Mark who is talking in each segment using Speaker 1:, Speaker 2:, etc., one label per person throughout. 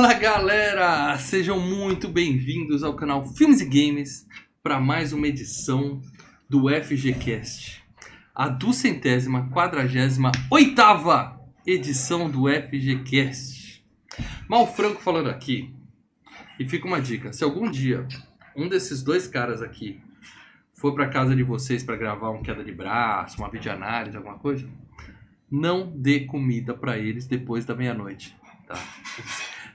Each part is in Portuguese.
Speaker 1: Fala galera! Sejam muito bem-vindos ao canal Filmes e Games para mais uma edição do FGCast, a duzentésima, quadragésima, oitava edição do FGCast. Mal Franco falando aqui, e fica uma dica: se algum dia um desses dois caras aqui for para casa de vocês para gravar um queda de braço, uma videoanálise, alguma coisa, não dê comida para eles depois da meia-noite. Tá?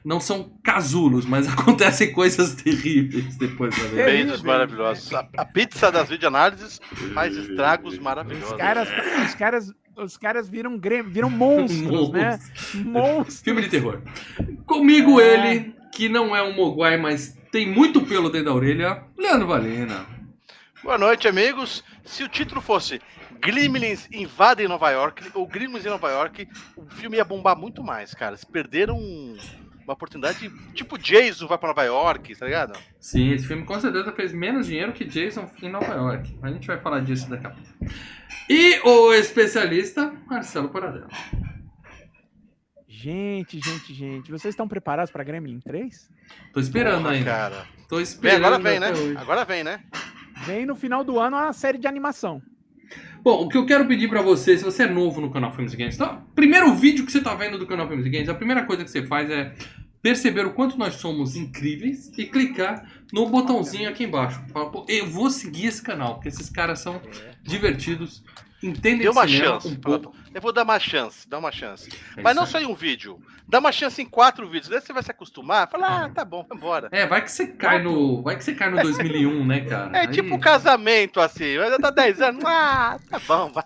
Speaker 1: Não são casulos, mas acontecem coisas terríveis depois da meia-noite.
Speaker 2: Beijos maravilhosos. A, a pizza das videoanálises faz estragos maravilhosos.
Speaker 3: Os caras, os caras, os caras viram, viram monstros, né? Monstros.
Speaker 1: Filme de terror. Comigo
Speaker 3: É.
Speaker 1: ele, que não é um moguai, mas tem muito pelo dentro da orelha, Leandro Valena.
Speaker 2: Boa noite, amigos. Se o título fosse Gremlins invadem Nova York ou Gremlins em Nova York, o filme ia bombar muito mais, cara. Se perderam um- uma oportunidade, tipo Jason vai pra Nova York, tá ligado?
Speaker 1: Sim, esse filme com certeza fez menos dinheiro que Jason em Nova York. A gente vai falar disso daqui a pouco. E o especialista, Marcelo Paradela.
Speaker 3: Gente, gente, gente. Vocês estão preparados pra Gremlin 3?
Speaker 1: Tô esperando
Speaker 2: Porra,
Speaker 1: ainda.
Speaker 2: cara.
Speaker 1: Tô
Speaker 2: Vem,
Speaker 1: esperando.
Speaker 2: agora vem, né?
Speaker 1: hoje.
Speaker 2: Agora vem, né?
Speaker 3: Vem no final do ano uma série de animação.
Speaker 1: Bom, o que eu quero pedir pra você, se você é novo no canal Filmes e Games, então, primeiro vídeo que você tá vendo do canal Filmes e Games, a primeira coisa que você faz é perceber o quanto nós somos incríveis e clicar no botãozinho aqui embaixo. Fala, pô, eu vou seguir esse canal, porque esses caras são divertidos, entendem
Speaker 2: Deu
Speaker 1: de
Speaker 2: uma chance.
Speaker 1: um pouco.
Speaker 2: Eu vou dar uma chance, dá uma chance.
Speaker 1: É
Speaker 2: Mas não só em um vídeo. Dá uma chance em quatro vídeos. Daí você vai se acostumar. Fala, ah, tá bom, vambora.
Speaker 1: É, vai que você cai no, vai que você cai no 2001, né, cara?
Speaker 2: É
Speaker 1: Aí-
Speaker 2: tipo um casamento, assim. Vai dar 10 anos. Ah, tá bom, vai.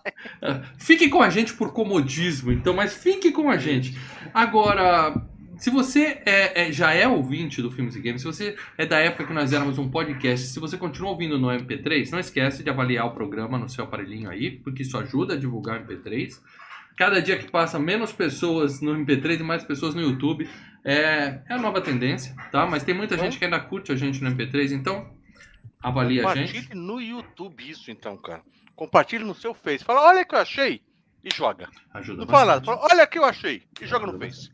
Speaker 1: Fique com a gente por comodismo, então, mas fique com a gente. Agora, se você é- é- já é ouvinte do Filmes e Games, se você é da época que nós éramos um podcast, se você continua ouvindo no MP3, não esquece de avaliar o programa no seu aparelhinho aí, porque isso ajuda a divulgar o MP3. Cada dia que passa, menos pessoas no MP3 e mais pessoas no YouTube. É, é a nova tendência, tá? Mas tem muita gente que ainda curte a gente no MP3, então avalie a gente.
Speaker 2: Compartilhe no YouTube isso, então, cara. Compartilhe no seu Face. Fala, olha o que eu achei. E joga.
Speaker 1: Ajuda
Speaker 2: Não fala nada. Fala, olha o que eu achei. E joga no Face.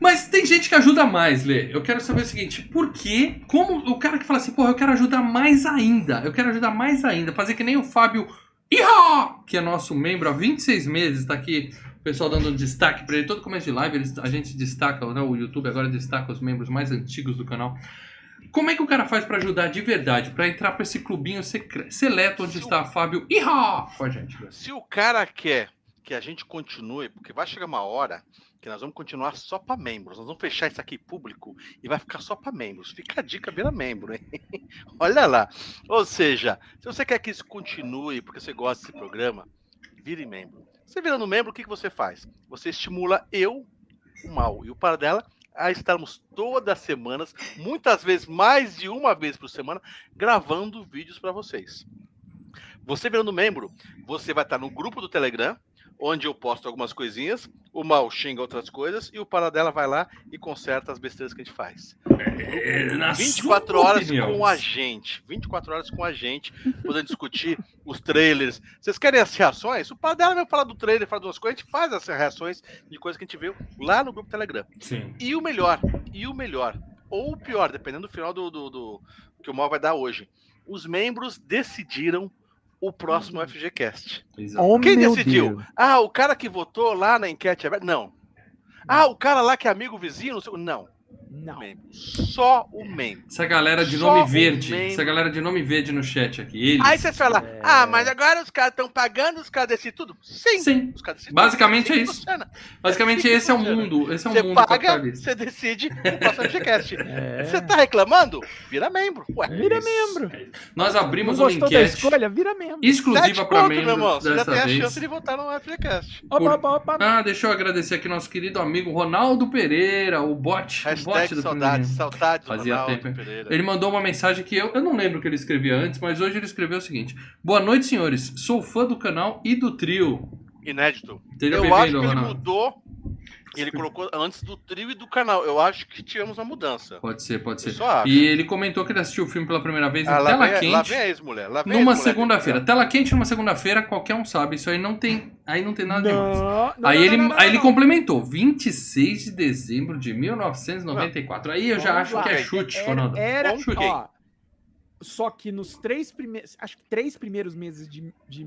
Speaker 1: Mas tem gente que ajuda mais, Lê. Eu quero saber o seguinte, por que, como o cara que fala assim, porra, eu quero ajudar mais ainda, eu quero ajudar mais ainda, fazer que nem o Fábio Iha! que é nosso membro há 26 meses, tá aqui o pessoal dando um destaque pra ele, todo começo de live eles- a gente destaca, né, o YouTube agora destaca os membros mais antigos do canal. Como é que o cara faz pra ajudar de verdade, Pra entrar pra esse clubinho secre- seleto onde
Speaker 2: Se
Speaker 1: está Fábio Iha! com a gente?
Speaker 2: Se o cara quer que a gente continue, porque vai chegar uma hora que nós vamos continuar só para membros. Nós vamos fechar isso aqui público e vai ficar só para membros. Fica a dica, vira membro, hein? Olha lá. Ou seja, se você quer que isso continue porque você gosta desse programa, vire membro. Você virando membro, o que, que você faz? Você estimula eu, o mal e o Paradela a estarmos todas as semanas, muitas vezes mais de uma vez por semana, gravando vídeos para vocês. Você virando membro, você vai estar no grupo do Telegram, onde eu posto algumas coisinhas, o Mal xinga outras coisas e o Paradela vai lá e conserta as besteiras que a gente faz.
Speaker 1: É, na
Speaker 2: 24
Speaker 1: sua
Speaker 2: horas
Speaker 1: opinião.
Speaker 2: com a gente. 24 horas com a gente, podendo discutir os trailers. Vocês querem as reações? O Paradela vai falar do trailer, fala de umas coisas, a gente faz as reações de coisas que a gente viu lá no grupo Telegram.
Speaker 1: Sim.
Speaker 2: E o melhor, e o melhor, ou o pior, dependendo do final do, do, do- que o Mal vai dar hoje. Os membros decidiram o próximo FGCast.
Speaker 1: Exato.
Speaker 3: Oh,
Speaker 2: Quem decidiu?
Speaker 3: Deus.
Speaker 2: Ah, o cara que votou lá na enquete aberta? Não. Ah, o cara lá que é amigo vizinho? Não. Não.
Speaker 3: Não.
Speaker 2: Membro. Só o membro.
Speaker 1: Essa galera de
Speaker 2: Só
Speaker 1: nome verde,
Speaker 2: membro.
Speaker 1: essa galera de nome verde no chat aqui, eles.
Speaker 2: Aí você fala,
Speaker 3: É.
Speaker 2: ah, mas agora os caras estão pagando, os caras decidem tudo? Sim.
Speaker 1: Sim.
Speaker 2: Os caras
Speaker 1: Basicamente
Speaker 2: tudo.
Speaker 1: é isso.
Speaker 2: funciona.
Speaker 1: Basicamente esse é o mundo, esse é o
Speaker 2: Você
Speaker 1: mundo
Speaker 2: paga, você decide o próximo FGCast.
Speaker 3: É.
Speaker 2: Você tá reclamando? Vira membro. Ué.
Speaker 3: Vira
Speaker 1: Isso.
Speaker 3: membro.
Speaker 1: Nós
Speaker 3: Não
Speaker 1: abrimos uma
Speaker 3: gostou da
Speaker 1: enquete
Speaker 3: escolha? Vira membro.
Speaker 1: exclusiva para
Speaker 2: pontos, meu
Speaker 1: membros
Speaker 2: irmão. Você já tem a
Speaker 1: vez.
Speaker 2: chance de votar no FGCast.
Speaker 3: Opa,
Speaker 1: Por-
Speaker 3: opa, opa.
Speaker 1: Ah, deixa eu agradecer aqui nosso querido amigo Ronaldo Pereira, o bot, o
Speaker 2: Hashtag
Speaker 1: do
Speaker 2: saudades,
Speaker 1: Fluminense.
Speaker 2: saudades do
Speaker 1: Fazia
Speaker 2: Ronaldo
Speaker 1: tempo?
Speaker 2: Pereira.
Speaker 1: Ele mandou uma mensagem que eu, eu não lembro o que ele escrevia antes, mas hoje ele escreveu o seguinte: Boa noite, senhores. Sou fã do canal e do trio.
Speaker 2: Inédito.
Speaker 1: Seja
Speaker 2: Eu acho que
Speaker 1: bem-vindo,
Speaker 2: ele
Speaker 1: Ronaldo.
Speaker 2: mudou Ele colocou antes do trio e do canal. Eu acho que tivemos uma mudança.
Speaker 1: Pode ser, pode ser. E ele comentou que ele assistiu o filme pela primeira vez em
Speaker 2: Ah, lá,
Speaker 1: tela
Speaker 2: vem,
Speaker 1: quente.
Speaker 2: lá vem a ex-mulher. lá vem a
Speaker 1: Numa segunda-feira. Tela quente numa segunda-feira, qualquer um sabe. Isso aí não tem. Aí não tem nada demais.
Speaker 3: Não, não,
Speaker 1: Aí
Speaker 3: não,
Speaker 1: ele,
Speaker 3: não, não,
Speaker 1: aí ele
Speaker 3: não.
Speaker 1: complementou, 26 de dezembro de 1994. Aí eu já
Speaker 3: Vamos
Speaker 1: acho
Speaker 3: lá.
Speaker 1: que é chute,
Speaker 3: Era-
Speaker 1: Ronaldo.
Speaker 3: Era,
Speaker 2: chute.
Speaker 3: ó, só que nos três primeiros, acho que três primeiros meses de, de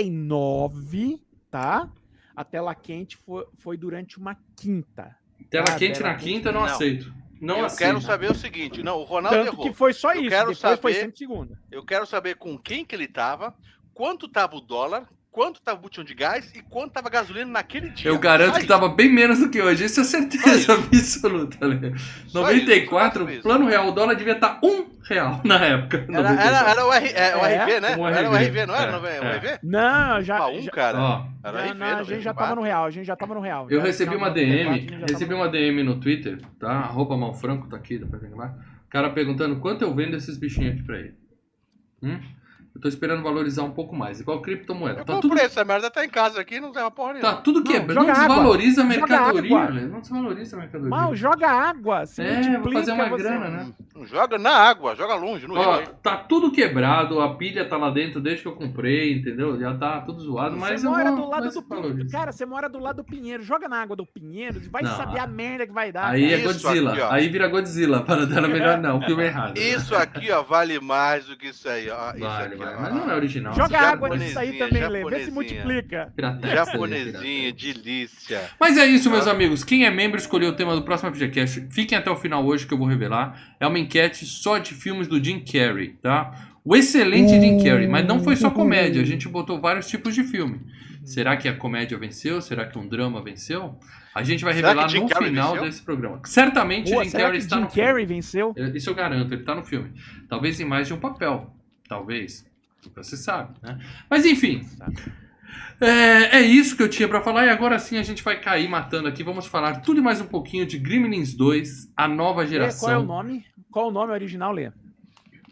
Speaker 3: 1989, tá? A tela quente foi, foi durante uma quinta.
Speaker 1: Tela
Speaker 3: Ah,
Speaker 1: quente
Speaker 3: tela
Speaker 1: na
Speaker 3: quente.
Speaker 1: quinta, eu não,
Speaker 2: Não.
Speaker 1: aceito. Não
Speaker 2: eu
Speaker 1: aceito.
Speaker 2: quero saber o seguinte. Não, o Ronaldo
Speaker 3: Tanto
Speaker 2: errou.
Speaker 3: que foi só
Speaker 2: Eu
Speaker 3: isso.
Speaker 2: quero
Speaker 3: Depois foi
Speaker 2: saber-
Speaker 3: sempre segunda.
Speaker 2: Eu quero saber com quem que ele tava, quanto tava o dólar, quanto tava o botão de gás e quanto tava a gasolina naquele dia.
Speaker 1: Eu garanto
Speaker 2: Só
Speaker 1: que tava bem menos do que hoje. Isso é certeza absoluta. Né?
Speaker 2: isso, só
Speaker 1: 94,
Speaker 2: isso,
Speaker 1: plano real, o dólar devia estar um real na época.
Speaker 2: Era,
Speaker 1: 94.
Speaker 2: era, era o, R, é, o
Speaker 3: É,
Speaker 2: RV, né?
Speaker 1: um
Speaker 2: Era o
Speaker 1: RV,
Speaker 2: RV, não era?
Speaker 1: é,
Speaker 2: o
Speaker 1: é.
Speaker 2: RV?
Speaker 3: Não, já.
Speaker 2: Um,
Speaker 3: já-
Speaker 2: cara.
Speaker 1: Ó,
Speaker 2: Era
Speaker 3: não,
Speaker 2: RV,
Speaker 3: não, a gente já tava no real, a gente já tava no real.
Speaker 1: eu
Speaker 3: Já-
Speaker 1: recebi
Speaker 3: já
Speaker 1: uma
Speaker 3: no 94, a
Speaker 1: DM, recebi uma DM no Twitter, tá? Arroba Malfranco tá aqui, dá pra ver lá. O cara perguntando quanto eu vendo esses bichinhos aqui pra ele. Hum? Eu tô esperando valorizar um pouco mais, igual criptomoeda.
Speaker 2: Eu
Speaker 1: Tá tudo,
Speaker 2: essa merda, tá em casa aqui, não tem uma porra
Speaker 1: tá
Speaker 2: nenhuma.
Speaker 1: tudo
Speaker 3: Não,
Speaker 1: quebrado. Não,
Speaker 3: água.
Speaker 1: desvaloriza a
Speaker 3: Joga
Speaker 1: mercadoria,
Speaker 3: água.
Speaker 1: velho. Não desvaloriza a mercadoria.
Speaker 3: Mal, joga água. Se
Speaker 1: é, vou fazer uma
Speaker 3: você-
Speaker 1: grana, né?
Speaker 2: Joga na água, joga longe, no
Speaker 1: Ó,
Speaker 2: rio.
Speaker 1: tá tudo quebrado, a pilha tá lá dentro desde que eu comprei, entendeu? Já tá tudo zoado, mas
Speaker 3: você
Speaker 1: eu
Speaker 3: mora
Speaker 1: vou-
Speaker 3: do lado do
Speaker 1: valoriza.
Speaker 3: Cara, você mora do lado do Pinheiro. Joga na água do Pinheiro e vai
Speaker 1: Não.
Speaker 3: saber a merda que vai dar.
Speaker 1: Aí é
Speaker 2: Isso
Speaker 1: Godzilla.
Speaker 2: aqui,
Speaker 1: aí vira Godzilla. Para dela melhor não, o filme é errado.
Speaker 2: Isso aqui, ó, vale mais do que isso aí, ó. Isso
Speaker 1: Vale,
Speaker 2: aqui,
Speaker 1: vale. Mas não é original.
Speaker 3: Joga
Speaker 2: Japonesinha,
Speaker 3: água nisso aí também, Lê. Vê se multiplica.
Speaker 1: Piratex,
Speaker 2: Japonesinha, delícia.
Speaker 1: Mas é isso, meus amigos. Quem é membro escolheu o tema do próximo FGCast. Fiquem até o final hoje que eu vou revelar. É uma enquete só de filmes do Jim Carrey, tá? O excelente Jim Carrey, mas não foi só comédia. A gente botou vários tipos de filme. Será que a comédia venceu? Será que um drama venceu? A gente vai
Speaker 2: Será
Speaker 1: revelar no
Speaker 2: Carrey
Speaker 1: final
Speaker 2: venceu?
Speaker 1: desse programa. Certamente o Jim Carrey está
Speaker 3: Jim
Speaker 1: no filme.
Speaker 3: Carrey venceu?
Speaker 1: Isso eu garanto, ele tá no filme. Talvez em mais de um papel. Talvez. Nunca se sabe, né? Mas enfim. É, é isso que eu tinha pra falar e agora sim a gente vai cair matando aqui. Vamos falar tudo e mais um pouquinho de Gremlins 2, a nova
Speaker 3: Lê,
Speaker 1: geração.
Speaker 3: Qual é o nome? Qual o nome original, Lê?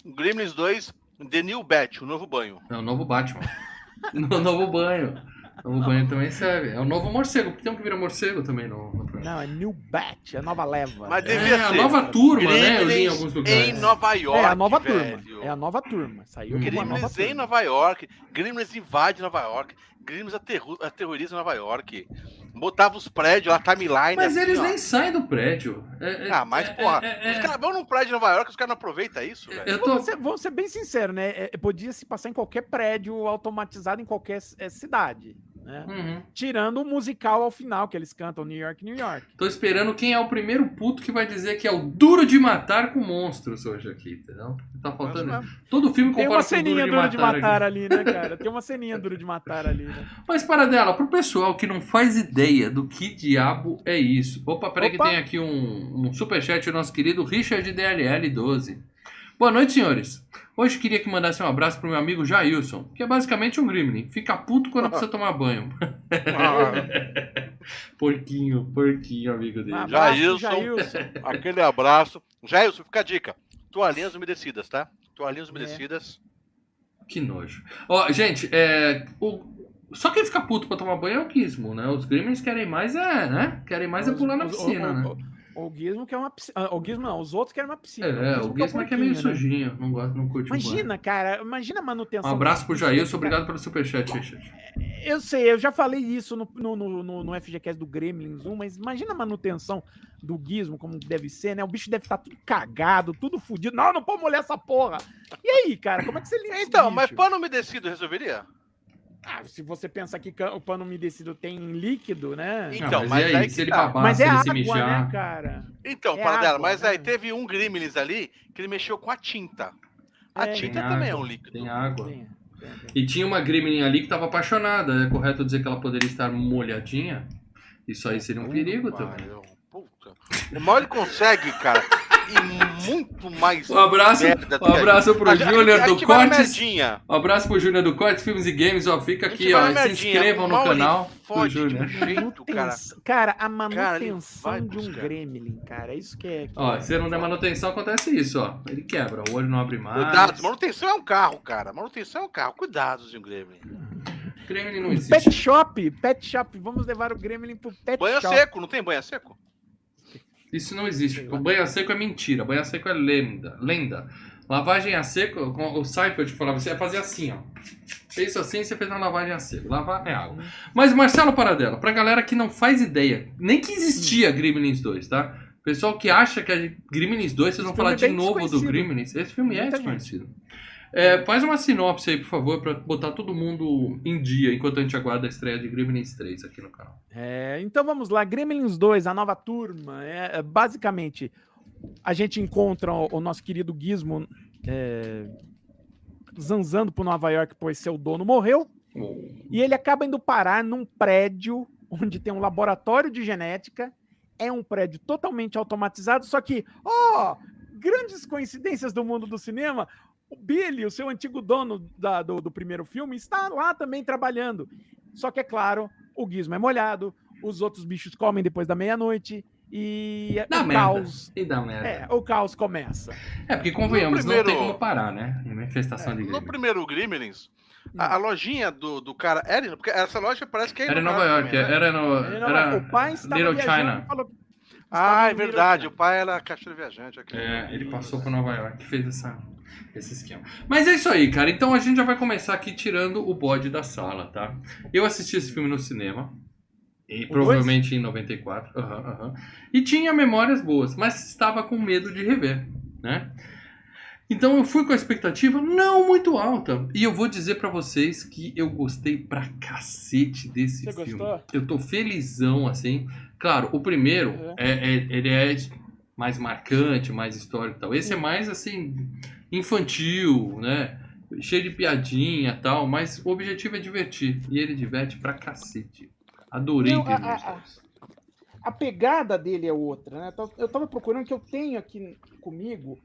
Speaker 2: Gremlins 2, The New Bat, o novo banho.
Speaker 1: É o novo Batman. no novo banho. O novo banho também serve. É o novo morcego, porque tem um que vira morcego também no, no programa.
Speaker 3: Não, é New Bat, a nova leva.
Speaker 2: Mas
Speaker 1: É,
Speaker 2: devia
Speaker 1: a
Speaker 2: ser.
Speaker 1: nova turma, né? Eu li em
Speaker 2: Gremlins
Speaker 1: alguns lugares.
Speaker 2: em Nova York,
Speaker 3: é a nova
Speaker 2: velho.
Speaker 3: turma. É a nova turma. Saiu a
Speaker 2: Gremlins em
Speaker 3: turma.
Speaker 2: Nova York. Gremlins invade Nova York. Gremlins aterro- aterroriza Nova York. Botava os prédios lá, timeline.
Speaker 1: Mas
Speaker 2: assim,
Speaker 1: eles
Speaker 2: ó.
Speaker 1: nem saem do prédio. É- é-
Speaker 2: Ah, mas
Speaker 1: é-
Speaker 2: porra,
Speaker 1: é- é-
Speaker 2: os caras vão num prédio de Nova York, os caras não aproveitam isso, velho.
Speaker 1: Eu tô,
Speaker 3: Vamos ser, vamos ser bem sinceros, né? É, podia se passar em qualquer prédio automatizado em qualquer é, cidade. Né?
Speaker 1: Uhum.
Speaker 3: Tirando o musical ao final, que eles cantam New York, New York.
Speaker 1: Tô esperando quem é o primeiro puto que vai dizer que é o duro de matar com monstros hoje aqui, entendeu? Tá faltando.
Speaker 2: Mas,
Speaker 1: Todo filme
Speaker 3: Tem uma
Speaker 1: com
Speaker 3: ceninha duro de matar,
Speaker 1: aqui.
Speaker 3: ali, né, cara? Tem uma ceninha duro de matar ali, né?
Speaker 1: Mas para dela, pro pessoal que não faz ideia do que diabo é isso. Opa, peraí que
Speaker 3: Opa.
Speaker 1: tem aqui um, um superchat do nosso querido Richard DLL12. Boa noite, senhores. Hoje queria que mandasse um abraço pro meu amigo Jailson, que é basicamente um gremlin. Fica puto quando precisa tomar banho. porquinho, porquinho, amigo dele.
Speaker 3: Um abraço,
Speaker 2: Jailson.
Speaker 3: Jailson.
Speaker 2: Aquele abraço. Jailson, fica a dica. Toalhinhas umedecidas, tá? Toalhinhas umedecidas.
Speaker 1: Que nojo. Ó, gente, é, o- só quem fica puto pra tomar banho é o Gizmo, né? Os Gremlins querem mais é, né? Querem mais é pular na
Speaker 3: Os- o-
Speaker 1: piscina,
Speaker 3: o,
Speaker 1: né?
Speaker 3: O, Gizmo quer uma piscina. O Gizmo não, os outros querem uma piscina.
Speaker 1: É, o Gizmo é que é meio
Speaker 3: né?
Speaker 1: sujinho, não gosta, não curte.
Speaker 3: Imagina, cara, imagina a manutenção.
Speaker 1: Um abraço pro
Speaker 3: cara.
Speaker 1: obrigado pelo superchat, Richard.
Speaker 3: Eu sei, eu já falei isso no, no, no, no, FGCast do Gremlins 1, mas imagina a manutenção do Gizmo, como deve ser, né? O bicho deve estar tudo cagado, tudo fudido. Não, não pode molhar essa porra. E aí, cara, como é que você limpa esse
Speaker 2: Então, mas pano umedecido resolveria?
Speaker 3: Ah, se você pensar que o pano umedecido tem líquido, né?
Speaker 2: Então,
Speaker 1: mas,
Speaker 2: mas
Speaker 1: e aí,
Speaker 2: aí
Speaker 1: se
Speaker 2: que
Speaker 1: ele
Speaker 2: tá.
Speaker 1: babar,
Speaker 3: Mas
Speaker 1: se
Speaker 3: é
Speaker 1: ele
Speaker 3: água,
Speaker 1: se mijar...
Speaker 3: né, cara?
Speaker 2: Então,
Speaker 3: É
Speaker 2: para dela, mas
Speaker 3: né?
Speaker 2: aí teve um Gremlins ali que ele mexeu com a tinta. A
Speaker 3: É,
Speaker 2: tinta também é
Speaker 1: água,
Speaker 2: um líquido.
Speaker 1: Tem água.
Speaker 3: Tem, tem, tem.
Speaker 1: E tinha uma Gremlin ali que tava apaixonada. É correto dizer que ela poderia estar molhadinha? Isso aí seria um perigo
Speaker 2: Puta,
Speaker 1: também.
Speaker 2: Puta. O mal ele consegue, cara, e muito mais.
Speaker 1: Um abraço, um abraço pro Júnior do Cortes. Um abraço pro Júnior do Cortes Filmes e Games, ó. Fica aqui, ó. e Se inscrevam no
Speaker 2: ele
Speaker 1: canal do
Speaker 2: fode de
Speaker 1: Júnior.
Speaker 2: um cara.
Speaker 3: Cara, a
Speaker 2: Cara,
Speaker 3: manutenção
Speaker 2: vai
Speaker 3: de um gremlin, cara, isso que é... que
Speaker 1: Ó,
Speaker 3: é
Speaker 1: se você não der manutenção, acontece isso, ó. Ele quebra, o olho não abre mais.
Speaker 2: Cuidado, manutenção é um carro, cara. Manutenção é um carro. Cuidado, Zinho Gremlin.
Speaker 1: Gremlin não
Speaker 3: Um
Speaker 1: existe.
Speaker 3: Pet Shop, Pet Shop. Vamos levar o Gremlin pro Pet
Speaker 2: Banho
Speaker 3: Shop.
Speaker 2: seco, não tem banho seco?
Speaker 1: Isso não existe. O banho a seco é mentira. Banho a seco é lenda. lenda. Lavagem a seco, o Seifert falava, você ia fazer assim, ó. Fez assim, você fez uma lavagem a seco. Lavar é água. Mas Marcelo Paradela, pra galera que não faz ideia, nem que existia Gremlins 2, tá? Pessoal que acha que é Gremlins 2, vocês vão falar de
Speaker 3: é bem
Speaker 1: novo do. Gremlins. Esse filme é desconhecido. É, faz uma sinopse aí, por favor, pra botar todo mundo em dia, enquanto a gente aguarda a estreia de Gremlins 3 aqui no canal.
Speaker 3: É, então vamos lá, Gremlins 2, a nova turma. É, é, basicamente, a gente encontra o, o nosso querido Gizmo é, zanzando por Nova York, pois seu dono morreu. E ele acaba indo parar num prédio onde tem um laboratório de genética. É um prédio totalmente automatizado, só que, ó, grandes coincidências do mundo do cinema. O Billy, o seu antigo dono da- do, do primeiro filme, está lá também trabalhando. Só que, é claro, o Gizmo é molhado, os outros bichos comem depois da meia-noite e
Speaker 1: Dá
Speaker 3: o
Speaker 1: merda.
Speaker 3: caos.
Speaker 1: E dá merda.
Speaker 3: É, o caos começa.
Speaker 1: É, porque convenhamos,
Speaker 2: primeiro-
Speaker 1: não tem como parar, né? Manifestação de
Speaker 2: No primeiro Gremlins, a, a lojinha do, do cara era. Porque essa loja parece que é
Speaker 1: Era em Nova York,
Speaker 2: também, né?
Speaker 1: era no.
Speaker 3: Não-
Speaker 1: Era
Speaker 3: o pai estava
Speaker 1: Little China.
Speaker 3: falou
Speaker 2: Ah, é verdade.
Speaker 3: Little
Speaker 2: O pai era caixeiro viajante. aqui.
Speaker 1: É, ele passou por Nova York, fez essa, esse esquema. Mas é isso aí, cara. Então a gente já vai começar aqui tirando o bode da sala, tá? Eu assisti esse filme no cinema. E
Speaker 3: O
Speaker 1: provavelmente em 94. aham, aham. E tinha memórias boas, mas estava com medo de rever, né? Então eu fui com a expectativa não muito alta. E eu vou dizer pra vocês que eu gostei pra cacete desse
Speaker 3: Você
Speaker 1: filme.
Speaker 3: gostou?
Speaker 1: Eu tô felizão, assim. Claro, o primeiro,
Speaker 3: Uhum.
Speaker 1: é, é- ele é mais marcante, mais histórico e tal. Esse é mais, assim, infantil, né? Cheio de piadinha e tal. Mas o objetivo é divertir. E ele diverte pra cacete. Adorei
Speaker 3: Não, a-
Speaker 1: Gremlins
Speaker 3: a- a-
Speaker 1: 2.
Speaker 3: A pegada dele é outra, né? Então, Eu tava procurando que eu tenho aqui comigo.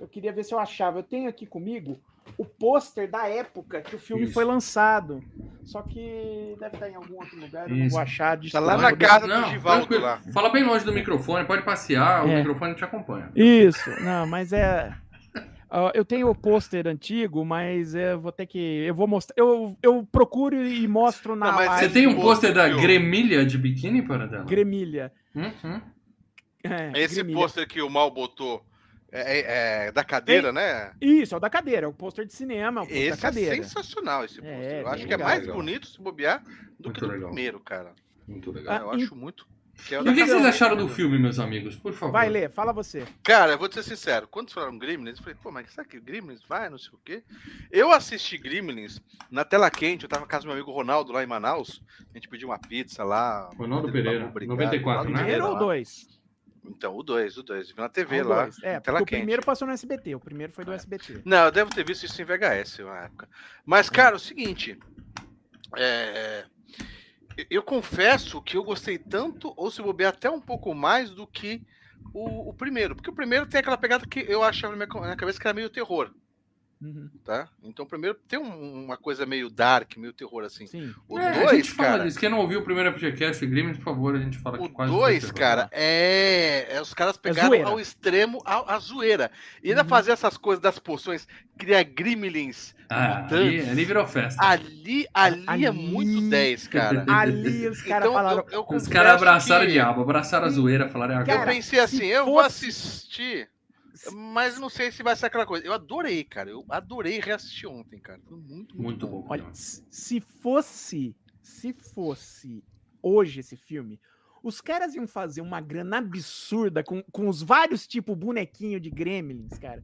Speaker 3: Eu queria ver se eu achava. Eu tenho aqui comigo o pôster da época que o filme
Speaker 1: Isso.
Speaker 3: foi lançado. Só que deve estar em algum outro lugar, eu não vou achar.
Speaker 2: Tá lá na casa
Speaker 1: Não,
Speaker 2: do Givaldo lá.
Speaker 1: Fala bem longe do microfone, pode passear, o
Speaker 3: É.
Speaker 1: microfone te acompanha.
Speaker 3: Isso, não, mas é. Ó, eu tenho o pôster antigo, mas eu vou ter que. Eu vou mostrar. Eu, eu procuro e mostro na
Speaker 2: Não, mas
Speaker 1: Você tem um pôster da
Speaker 2: eu-
Speaker 1: Gremilha de biquíni para dela?
Speaker 3: Gremilha.
Speaker 1: Uhum.
Speaker 3: É,
Speaker 2: Esse pôster que o Mal botou é, é- é da cadeira, né?
Speaker 3: Isso, é o da cadeira, é o pôster de cinema, é o
Speaker 2: Esse é sensacional, esse
Speaker 3: É,
Speaker 2: pôster. Eu acho que é
Speaker 3: legal.
Speaker 2: mais
Speaker 1: Legal.
Speaker 2: bonito se bobear do
Speaker 1: Muito
Speaker 2: que do
Speaker 1: legal.
Speaker 2: primeiro, cara.
Speaker 1: Muito legal.
Speaker 3: Ah,
Speaker 2: eu
Speaker 3: e-
Speaker 2: acho muito. Que é
Speaker 1: E o que, que vocês acharam do filme, meus amigos? Por favor.
Speaker 3: Vai, Lê, fala você.
Speaker 2: Cara, eu vou te ser sincero, quando falaram Gremlins, eu falei, pô, mas será que Gremlins vai, não sei o quê? Eu assisti Gremlins na tela quente, eu tava na casa do meu amigo Ronaldo lá em Manaus, a gente pediu uma pizza lá.
Speaker 1: Ronaldo Pereira,
Speaker 2: obrigado.
Speaker 1: 94,
Speaker 2: Ronaldo
Speaker 1: né?
Speaker 3: Primeiro ou dois?
Speaker 2: Então, o 2, o 2, vi na TV
Speaker 3: o
Speaker 2: lá.
Speaker 3: dois. É,
Speaker 2: tela
Speaker 3: o
Speaker 2: quente.
Speaker 3: primeiro passou no SBT, o primeiro foi do SBT.
Speaker 2: Não, eu devo ter visto isso em VHS na época. Mas, cara, é o seguinte. é, eu- confesso que eu gostei tanto, ou se bobear até um pouco mais, do que o, o primeiro. Porque o primeiro tem aquela pegada que eu achava na minha, na cabeça que era meio terror,
Speaker 3: Uhum,
Speaker 2: tá? Então o primeiro tem um- uma coisa meio dark, meio terror, assim.
Speaker 3: Sim.
Speaker 2: O
Speaker 1: É, a gente
Speaker 2: dois, cara.
Speaker 1: disso. Quem não ouviu o primeiro FGCast Gremlins, por favor, a gente fala
Speaker 2: O
Speaker 1: que quase
Speaker 2: 2,
Speaker 1: tudo é
Speaker 2: cara, é, é os caras pegaram
Speaker 3: zoeira.
Speaker 2: ao extremo a, a zoeira. E ainda
Speaker 3: Uhum.
Speaker 2: fazer essas coisas das poções, criar gremlins
Speaker 1: Ah, ali, ali virou festa.
Speaker 2: Ali, ali,
Speaker 3: Ali-
Speaker 2: é muito 10, cara.
Speaker 3: Ali os caras
Speaker 2: Então,
Speaker 3: falaram.
Speaker 2: eu, eu
Speaker 1: Os caras abraçaram
Speaker 2: que
Speaker 1: o diabo, abraçaram a zoeira, falaram
Speaker 2: Eu
Speaker 1: agora.
Speaker 3: Cara,
Speaker 2: pensei assim, eu vou assistir, mas não sei se vai ser aquela coisa. Eu adorei, cara. Eu adorei reassistir ontem, cara. Foi muito, muito,
Speaker 1: Muito
Speaker 2: bom.
Speaker 1: bom.
Speaker 3: Olha, se fosse, se fosse hoje esse filme, os caras iam fazer uma grana absurda com, com os vários tipos bonequinho de Gremlins, cara.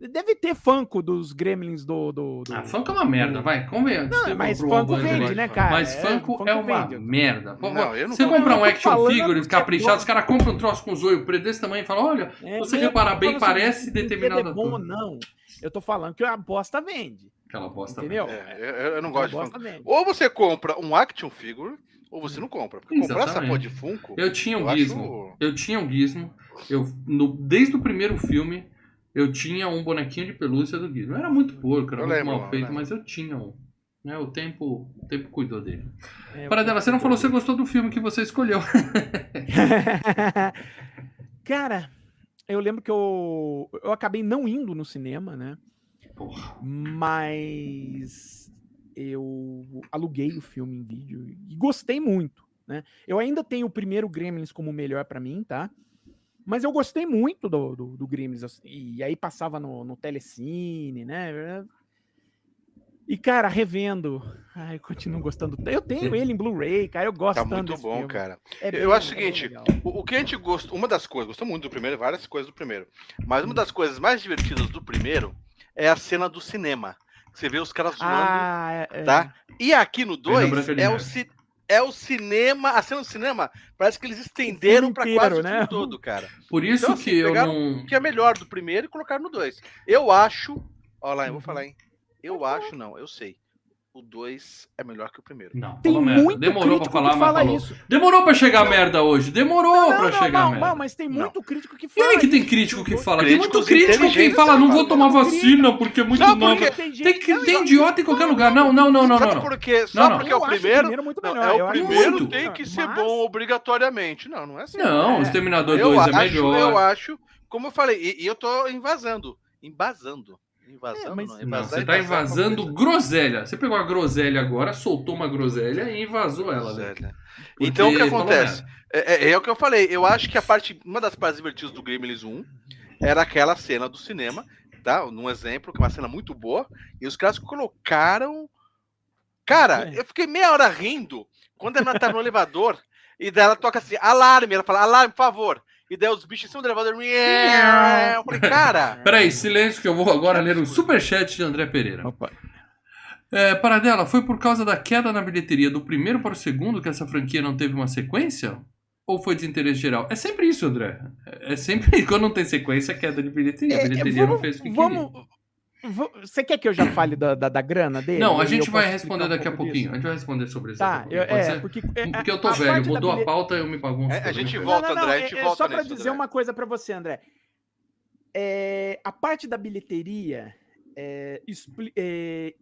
Speaker 3: Deve ter Funko dos Gremlins do. do, do...
Speaker 1: Ah, Funko é uma merda, vai, convenha.
Speaker 3: Não, mas
Speaker 1: um
Speaker 3: Funko
Speaker 1: de
Speaker 3: vende, né, cara?
Speaker 1: Mas Funko é, uma
Speaker 3: vende.
Speaker 1: merda. Pô,
Speaker 2: Não, eu não
Speaker 1: você compra um action
Speaker 3: falando
Speaker 1: figure
Speaker 3: é
Speaker 1: caprichado, os caras compram um troço com zoio preto desse tamanho e falam, olha,
Speaker 3: É,
Speaker 1: você reparar bem, parece
Speaker 3: assim, brinquedo
Speaker 1: determinado
Speaker 3: é bom ou não. Eu tô falando que a bosta vende.
Speaker 1: Aquela bosta.
Speaker 3: Entendeu?
Speaker 1: velho.
Speaker 2: É, eu, eu não gosto de Funko.
Speaker 3: vende.
Speaker 2: Ou você compra um action figure, ou você não compra. Porque comprar essa
Speaker 1: Exatamente.
Speaker 2: porra de Funko.
Speaker 1: Eu tinha um
Speaker 2: eu
Speaker 1: gizmo.
Speaker 2: acho-
Speaker 1: Eu tinha um gizmo. Eu, no, desde o primeiro filme, eu tinha um bonequinho de pelúcia do gizmo. Era muito porco, era
Speaker 2: Eu
Speaker 1: muito
Speaker 2: lembro,
Speaker 1: mal feito, mas eu tinha um. Né, o, tempo, o tempo cuidou dele.
Speaker 3: É,
Speaker 1: Para dela, você não falou se você gostou do filme que você escolheu.
Speaker 3: Cara, eu lembro que eu, eu acabei não indo no cinema, né?
Speaker 1: Porra.
Speaker 3: Mas eu aluguei o filme em vídeo e gostei muito, né? Eu ainda tenho o primeiro Gremlins como o melhor pra mim, tá? Mas eu gostei muito do, do, do Gremlins. assim, E aí passava no, no Telecine, né? E, cara, revendo. Ai, eu continuo gostando. Eu tenho ele em Blu-ray, cara. Eu gosto
Speaker 2: Tá muito
Speaker 3: desse
Speaker 2: bom,
Speaker 3: filme.
Speaker 2: cara.
Speaker 3: É
Speaker 2: Eu
Speaker 3: bem-
Speaker 2: acho o
Speaker 3: é
Speaker 2: seguinte. O, o que a gente gosta, uma das coisas, gostou muito do primeiro, várias coisas do primeiro. Mas uma das coisas mais divertidas do primeiro é a cena do cinema. Você vê os caras zoando.
Speaker 3: Ah, é, é.
Speaker 2: tá? E aqui no 2
Speaker 1: Branca de
Speaker 2: é o,
Speaker 1: Neve.
Speaker 2: ci- é o cinema, a cena do cinema, parece que eles estenderam pra
Speaker 3: inteiro,
Speaker 2: quase o
Speaker 3: né?
Speaker 2: filme todo, cara.
Speaker 1: Por isso
Speaker 2: Então, assim,
Speaker 1: que eu
Speaker 2: pegaram
Speaker 1: não.
Speaker 2: O que é melhor do primeiro e colocaram no 2. Eu acho, ó lá, eu vou
Speaker 3: Uhum.
Speaker 2: falar, hein? Eu acho não, eu sei. O 2 é melhor que o primeiro.
Speaker 1: Não,
Speaker 3: Tem
Speaker 1: falou merda.
Speaker 3: muito
Speaker 1: Demorou pra falar, mas
Speaker 3: fala
Speaker 1: falou.
Speaker 3: isso.
Speaker 1: Demorou pra chegar a merda hoje. Demorou
Speaker 3: Não,
Speaker 1: pra
Speaker 3: não,
Speaker 1: chegar
Speaker 3: não,
Speaker 1: merda.
Speaker 3: não, mas tem
Speaker 2: Não.
Speaker 3: muito crítico que
Speaker 1: E
Speaker 3: fala.
Speaker 1: aí que tem crítico que fala? Tem muito crítico que fala, não vou tomar vacina porque é muito
Speaker 2: Não, porque
Speaker 3: Tem, não, não,
Speaker 1: idiota em qualquer lugar. Não, não, não, não,
Speaker 2: Sabe
Speaker 1: não.
Speaker 2: por quê? Só
Speaker 1: Não, não.
Speaker 2: porque é o primeiro. Não, é
Speaker 3: eu
Speaker 2: o primeiro tem que ser bom obrigatoriamente. Não, não é assim.
Speaker 1: Não,
Speaker 3: É.
Speaker 1: o Exterminador
Speaker 2: Eu
Speaker 1: 2 é melhor.
Speaker 2: eu acho, como eu falei, e, e eu tô invasando. Embasando. Invasando,
Speaker 3: É, mas-
Speaker 2: não.
Speaker 1: Não,
Speaker 2: Invasar,
Speaker 1: você tá
Speaker 2: invasar é
Speaker 1: invasando groselha. Você pegou a groselha agora, soltou uma groselha e invasou ela, né?
Speaker 2: Então o que acontece? É, é- é o que eu falei. Eu acho que a parte, uma das partes divertidas do Gremlins 1 era aquela cena do cinema, tá? Num exemplo, que é uma cena muito boa. E os caras colocaram. Cara,
Speaker 3: É.
Speaker 2: eu fiquei meia hora rindo quando ela tá no elevador e daí ela toca assim, alarme. Ela fala, alarme, por favor. E daí os bichos em cima do elevador. Eu falei, cara.
Speaker 1: Peraí, silêncio que eu vou agora ler o superchat de André Pereira.
Speaker 3: Opa.
Speaker 1: É, Paradela, foi por causa da queda na bilheteria do primeiro para o segundo que essa franquia não teve uma sequência? Ou foi desinteresse geral? É sempre isso, André. É sempre quando não tem sequência, é queda de bilheteria. a
Speaker 3: É, é,
Speaker 1: bilheteria não
Speaker 3: vamos-
Speaker 1: fez o que
Speaker 3: vamos, vo- Você quer que eu já fale da, da, da grana dele?
Speaker 1: Não, a gente
Speaker 3: eu
Speaker 1: vai responder
Speaker 3: explicar um
Speaker 1: daqui a pouquinho.
Speaker 3: disso?
Speaker 1: A gente vai responder sobre isso
Speaker 3: Tá,
Speaker 1: daqui
Speaker 3: eu, é,
Speaker 1: ser?
Speaker 3: porque, é,
Speaker 1: Porque eu tô velho, mudou a
Speaker 3: bilhe-
Speaker 1: pauta eu me bagunço.
Speaker 2: É, a gente
Speaker 1: né?
Speaker 2: volta,
Speaker 3: não, não,
Speaker 2: André, a
Speaker 3: não,
Speaker 2: gente
Speaker 3: é, é
Speaker 2: volta
Speaker 3: Só pra
Speaker 2: nisso,
Speaker 3: dizer
Speaker 2: André.
Speaker 3: uma coisa pra você, André. É, a parte da bilheteria é, expli- é,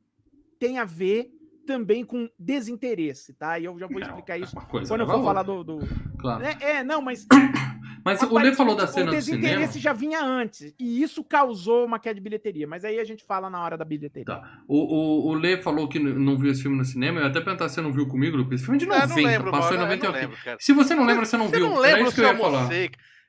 Speaker 3: tem a ver também com desinteresse, tá? E eu já vou
Speaker 1: Não,
Speaker 3: explicar isso
Speaker 1: uma coisa
Speaker 3: quando eu for falar do. do-
Speaker 1: Claro.
Speaker 3: É, é, não, mas.
Speaker 1: Mas o Lê falou da
Speaker 3: aparentemente,
Speaker 1: cena
Speaker 3: O
Speaker 1: do cinema.
Speaker 3: desinteresse já vinha antes. E isso causou uma queda de bilheteria. Mas aí a gente fala na hora da bilheteria.
Speaker 1: Tá. O, o, o Lê falou que não viu esse filme no cinema. Eu até perguntar se você não viu comigo, Lucas. Esse filme é de
Speaker 2: Ah,
Speaker 1: 90,
Speaker 2: não lembro,
Speaker 1: passou em
Speaker 2: mano, eu
Speaker 1: 91.
Speaker 2: não lembro, cara.
Speaker 1: Se você não lembra, você não
Speaker 2: Você
Speaker 1: viu.
Speaker 2: não
Speaker 1: Era
Speaker 2: lembra
Speaker 1: isso
Speaker 2: se
Speaker 1: que eu ia falar.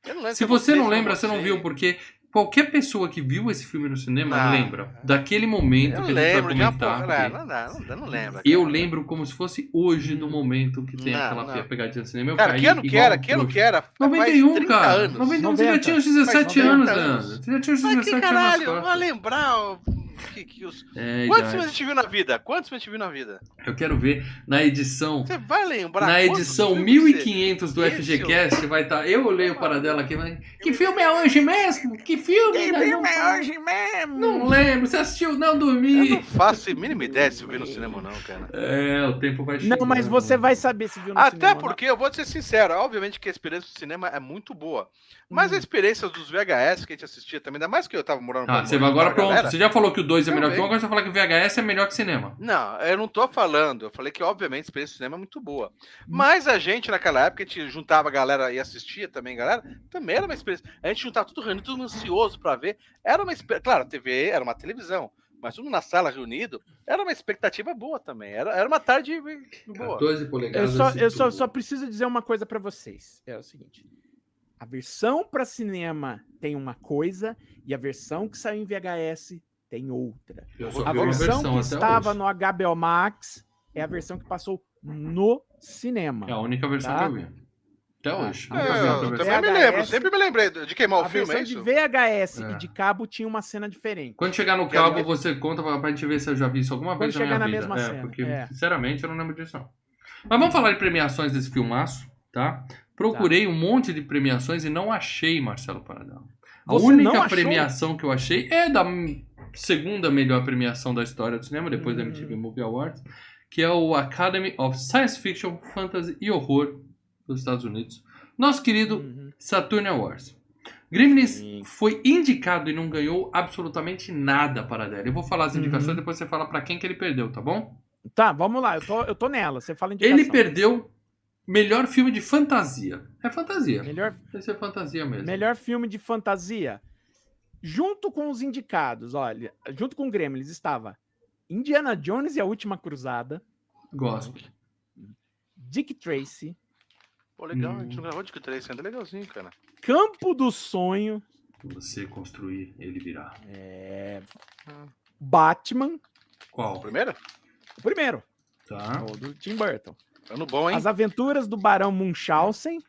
Speaker 2: Eu não lembro
Speaker 1: Se
Speaker 2: eu
Speaker 1: você não lembra, você não viu, porque qualquer pessoa que viu esse filme no cinema
Speaker 2: Não.
Speaker 1: lembra daquele momento
Speaker 2: Eu
Speaker 1: que a gente vai
Speaker 2: lembro
Speaker 1: comentar.
Speaker 2: porra.
Speaker 1: aqui.
Speaker 2: Não, não, dá, não, dá, não lembra.
Speaker 1: Eu lembro como se fosse hoje do momento que tem
Speaker 2: Não,
Speaker 1: aquela
Speaker 2: não.
Speaker 1: pegadinha no cinema. Eu
Speaker 2: Cara,
Speaker 1: caí
Speaker 2: que ano que era? Que ano que era? Faz
Speaker 1: 91,
Speaker 2: 30
Speaker 1: cara.
Speaker 2: anos.
Speaker 1: 91, você já
Speaker 3: 90.
Speaker 1: tinha uns 17
Speaker 2: Faz
Speaker 1: anos,
Speaker 2: 90 anos.
Speaker 1: Você já tinha uns
Speaker 2: Mas
Speaker 1: 17
Speaker 2: que
Speaker 1: anos.
Speaker 2: caralho,
Speaker 1: quase.
Speaker 2: vai lembrar ó, que, que os...
Speaker 1: É,
Speaker 2: Quantos filmes a gente viu na vida? Quantos filmes a gente viu na vida?
Speaker 1: Eu quero ver na edição
Speaker 2: Você vai lembrar
Speaker 1: Na edição
Speaker 2: filmes você-
Speaker 1: 1500 do
Speaker 2: Esse
Speaker 1: FGCast vai estar. Eu olhei o paradela aqui, mas. Que filme é hoje mesmo? Que filme?
Speaker 3: Que
Speaker 1: Não,
Speaker 3: filme
Speaker 1: não,
Speaker 3: é hoje mesmo?
Speaker 1: Não lembro. Você assistiu? Não
Speaker 2: Eu
Speaker 1: dormi.
Speaker 2: não faço a mínima ideia se eu vi no cinema ou não, cara.
Speaker 1: É, o tempo vai chegar.
Speaker 3: Não, mas você vai saber se viu no
Speaker 2: Até
Speaker 3: cinema ou não.
Speaker 2: porque, eu vou ser sincero, obviamente que a experiência do cinema é muito boa. Mas a
Speaker 3: Hum.
Speaker 2: experiência dos VHS que a gente assistia também, ainda mais que eu tava morando
Speaker 1: Ah, você vai agora
Speaker 2: a
Speaker 1: pronto.
Speaker 2: galera.
Speaker 1: Você já falou que o 2 é melhor que o 1,
Speaker 2: Também.
Speaker 1: agora você vai falar que o VHS é melhor que cinema.
Speaker 2: Não, eu não tô falando. Eu falei que, obviamente, a experiência do cinema é muito boa.
Speaker 3: Hum.
Speaker 2: Mas a gente, naquela época, a gente juntava a galera e assistia também, galera. Também era uma experiência. A gente juntava tudo reunido, tudo ansioso pra ver. Era uma experiência. Claro, a TV era uma televisão. Mas tudo na sala reunido, era uma expectativa boa também. Era, era uma tarde boa.
Speaker 1: 12
Speaker 3: Eu
Speaker 1: polegadas.
Speaker 3: só,
Speaker 1: e
Speaker 3: eu só, só preciso dizer uma coisa pra vocês. É o seguinte. A versão pra cinema tem uma coisa e a versão que saiu em VHS tem outra. A
Speaker 1: uma
Speaker 3: versão que estava
Speaker 1: hoje.
Speaker 3: no HBO Max é a versão que passou no cinema.
Speaker 1: É a única versão
Speaker 3: Tá?
Speaker 1: que eu vi. Até
Speaker 3: Ah,
Speaker 1: hoje.
Speaker 3: a
Speaker 1: Nunca vi
Speaker 2: É,
Speaker 3: versão
Speaker 2: eu
Speaker 3: de
Speaker 1: versão.
Speaker 2: também me
Speaker 3: VHS,
Speaker 2: lembro, sempre me lembrei de queimar o filme,
Speaker 3: versão
Speaker 2: é
Speaker 3: de
Speaker 2: isso?
Speaker 3: VHS
Speaker 1: É.
Speaker 3: e de cabo tinha uma cena diferente.
Speaker 1: Quando chegar no cabo, você conta pra, pra gente ver se eu já vi isso alguma
Speaker 3: Quando
Speaker 1: vez na
Speaker 3: chegar
Speaker 1: minha
Speaker 3: na
Speaker 1: vida.
Speaker 3: mesma
Speaker 1: é,
Speaker 3: cena,
Speaker 1: porque,
Speaker 3: é.
Speaker 1: sinceramente, eu não lembro disso não. Mas vamos falar de premiações desse filmaço, tá? Procurei um monte de premiações e não achei Marcelo Paradão. A
Speaker 3: Você
Speaker 1: única premiação que eu achei é da segunda melhor premiação da história do cinema, depois da
Speaker 3: Hum.
Speaker 1: MTV Movie Awards, que é o Academy of Science Fiction, Fantasy e Horror dos Estados Unidos. Nosso querido
Speaker 3: Uhum.
Speaker 1: Saturn Awards. Gremlins foi indicado e não ganhou absolutamente nada para dela. Eu vou falar as
Speaker 3: Uhum.
Speaker 1: indicações, depois você fala pra quem que ele perdeu, tá bom?
Speaker 3: Tá, vamos lá. Eu tô, eu tô nela. Você fala indicação.
Speaker 1: Ele perdeu melhor filme de fantasia. É fantasia.
Speaker 3: Melhor,
Speaker 1: Vai ser fantasia mesmo.
Speaker 3: melhor filme de fantasia. Junto com os indicados, olha, junto com o Gremlins estava Indiana Jones e a Última Cruzada,
Speaker 1: Gosto.
Speaker 3: Dick Tracy,
Speaker 2: Pô, legal,
Speaker 1: Hum.
Speaker 2: a gente não gravou que três ainda, legalzinho, cara.
Speaker 3: Campo do Sonho,
Speaker 1: Você construir, ele virá.
Speaker 3: é,
Speaker 2: Hum.
Speaker 3: Batman,
Speaker 1: Qual?
Speaker 2: Primeiro?
Speaker 3: o primeiro,
Speaker 1: Tá.
Speaker 3: o do Tim Burton.
Speaker 2: Ano bom, hein?
Speaker 3: As Aventuras do Barão Munchausen,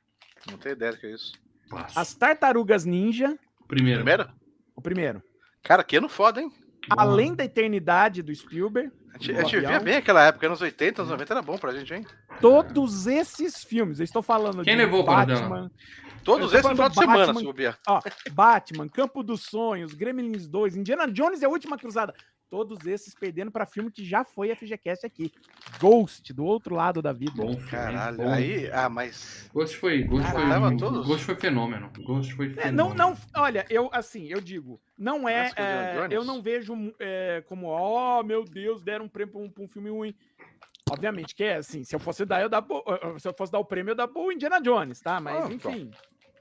Speaker 2: Não tenho ideia do que é isso.
Speaker 1: Passo.
Speaker 3: As Tartarugas Ninja,
Speaker 1: Primeiro.
Speaker 2: Primeiro?
Speaker 3: O primeiro.
Speaker 2: Cara, que ano foda, hein?
Speaker 3: Além da Eternidade do Spielberg,
Speaker 2: A gente,
Speaker 3: Do
Speaker 2: a gente via bem aquela época, anos 80, anos 90 era bom pra gente, hein?
Speaker 3: todos esses filmes, eu estou falando
Speaker 1: Quem
Speaker 3: de
Speaker 1: levou
Speaker 3: Batman,
Speaker 2: Todos esses no final de semana,
Speaker 3: Batman.
Speaker 2: se
Speaker 3: ó, Batman, Campo dos Sonhos, Gremlins 2, Indiana Jones e a Última Cruzada. Todos esses perdendo para filme que já foi FGCast aqui. Ghost, do outro lado da vida.
Speaker 1: Bom.
Speaker 2: Caralho,
Speaker 1: bom.
Speaker 2: aí. Ah, mas.
Speaker 1: Ghost foi, Ghost
Speaker 2: Caramba,
Speaker 1: foi,
Speaker 2: todos?
Speaker 1: Ghost foi fenômeno. Ghost foi
Speaker 3: É,
Speaker 1: fenômeno.
Speaker 3: não, não, olha, eu assim, eu digo, não é, é, eu não vejo é, como, ó, meu Deus, deram um prêmio pra um, pra um filme ruim. Obviamente que é assim, se eu fosse dar, eu dar, se eu fosse dar o prêmio, eu dar pro Indiana Jones, tá? Mas enfim,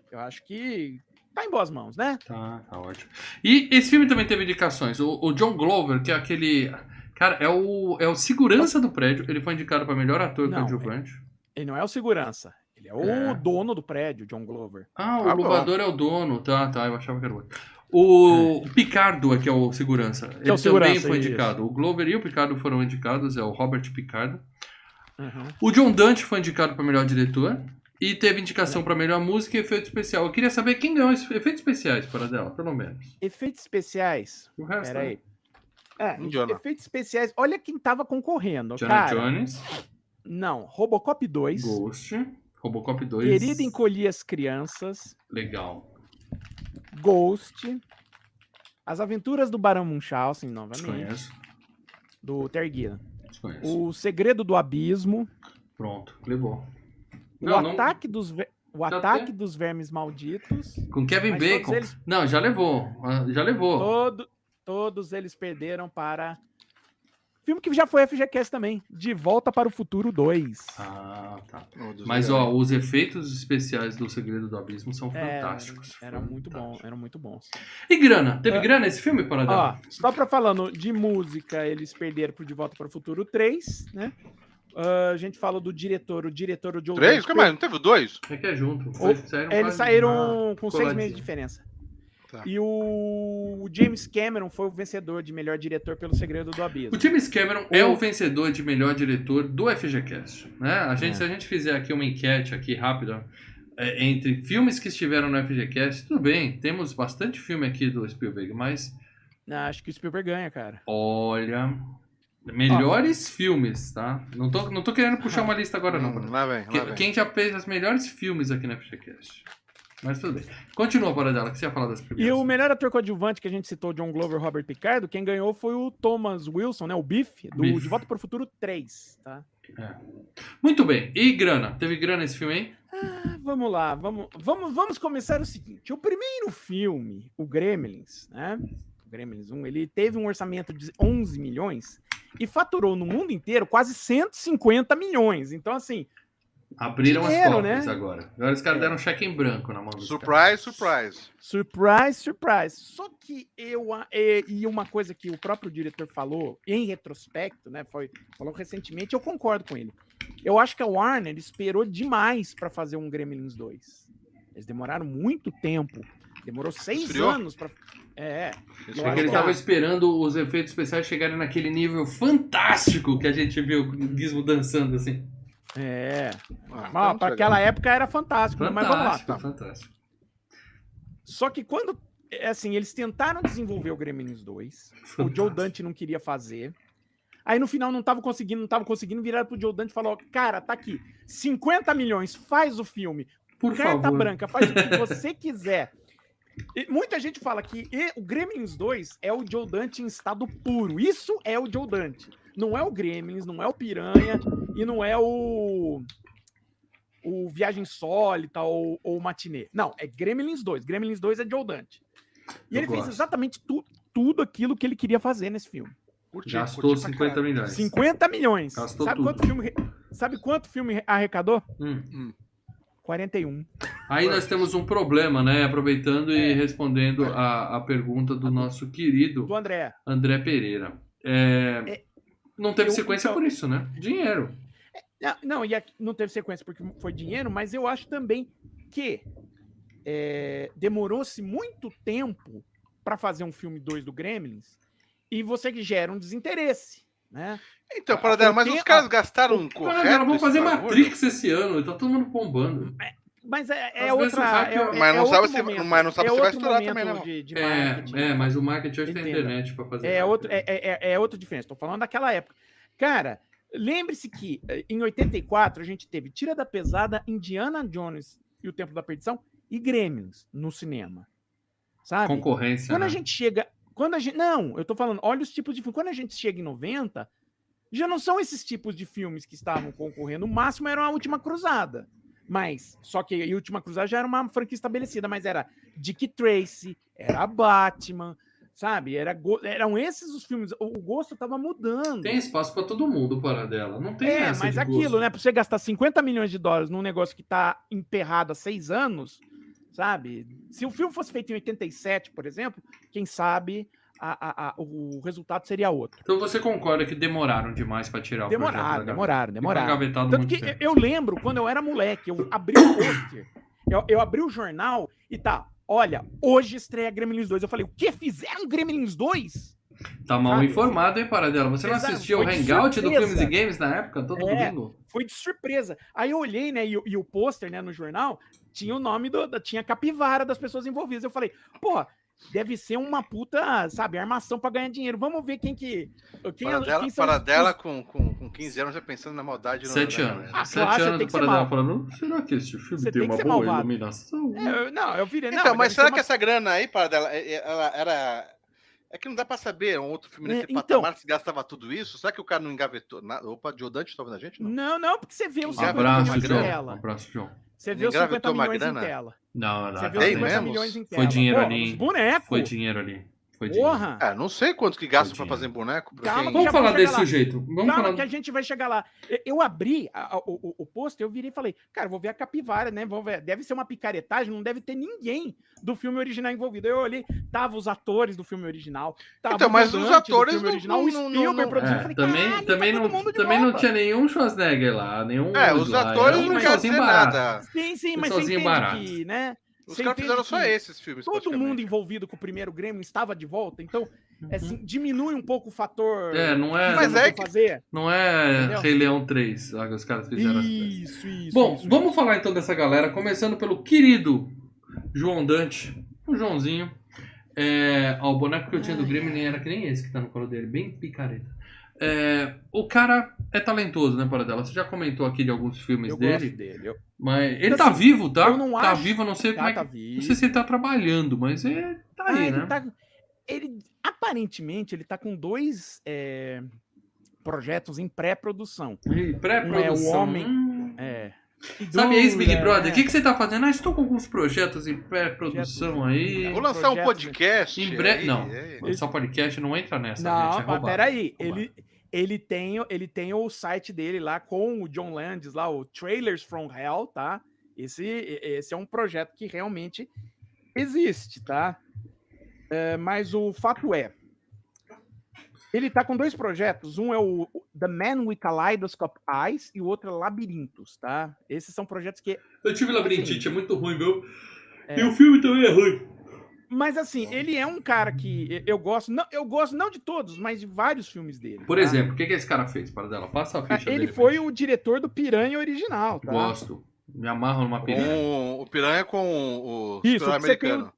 Speaker 3: eu acho que tá em boas mãos, né?
Speaker 1: Tá, tá ótimo. E esse filme também teve indicações. O, o John Glover, que é aquele. Cara, é o, é o segurança do prédio. Ele foi indicado para melhor ator
Speaker 3: Não,
Speaker 1: coadjuvante.
Speaker 3: Ele não é o segurança, ele é o
Speaker 1: É.
Speaker 3: dono do prédio, John Glover.
Speaker 1: Ah, o
Speaker 2: Ah.
Speaker 1: Luvador é o dono. Tá, tá, eu achava que era o outro. O Picardo é que é o segurança. Ele
Speaker 3: É o segurança,
Speaker 1: também foi
Speaker 3: isso.
Speaker 1: indicado. O Glover e o Picardo foram indicados, é o Robert Picardo.
Speaker 3: Uhum.
Speaker 1: O John Dante foi indicado para melhor diretor. E teve indicação para melhor música e efeito especial. Eu queria saber quem ganhou efeitos especiais para dela, pelo menos.
Speaker 3: Efeitos especiais,
Speaker 1: O resto,
Speaker 3: pera aí. É,
Speaker 2: Indiana.
Speaker 3: efeitos especiais, olha quem tava concorrendo,
Speaker 1: Johnny
Speaker 3: cara.
Speaker 1: Jones,
Speaker 3: Não, Robocop 2,
Speaker 1: Ghost, Robocop 2.
Speaker 3: Querido Encolher as Crianças,
Speaker 1: Legal.
Speaker 3: Ghost, As Aventuras do Barão Munchausen, novamente,
Speaker 1: Desconheço.
Speaker 3: do Terry Gilliam.
Speaker 1: Desconheço.
Speaker 3: O Segredo do Abismo,
Speaker 1: Pronto, levou.
Speaker 3: O
Speaker 1: Não, não-
Speaker 3: Ataque dos o
Speaker 1: Já
Speaker 3: Ataque
Speaker 1: tem.
Speaker 3: dos Vermes Malditos,
Speaker 1: Com Kevin Bacon.
Speaker 3: eles-
Speaker 1: Não, já levou. Ah, Já levou.
Speaker 3: todo- todos eles perderam para filme que já foi FGCast também, De Volta para o Futuro 2.
Speaker 1: Ah, tá.
Speaker 2: Oh,
Speaker 1: Mas, ó, os efeitos especiais do Segredo do Abismo são
Speaker 3: É,
Speaker 1: fantásticos.
Speaker 3: Era muito bom, eram muito bons.
Speaker 1: E grana? Teve
Speaker 3: Ah.
Speaker 1: grana esse filme,
Speaker 3: Ó,
Speaker 1: Paradela?
Speaker 3: só pra falando de música, eles perderam pro De Volta para o Futuro 3, né? Ah, a gente falou do diretor, o diretor, o Joe
Speaker 2: Três?
Speaker 3: Dante,
Speaker 2: Que mais? Não teve dois?
Speaker 1: É que é junto.
Speaker 3: O-
Speaker 1: saíram,
Speaker 3: Eles saíram com seis
Speaker 1: coladinho.
Speaker 3: meses de diferença.
Speaker 2: Tá.
Speaker 3: E o... o James Cameron foi o vencedor de melhor diretor pelo Segredo do Abismo.
Speaker 1: O James Cameron é
Speaker 3: O-
Speaker 1: o vencedor de melhor diretor do FGCast. Né? A gente,
Speaker 3: É.
Speaker 1: Se a gente fizer aqui uma enquete aqui rápida é, entre filmes que estiveram no FGCast, tudo bem, temos bastante filme aqui do Spielberg, mas
Speaker 3: Ah, Acho que o Spielberg ganha, cara.
Speaker 1: olha. Melhores filmes, tá? Não tô, não tô querendo puxar uma lista agora, não.
Speaker 2: Hum, lá vem, lá
Speaker 1: Que-
Speaker 2: vem.
Speaker 1: Quem já fez os melhores filmes aqui no FGCast. Mas tudo bem. Continua, Paradela, que você ia falar das
Speaker 3: E
Speaker 1: primeiras.
Speaker 3: o melhor ator coadjuvante que a gente citou, John Glover, Robert Picardo, quem ganhou foi o Thomas Wilson, né? O Biff, do
Speaker 1: Biff.
Speaker 3: De Volta para o Futuro 3, tá?
Speaker 1: Muito bem. E grana? Teve grana esse filme aí?
Speaker 3: Ah, vamos lá, vamos, vamos, vamos começar o seguinte. O primeiro filme, o Gremlins, né? O Gremlins 1, ele teve um orçamento de 11 milhões e faturou no mundo inteiro quase 150 milhões. Então, assim,
Speaker 1: Abriram
Speaker 3: Dinheiro,
Speaker 1: as cofres
Speaker 3: né?
Speaker 1: agora. Agora os caras
Speaker 3: É.
Speaker 1: deram um cheque em branco na mão dos
Speaker 2: Surprise, surprise.
Speaker 3: surprise, surprise. Só que eu. E, e uma coisa que o próprio diretor falou em retrospecto, né? Foi, falou recentemente, eu concordo com ele. Eu acho que a Warner esperou demais para fazer um Gremlins 2. Eles demoraram muito tempo. Demorou seis
Speaker 2: Esfriou?
Speaker 3: anos para. É.
Speaker 2: Esse
Speaker 3: Eu
Speaker 1: É que ele tava esperando os efeitos especiais chegarem naquele nível fantástico que a gente viu o Gizmo dançando assim.
Speaker 3: É.
Speaker 2: Ah,
Speaker 3: Mas,
Speaker 2: tá
Speaker 3: para aquela época era fantástico, né? mas vamos lá.
Speaker 1: Fantástico, fantástico.
Speaker 3: Só que quando. é Assim, eles tentaram desenvolver o Gremlins 2. O Joe
Speaker 1: Fantástico.
Speaker 3: Dante não queria fazer. Aí no final não tava conseguindo, não tava conseguindo, viraram pro Joe Dante e falou: Cara, tá aqui, 50 milhões, faz o filme.
Speaker 1: Por
Speaker 3: Carta
Speaker 1: favor.
Speaker 3: branca, faz o que você quiser. E muita gente fala que e- o Gremlins 2 é o Joe Dante em estado puro. Isso é o Joe Dante. Não é o Gremlins, não é o Piranha e não é o. O Viagem Sólita ou, ou o Matinê. Não, é Gremlins 2. Gremlins 2 é Joe Dante. E
Speaker 1: Eu
Speaker 3: ele fez
Speaker 1: gosto.
Speaker 3: exatamente tu- tudo aquilo que ele queria fazer nesse filme.
Speaker 2: Curti,
Speaker 1: Gastou
Speaker 2: curti pra
Speaker 1: 50
Speaker 2: caralho.
Speaker 1: milhões.
Speaker 3: 50 milhões.
Speaker 1: Gastou
Speaker 3: Sabe
Speaker 1: tudo.
Speaker 3: quanto, filme, sabe quanto filme arrecadou?
Speaker 1: Hum.
Speaker 3: 41.
Speaker 1: Aí nós temos um problema, né? Aproveitando e
Speaker 3: É.
Speaker 1: respondendo a, a pergunta do nosso querido
Speaker 3: Do André.
Speaker 1: André Pereira. É, Não teve
Speaker 3: Eu-
Speaker 1: sequência
Speaker 3: então-
Speaker 1: por isso, né? Dinheiro.
Speaker 3: Ah, Não, e não teve sequência porque foi dinheiro, mas eu acho também que é, demorou-se muito tempo para fazer um filme 2 do Gremlins e você gera um desinteresse, né?
Speaker 2: Então, Paradela, mas
Speaker 3: o
Speaker 2: os
Speaker 3: que-
Speaker 2: caras gastaram um
Speaker 1: Cara,
Speaker 2: correto.
Speaker 1: vamos
Speaker 2: esse
Speaker 1: fazer? Matrix esse ano, tá todo mundo bombando.
Speaker 3: Mas é, é outra. é-
Speaker 1: é-
Speaker 3: é-
Speaker 2: Mas não
Speaker 3: é
Speaker 2: sabe
Speaker 3: outro
Speaker 2: se-
Speaker 3: momento,
Speaker 2: mas não sabe
Speaker 3: é
Speaker 2: se vai
Speaker 3: outro
Speaker 2: estourar
Speaker 3: momento
Speaker 2: também, não.
Speaker 3: De, de
Speaker 1: É, é, mas o marketing hoje tem
Speaker 3: Entenda.
Speaker 1: internet pra fazer.
Speaker 3: É, outro, é, é, é outra diferença. Tô falando daquela época. Cara, lembre-se que eh, em 84 a gente teve Tira da Pesada, Indiana Jones e o Templo da Perdição e Gremlins no cinema. Sabe?
Speaker 1: Concorrência.
Speaker 3: Quando
Speaker 1: né?
Speaker 3: a gente chega. Quando a gente. Não, eu tô falando, olha os tipos de filme. Quando a gente chega em 90, já não são esses tipos de filmes que estavam concorrendo. O máximo era a Última Cruzada. Mas, só que a Última Cruzada já era uma franquia estabelecida, mas era Dick Tracy, era Batman, sabe? Era, eram esses os filmes. O, gosto tava mudando.
Speaker 1: Tem espaço pra todo mundo, para dela. Não tem
Speaker 3: É,
Speaker 1: essa
Speaker 3: mas aquilo,
Speaker 1: gosto.
Speaker 3: né? Pra você gastar 50 milhões de dólares num negócio que tá emperrado há seis anos, sabe? Se o filme fosse feito em 87, por exemplo, quem sabe a- a- a- o resultado seria outro.
Speaker 1: Então você concorda que demoraram demais pra tirar o
Speaker 3: Demoraram,
Speaker 1: gaveta?
Speaker 3: demoraram, demoraram.
Speaker 1: engavetado
Speaker 3: Tanto que
Speaker 1: tempo.
Speaker 3: eu lembro, quando eu era moleque, eu abri o pôster, eu, eu abri o jornal e tá, olha, hoje estreia Gremlins 2. Eu falei, o que? Fizeram Gremlins 2?
Speaker 1: Tá mal
Speaker 3: sabe?
Speaker 1: informado, hein, Paradela? Você não
Speaker 3: Exato,
Speaker 1: assistiu o Hangout do. Filmes e Games na época, todo
Speaker 3: É.
Speaker 1: domingo?
Speaker 3: Foi de surpresa. Aí eu olhei, né, e, o- e o pôster, né, no jornal, tinha o nome do. da- Tinha a capivara das pessoas envolvidas. Eu falei, pô, deve ser uma puta, sabe, armação pra ganhar dinheiro. Vamos ver quem que. Quem,
Speaker 2: Paradela,
Speaker 3: quem
Speaker 2: Paradela
Speaker 3: os-
Speaker 2: com, com, com 15 anos já pensando na maldade. no-
Speaker 1: Sete
Speaker 2: na-
Speaker 1: anos.
Speaker 3: Ah,
Speaker 1: Sete
Speaker 3: claro,
Speaker 1: anos do Paradela
Speaker 3: mal.
Speaker 1: falando, será que esse filme
Speaker 3: Você
Speaker 1: tem
Speaker 3: tem
Speaker 1: uma boa
Speaker 3: malvado."
Speaker 1: iluminação?
Speaker 3: É, eu- não, eu virei.
Speaker 2: Então,
Speaker 3: não,
Speaker 2: mas será
Speaker 3: ser
Speaker 2: que
Speaker 3: uma-
Speaker 2: essa grana aí, Paradela, é- é- ela era. É que não dá pra saber, um outro filme
Speaker 3: É,
Speaker 2: nesse
Speaker 3: então.
Speaker 2: patamar se gastava tudo isso. Será que o cara não engavetou? nada? Opa, Giordante tá ouvindo a gente? Não.
Speaker 3: Não, não, porque você vê os
Speaker 1: Um
Speaker 2: Engavetou
Speaker 3: 50
Speaker 1: abraço,
Speaker 3: milhões em
Speaker 1: João. Um
Speaker 3: tela.
Speaker 1: abraço, João.
Speaker 3: Você vê os
Speaker 2: Engavetou
Speaker 3: 50
Speaker 2: uma
Speaker 3: milhões em
Speaker 2: grana?
Speaker 3: tela.
Speaker 1: Não, não,
Speaker 3: Você vê
Speaker 1: não,
Speaker 3: os
Speaker 2: Tem
Speaker 3: 50
Speaker 2: mesmo?
Speaker 3: milhões em tela.
Speaker 1: Foi dinheiro
Speaker 3: Pô,
Speaker 1: ali.
Speaker 3: Os bonecos.
Speaker 1: Foi dinheiro ali. Foi.
Speaker 3: Porra.
Speaker 2: Ah, não sei quanto que gastam pra
Speaker 1: Tadinho.
Speaker 2: fazer boneco.
Speaker 3: Calma,
Speaker 2: quem-
Speaker 1: Vamos falar desse
Speaker 3: lá.
Speaker 1: sujeito. Vamos
Speaker 3: Calma
Speaker 1: falar.
Speaker 3: que a gente vai chegar lá. Eu- abri a- a- o, o, eu virei e falei, cara, vou ver a capivara, né? Vou ver. Deve ser uma picaretagem, não deve ter ninguém do filme original envolvido. Eu olhei, tava os atores do filme original. Tava
Speaker 2: Então,
Speaker 3: o
Speaker 2: mas os atores
Speaker 3: filme
Speaker 2: não-
Speaker 3: original,
Speaker 2: não- não- não-
Speaker 3: produzindo.
Speaker 1: É,
Speaker 3: falei,
Speaker 1: também
Speaker 3: "Caralho,
Speaker 1: também,
Speaker 3: tá
Speaker 1: não, também não
Speaker 3: volta."
Speaker 1: tinha nenhum Schwarzenegger lá, nenhum.
Speaker 2: É, os
Speaker 1: lá,
Speaker 2: atores não quer dizer
Speaker 1: barato.
Speaker 2: nada.
Speaker 3: Sim, sim, mas você entende
Speaker 1: barato.
Speaker 3: que, né?
Speaker 2: Os caras fizeram só
Speaker 3: que
Speaker 2: esses filmes.
Speaker 3: Todo mundo envolvido com o primeiro Grêmio estava de volta, então é assim, diminui um pouco o fator.
Speaker 1: É, não é,
Speaker 2: Mas
Speaker 3: que
Speaker 2: é
Speaker 3: vou fazer.
Speaker 1: não é
Speaker 3: Entendeu?
Speaker 1: Rei Leão 3, lá que os caras fizeram.
Speaker 3: Isso, isso.
Speaker 1: Bom,
Speaker 3: isso,
Speaker 1: vamos falar então dessa galera, começando pelo querido João Dante, o Joãozinho. É, ó, o boneco que eu tinha do Grêmio nem era que nem esse que tá no colo dele, bem picareta. É, o cara é talentoso, né, Paradela? Você já comentou aqui de alguns filmes
Speaker 3: Eu
Speaker 1: dele,
Speaker 3: dele. Eu...
Speaker 1: mas ele
Speaker 3: Assim,
Speaker 1: tá vivo, tá?
Speaker 3: eu não
Speaker 1: tá
Speaker 3: acho-
Speaker 1: vivo, não sei como é
Speaker 3: tá vivo.
Speaker 1: Não sei se ele tá trabalhando, mas ele tá
Speaker 3: Ah,
Speaker 1: aí,
Speaker 3: ele
Speaker 1: né?
Speaker 3: tá- ele, aparentemente, ele tá com dois é, projetos em pré-produção.
Speaker 1: Pré-produção.
Speaker 3: É, o homem-
Speaker 1: hum.
Speaker 3: É. Que
Speaker 1: Sabe esse Big
Speaker 3: dura,
Speaker 1: Brother?
Speaker 3: né?
Speaker 1: O que, que você tá fazendo? Ah, estou com alguns projetos em pré-produção aí.
Speaker 2: Vou lançar um
Speaker 3: Projetos-
Speaker 2: podcast.
Speaker 1: Em breve.
Speaker 2: aí,
Speaker 1: Não,
Speaker 2: aí.
Speaker 1: lançar podcast não entra nessa,
Speaker 3: Não,
Speaker 1: gente. É
Speaker 3: mas peraí. Ele, ele, tem, ele tem o site dele lá com o John Landis, lá, o Trailers from Hell, tá? Esse, esse é um projeto que realmente existe, tá? É, mas o fato é. Ele tá com dois projetos. Um é o The Man with Kaleidoscope Eyes e o outro é Labirintos, tá? Esses são projetos que.
Speaker 1: Eu tive labirintite, é muito ruim, meu.
Speaker 3: É.
Speaker 1: E o filme também é ruim.
Speaker 3: Mas assim, ele é um cara que eu gosto. Não, eu gosto não de todos, mas de vários filmes dele.
Speaker 1: Por
Speaker 3: tá?
Speaker 1: exemplo, o que, que esse cara fez, para dela? Passa a
Speaker 3: Ah,
Speaker 1: ficha
Speaker 3: Ele
Speaker 1: dele.
Speaker 3: foi o diretor do Piranha original, tá?
Speaker 1: Gosto. Me amarro numa piranha.
Speaker 2: Com o Piranha com o
Speaker 3: Isso,
Speaker 2: Super americano.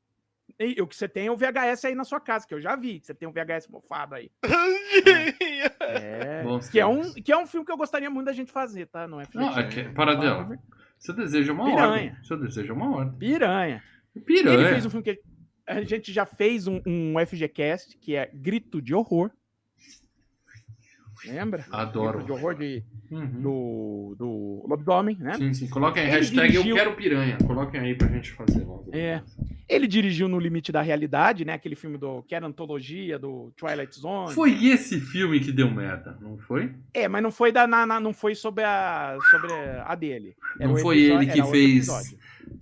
Speaker 3: E o que você tem é o VHS aí na sua casa, que eu já vi. que Você tem um VHS mofado aí. É. Que, é um, que é um filme que eu gostaria muito da gente fazer, tá? Não é
Speaker 1: Não, é que, para dela. Você deseja uma
Speaker 3: Piranha.
Speaker 1: ordem. Você deseja uma ordem.
Speaker 3: Piranha.
Speaker 1: Piranha.
Speaker 3: Ele fez um filme que a gente já fez um, um FGCast, que é Grito de Horror. Lembra?
Speaker 1: Adoro.
Speaker 3: De horror de,
Speaker 1: Uhum.
Speaker 3: do, do lobisomem, né?
Speaker 1: Sim, sim. Coloquem aí, hashtag
Speaker 3: dirigiu-
Speaker 1: eu quero piranha. Coloquem aí pra gente fazer logo.
Speaker 3: É. Ele dirigiu No Limite da Realidade, né? Aquele filme do que era antologia do Twilight Zone.
Speaker 1: Foi esse filme que deu merda, não foi?
Speaker 3: É, mas não foi da na, na- não foi sobre a sobre a dele. Era
Speaker 1: Não foi
Speaker 3: episódio-
Speaker 1: ele que fez,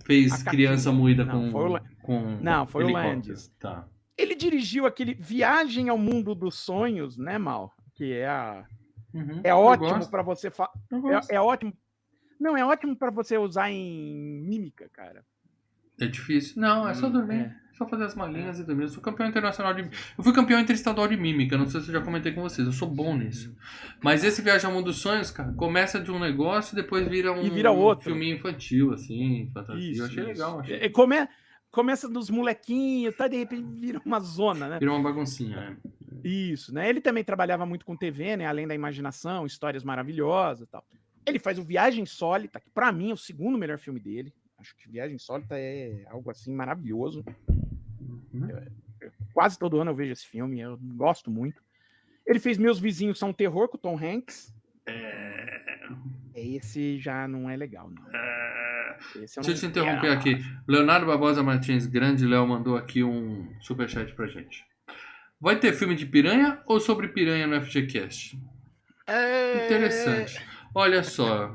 Speaker 1: fez
Speaker 3: A
Speaker 1: criança moída
Speaker 3: Não,
Speaker 1: com,
Speaker 3: o
Speaker 1: com
Speaker 3: Não, foi o. Landis.
Speaker 1: Tá.
Speaker 3: Ele dirigiu aquele Viagem ao Mundo dos Sonhos, né, Mal? Que é a
Speaker 1: Uhum.
Speaker 3: É ótimo pra você fa... é, é ótimo. Não, é ótimo pra você usar em mímica, cara.
Speaker 1: É difícil. Não, é só
Speaker 2: Hum,
Speaker 1: dormir.
Speaker 3: é.
Speaker 1: Só fazer as malinhas e dormir. Eu sou campeão internacional de. Eu fui campeão interestadual de mímica. Não sei se eu já comentei com vocês. Eu sou bom nisso. Mas esse Viagem ao Mundo dos Sonhos, cara, começa de um negócio depois vira um,
Speaker 3: E vira outro.
Speaker 1: filminho infantil, assim, fantasia. eu achei legal. Achei...
Speaker 3: É, come- Começa dos molequinhos, tá? De repente vira uma zona, né?
Speaker 1: Vira uma baguncinha, né?
Speaker 3: Isso, né? Ele também trabalhava muito com TV, né? Além da imaginação, histórias maravilhosas e tal. Ele faz o Viagem Sólita, que pra mim é o segundo melhor filme dele. Acho que Viagem Sólita é algo assim maravilhoso.
Speaker 1: Uhum.
Speaker 3: Quase todo ano eu vejo esse filme, eu gosto muito. Ele fez Meus Vizinhos São Terror com o Tom Hanks.
Speaker 1: É...
Speaker 3: Esse já não é legal, não.
Speaker 1: é...
Speaker 3: Esse
Speaker 1: Deixa
Speaker 3: eu
Speaker 1: eu te interromper
Speaker 3: quero.
Speaker 1: aqui. Leonardo Barbosa Martins, grande Léo, mandou aqui um superchat pra gente. Vai ter filme de piranha ou sobre piranha no FGCast?
Speaker 2: É...
Speaker 1: Interessante. Olha só,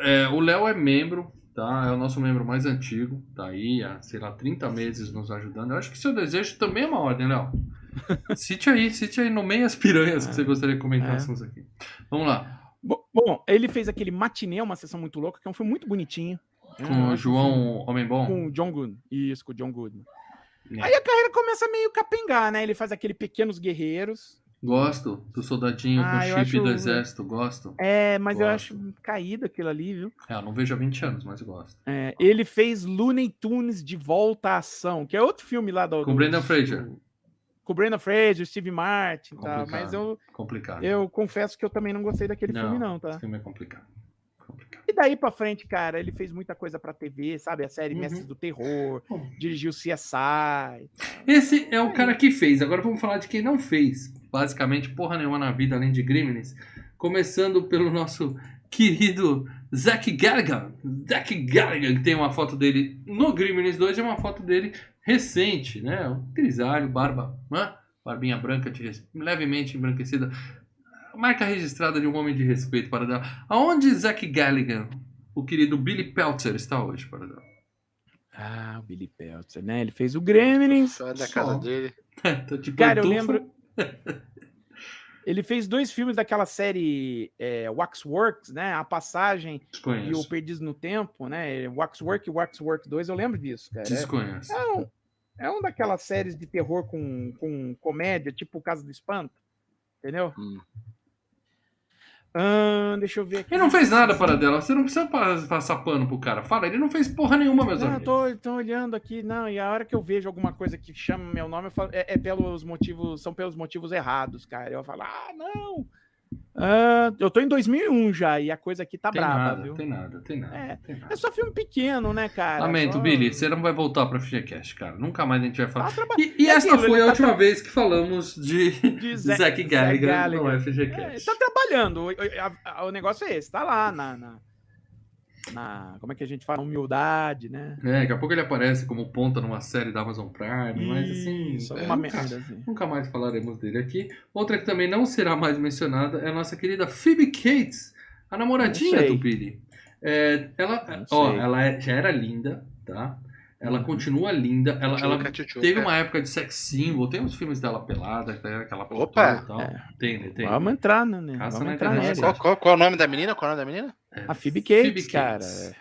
Speaker 1: é, o Léo é membro, tá? É o nosso membro mais antigo, tá aí há, sei lá, 30 meses nos ajudando. Eu acho que seu desejo também é uma ordem, Léo. Cite aí, cite aí, nomeie as piranhas que você gostaria que comentássemos aqui. Vamos lá,
Speaker 3: Bo- Bom, ele fez aquele Matinê, uma sessão muito louca, que é um filme muito bonitinho.
Speaker 1: com o João Homem Bom.
Speaker 3: Com o John Goodman. Isso, com o John Goodman.
Speaker 1: É.
Speaker 3: Aí a carreira começa meio capengar, né? Ele faz aquele Pequenos Guerreiros.
Speaker 1: Gosto do soldadinho
Speaker 3: Ah,
Speaker 1: com
Speaker 3: eu
Speaker 1: chip
Speaker 3: acho-
Speaker 1: do exército, gosto.
Speaker 3: É, mas eu
Speaker 1: Gosto.
Speaker 3: acho caído aquilo ali, viu?
Speaker 1: É, eu não vejo há 20 anos, mas eu gosto.
Speaker 3: É, ele fez Looney Tunes de Volta à Ação, que é outro filme lá do.
Speaker 1: Com
Speaker 3: do-
Speaker 1: Brendan Fraser.
Speaker 3: do- com o Brendan Fraser, Steve Martin, tá?
Speaker 1: Complicado.
Speaker 3: Mas eu,
Speaker 1: Complicado.
Speaker 3: eu confesso que eu também não gostei daquele filme, não, tá?
Speaker 1: Esse filme é complicado.
Speaker 3: E daí pra frente, cara, ele fez muita coisa pra TV, sabe? A série
Speaker 1: Uhum.
Speaker 3: Mestres do Terror, dirigiu CSI.
Speaker 1: Esse é o cara que fez. Agora vamos falar de quem não fez. Basicamente, porra nenhuma na vida, além de Gremlins. Começando pelo nosso querido Zack Gallagher. Zack Gallagher, que tem uma foto dele no Gremlins 2 e uma foto dele recente, né? Um grisalho, barba, né? barbinha branca, levemente embranquecida. Marca registrada de um homem de respeito para dar. Aonde Zack Gallagher, o querido Billy Peltzer, está hoje, para dar?
Speaker 3: Ah, o Billy Peltzer, né? Ele fez o Gremlins.
Speaker 2: Só é da
Speaker 1: Só.
Speaker 2: casa dele.
Speaker 1: Tipo
Speaker 3: Cara, eu lembro. Ele fez dois filmes daquela série é, Waxworks, né? A Passagem e o
Speaker 1: Desconheço.
Speaker 3: Perdido no Tempo, né? Waxwork e Waxwork 2, eu lembro disso, cara. É,
Speaker 1: Desconheço.
Speaker 3: é um, é um daquelas séries de terror com, com comédia, tipo Casa do Espanto. Entendeu?
Speaker 2: Hum.
Speaker 3: Ahn, deixa eu ver aqui.
Speaker 1: Ele não fez nada para dela. Você não precisa pa- passar pano pro cara. Fala, ele não fez porra nenhuma, meus
Speaker 3: Não, eu
Speaker 1: amigos.
Speaker 3: tô, tô olhando aqui, não, e a hora que eu vejo alguma coisa que chama meu nome, eu falo, é, é pelos motivos, são pelos motivos errados, cara. Eu falo, ah, não. Ah, eu tô em 2001 já, e a coisa aqui tá
Speaker 1: Tem
Speaker 3: braba,
Speaker 1: nada,
Speaker 3: viu?
Speaker 1: tem nada, tem nada,
Speaker 3: É.
Speaker 1: tem nada.
Speaker 3: É só filme pequeno, né, cara?
Speaker 1: Lamento,
Speaker 3: Só-
Speaker 1: Billy, você não vai voltar pra FGCast, cara. Nunca mais a gente vai falar.
Speaker 3: Tá traba-
Speaker 1: E, e
Speaker 3: É
Speaker 1: esta
Speaker 3: aquilo,
Speaker 1: foi a
Speaker 3: tá
Speaker 1: última
Speaker 3: tra-
Speaker 1: vez que falamos de,
Speaker 3: de Zé-
Speaker 1: Zack Gallagher
Speaker 3: Gallagher.
Speaker 1: no
Speaker 3: É,
Speaker 1: FGCast.
Speaker 3: tá trabalhando. O, a- o negócio é esse, tá lá na, na, na- Como é que a gente fala? Humildade, né?
Speaker 1: É, daqui a pouco ele aparece como ponta numa série da Amazon Prime, mas assim. É,
Speaker 3: uma
Speaker 1: nunca,
Speaker 3: merda, assim.
Speaker 1: nunca mais falaremos dele aqui. Outra que também não será mais mencionada é a nossa querida Phoebe Cates, a namoradinha do Billy. É, ela, ó, ela é- já era linda, tá? Ela
Speaker 3: Uhum.
Speaker 1: continua linda. Ela, ela teve uma época de sex symbol. Tem uns filmes dela pelada, que é aquela
Speaker 2: Opa!
Speaker 1: e tal.
Speaker 3: É.
Speaker 1: Tem, né? Tem.
Speaker 3: Vamos entrar, né? né?
Speaker 1: Caça
Speaker 3: Vamos
Speaker 1: na
Speaker 3: entrar nele.
Speaker 2: Qual, qual, qual é o nome da menina? Qual é o nome da menina?
Speaker 3: A Phoebe Cates,
Speaker 1: Phoebe
Speaker 3: cara.
Speaker 1: Cates.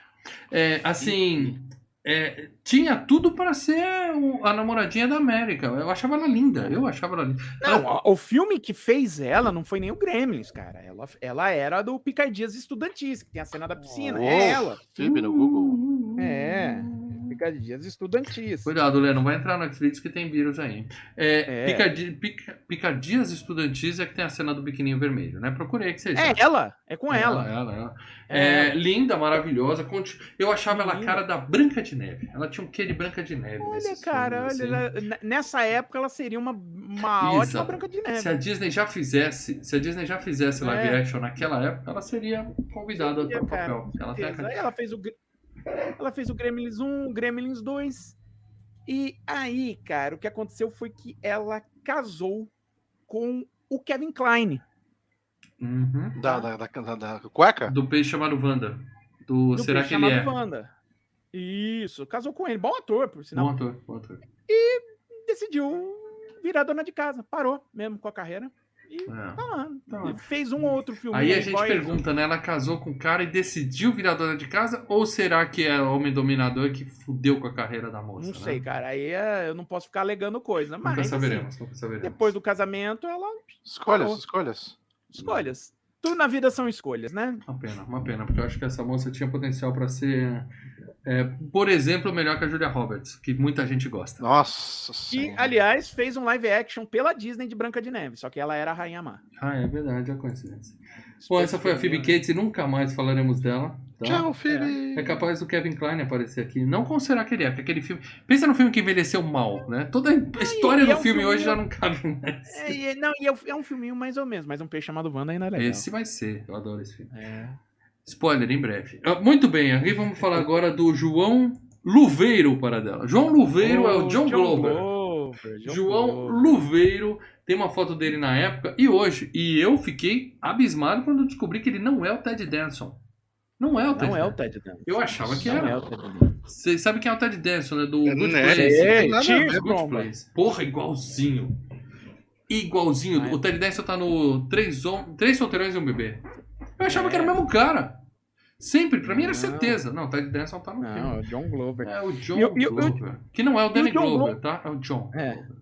Speaker 1: É, assim, é, tinha tudo para ser o- a namoradinha da América. Eu achava ela linda. Eu achava ela linda.
Speaker 3: Não,
Speaker 1: Ela-
Speaker 3: o o filme que fez ela não foi nem o Gremlins, cara. Ela, ela era do Picardias Estudantis, que tem a cena da piscina.
Speaker 2: Oh.
Speaker 3: É ela.
Speaker 2: Phoebe no Google.
Speaker 3: É. Picardias Estudantis.
Speaker 1: Cuidado, Lê, não vai entrar no Netflix que tem vírus aí. É,
Speaker 3: É.
Speaker 1: Picardi- Pica- Estudantis é que tem a cena do biquininho vermelho, né? Procurei que vocês
Speaker 3: É ela, é com ela.
Speaker 1: Ela, ela.
Speaker 3: É
Speaker 1: É, linda, maravilhosa. Eu achava ela a cara da Branca de Neve. Ela tinha um quê de Branca de Neve.
Speaker 3: Olha, cara,
Speaker 1: filmes,
Speaker 3: olha,
Speaker 1: assim.
Speaker 3: ela- nessa época ela seria uma, uma ótima Branca de Neve.
Speaker 1: Se a Disney já fizesse, se a Disney já fizesse live
Speaker 3: É.
Speaker 1: action naquela época, ela seria convidada para o papel. Ela
Speaker 3: ela fez o ela fez o Gremlins 1, o Gremlins 2. E aí, cara, o que aconteceu foi que ela casou com o Kevin Klein.
Speaker 1: Uhum.
Speaker 2: Da, da, da, da, da cueca?
Speaker 1: Do peixe chamado Wanda. Do,
Speaker 3: do
Speaker 1: Será
Speaker 3: peixe
Speaker 1: que ele é?
Speaker 3: chamado Wanda. Isso, casou com ele. Bom ator, por sinal.
Speaker 1: Bom ator, bom ator.
Speaker 3: Decidiu virar dona de casa. Parou mesmo com a carreira. E
Speaker 1: É.
Speaker 3: tá lá.
Speaker 1: Tá lá.
Speaker 3: Ele fez um ou outro filme.
Speaker 1: Aí a gente pergunta, né? Ela casou com o cara e decidiu virar dona de casa? Ou será que é homem dominador que fudeu com a carreira da moça?
Speaker 3: Não
Speaker 1: né?
Speaker 3: sei, cara. Aí é- eu não posso ficar alegando coisa. Mas,
Speaker 1: Nunca
Speaker 3: assim,
Speaker 1: saberemos, nunca saberemos.
Speaker 3: depois do casamento, ela.
Speaker 2: Escolhas, escolhas.
Speaker 3: Escolhas. Tudo na vida são escolhas, né?
Speaker 1: Uma pena, uma pena, porque eu acho que essa moça tinha potencial pra ser, é, por exemplo, melhor que a Julia Roberts, que muita gente gosta.
Speaker 2: Nossa
Speaker 3: Que,
Speaker 2: senhora.
Speaker 3: aliás, fez um live action pela Disney de Branca de Neve. Só que ela era a Rainha Má.
Speaker 1: Ah, é verdade, é coincidência. Bom, essa foi a Phoebe Cates e nunca mais falaremos dela. tá?
Speaker 2: Tchau, filho.
Speaker 1: É capaz do Kevin Klein aparecer aqui. Não como será que ele é, porque aquele filme. Pensa no filme que envelheceu mal, né? Toda a história
Speaker 3: e
Speaker 1: do
Speaker 3: é um
Speaker 1: filme
Speaker 3: filme-
Speaker 1: hoje já não cabe mais.
Speaker 3: É, e- não, e é, um- é um filminho mais ou menos, mas um peixe chamado Wanda ainda é legal.
Speaker 1: Esse vai ser, eu adoro esse filme.
Speaker 3: É.
Speaker 1: Spoiler em breve. Ah, muito bem, aqui vamos falar agora do João Luveiro para dela. João Luveiro é o John, Glover.
Speaker 3: Glover, John
Speaker 1: João
Speaker 3: Glover.
Speaker 1: Luveiro tem uma foto dele na época e hoje. E eu fiquei abismado quando descobri que ele não é o Ted Danson. Não é o Ted
Speaker 3: Não é o
Speaker 1: Danson.
Speaker 3: Ted Danson.
Speaker 1: Eu achava que
Speaker 3: Não
Speaker 1: era.
Speaker 3: é o Ted Danson.
Speaker 1: Vocês sabem quem é o Ted Danson, né? Do
Speaker 2: É,
Speaker 1: Good
Speaker 2: né?
Speaker 1: Place.
Speaker 3: É,
Speaker 2: a
Speaker 3: Cheers,
Speaker 1: Good. Place. Porra, igualzinho. Igualzinho.
Speaker 3: Ah, é.
Speaker 1: O Ted Danson tá no Três, Hom- Três Solteirões e um Bebê. Eu achava que era o mesmo cara. Sempre, pra mim era
Speaker 3: Não.
Speaker 1: certeza. Não, o Ted Danson tá no
Speaker 3: Não,
Speaker 1: filme.
Speaker 3: é o John Glover.
Speaker 1: É o John
Speaker 3: eu- eu-
Speaker 1: Glover. Que não é o Danny
Speaker 3: John
Speaker 1: Glover, tá? É o John.
Speaker 3: É.
Speaker 1: Glover.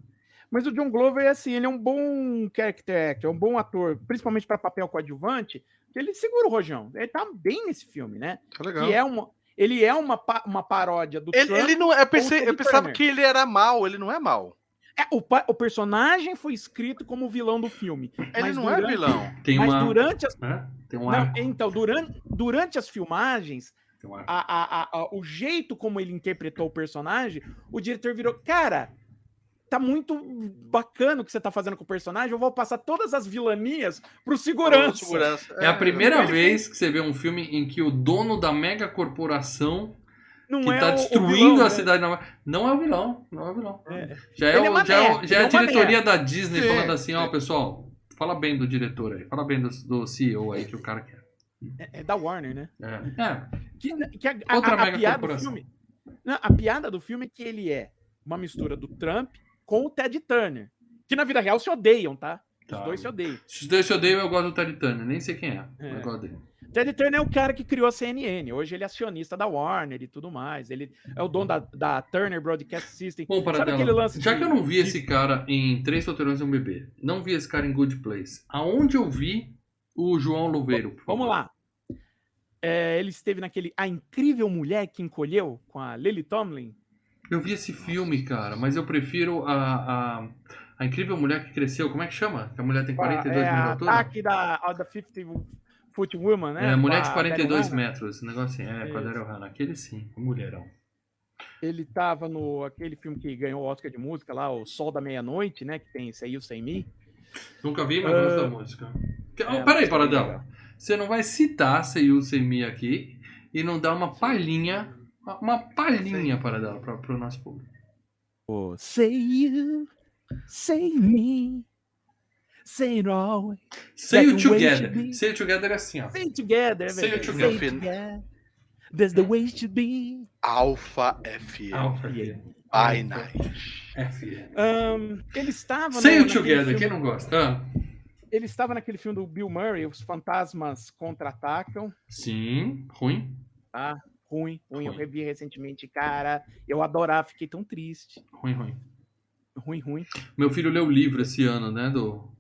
Speaker 3: Mas o John Glover é assim, ele é um bom character actor, é um bom ator, principalmente para papel coadjuvante, que ele segura o rojão. Ele tá bem nesse filme, né?
Speaker 2: Tá legal.
Speaker 3: Que é uma, ele é uma, uma paródia do
Speaker 2: Ele,
Speaker 3: Trump.
Speaker 2: ele não, eu, pensei, eu pensava
Speaker 3: Turner.
Speaker 2: que ele era mal, ele não é mal.
Speaker 3: É, o, o personagem foi escrito como o vilão do filme.
Speaker 2: Ele não
Speaker 3: durante,
Speaker 2: é vilão.
Speaker 1: Tem
Speaker 3: Mas
Speaker 1: uma.
Speaker 3: durante as,
Speaker 1: né? Tem um
Speaker 3: não, então, durante, durante as filmagens,
Speaker 1: Tem um
Speaker 3: a- a- a- o jeito como ele interpretou o personagem, o diretor virou, cara, tá muito bacana o que você tá fazendo com o personagem, eu vou passar todas as vilanias pro segurança.
Speaker 2: Segurança.
Speaker 1: É a primeira vez que você vê um filme em que o dono da mega corporação
Speaker 3: Não
Speaker 1: que
Speaker 3: é
Speaker 1: tá destruindo
Speaker 3: vilão,
Speaker 1: a
Speaker 3: né?
Speaker 1: cidade Nova não é o vilão, não é o vilão.
Speaker 3: É.
Speaker 1: Já é,
Speaker 3: é
Speaker 1: o- já é, já é a
Speaker 3: ele é uma
Speaker 1: diretoria da Disney
Speaker 2: Sim,
Speaker 1: falando assim, ó, pessoal, fala bem do diretor aí, fala bem do, do CEO aí que o cara quer.
Speaker 3: É, é da Warner, né?
Speaker 1: É. É.
Speaker 3: Que, que a, a-
Speaker 1: Outra
Speaker 3: a- a
Speaker 1: mega
Speaker 3: piada do
Speaker 1: corporação.
Speaker 3: filme. Não, a piada do filme é que ele é uma mistura do Trump com o Ted Turner. Que na vida real se odeiam, tá? Os
Speaker 1: Tá.
Speaker 3: dois se odeiam.
Speaker 1: Se os dois se odeiam, eu gosto do Ted Turner, nem sei quem é,
Speaker 3: É.
Speaker 1: mas gosto dele.
Speaker 3: Ted Turner é o cara que criou a CNN. Hoje ele é acionista da Warner e tudo mais. Ele é o dono da, da Turner Broadcast System.
Speaker 1: Bom, para
Speaker 3: Sabe aquele lance
Speaker 1: já
Speaker 3: de-
Speaker 1: que eu não vi esse cara em Três Solteirões e um Bebê, não vi esse cara em Good Place, aonde eu vi o João Luveiro? por
Speaker 3: Vamos lá. É, ele esteve naquele A Incrível Mulher que Encolheu com a Lily Tomlin.
Speaker 1: Eu vi esse filme, cara, mas eu prefiro a, a, a Incrível Mulher que Cresceu. Como é que chama? Que a mulher tem 42
Speaker 3: é,
Speaker 1: metros de altura?
Speaker 3: ataque da, da 50 Foot Woman, né?
Speaker 1: É, mulher de
Speaker 3: a
Speaker 1: 42
Speaker 3: Daryl Hannah.
Speaker 1: metros, esse negócio assim. É, com a. Daryl Hannah. Aquele sim, um mulherão.
Speaker 3: Ele tava no aquele filme que ganhou o Oscar de música lá, O Sol da Meia-Noite, né? Que tem o Sem Me.
Speaker 1: Nunca vi, mas
Speaker 3: Ah,
Speaker 1: gosto da música. Que- oh,
Speaker 3: É,
Speaker 1: peraí,
Speaker 3: legal.
Speaker 1: Você não vai citar Seiyu Semi aqui e não dar uma palhinha, uma- palhinha, Paradela, para o nosso público.
Speaker 3: Oh, say you, say me, say it always.
Speaker 1: Say
Speaker 3: way
Speaker 1: Together. Say You Together é assim, ó.
Speaker 3: Say it together,
Speaker 1: Say
Speaker 3: velho.
Speaker 1: it
Speaker 3: Say
Speaker 1: together.
Speaker 3: it together. That's the way it should be.
Speaker 2: Alpha FM.
Speaker 1: Alpha? FM.
Speaker 2: By Night.
Speaker 1: FM.
Speaker 3: Ele estava
Speaker 1: Say
Speaker 3: naquele
Speaker 1: Together,
Speaker 3: filme-
Speaker 1: quem não gosta? Ah,
Speaker 3: Ele estava naquele filme do Bill Murray, Os Fantasmas Contra-Atacam.
Speaker 1: sim, ruim.
Speaker 3: Tá? Ruim, ruim. Eu
Speaker 1: Ruim.
Speaker 3: revi recentemente, cara. Eu adorava, fiquei tão triste.
Speaker 1: Ruim, ruim.
Speaker 3: Ruim, ruim.
Speaker 1: Meu filho leu o livro esse ano, né, do,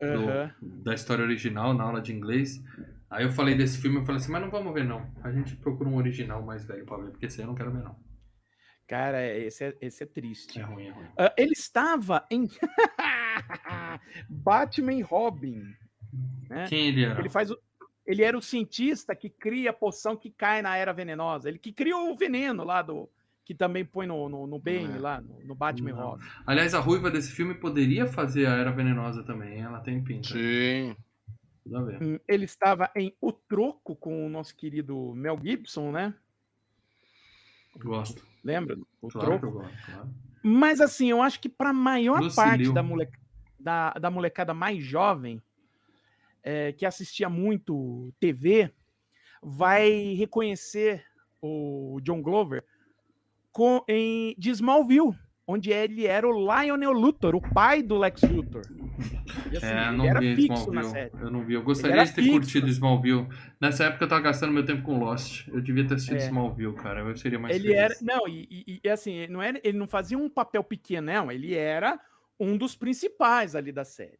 Speaker 1: do- da história original na aula de inglês. Aí eu falei desse filme, eu falei assim, mas não vamos ver não. A gente procura um original mais velho pra ver, porque esse aí eu não quero ver não.
Speaker 3: Cara, esse é, esse é triste.
Speaker 1: É ruim, é ruim.
Speaker 3: Ah, ele estava em Batman Robin. né?
Speaker 1: Quem ele era?
Speaker 3: Ele faz o... Ele era o cientista que cria a poção que cai na era venenosa. Ele que cria o veneno lá do. Que também põe no, no, no Bane,
Speaker 2: É.
Speaker 3: lá, no, no Batman
Speaker 1: Não.
Speaker 3: Robin.
Speaker 1: Aliás, a ruiva desse filme poderia fazer a Era Venenosa também, ela tem pinta.
Speaker 2: Sim.
Speaker 1: Tudo a ver.
Speaker 3: Hum, Ele estava em O Troco com o nosso querido Mel Gibson, né?
Speaker 1: Gosto.
Speaker 3: Lembra? O
Speaker 1: Claro que
Speaker 3: Troco.
Speaker 1: eu gosto, claro.
Speaker 3: Mas assim, eu acho que para a maior
Speaker 1: Lucille
Speaker 3: parte da, mole- da, da molecada mais jovem, é, que assistia muito TV, vai reconhecer o John Glover com, em, de Smallville, onde ele era o Lionel Luthor, o pai do Lex Luthor. E, assim,
Speaker 1: É,
Speaker 3: ele
Speaker 1: não
Speaker 3: era
Speaker 1: vi
Speaker 3: fixo na série.
Speaker 1: Eu não vi. Eu gostaria de ter
Speaker 3: fixo.
Speaker 1: curtido Smallville. Nessa época eu tava gastando meu tempo com Lost. Eu devia ter assistido
Speaker 3: É.
Speaker 1: Smallville, cara. Eu seria mais
Speaker 3: Ele
Speaker 1: feliz.
Speaker 3: era. Não, e, e- e, assim, não era, ele não fazia um papel pequeno, não. Ele era um dos principais ali da série.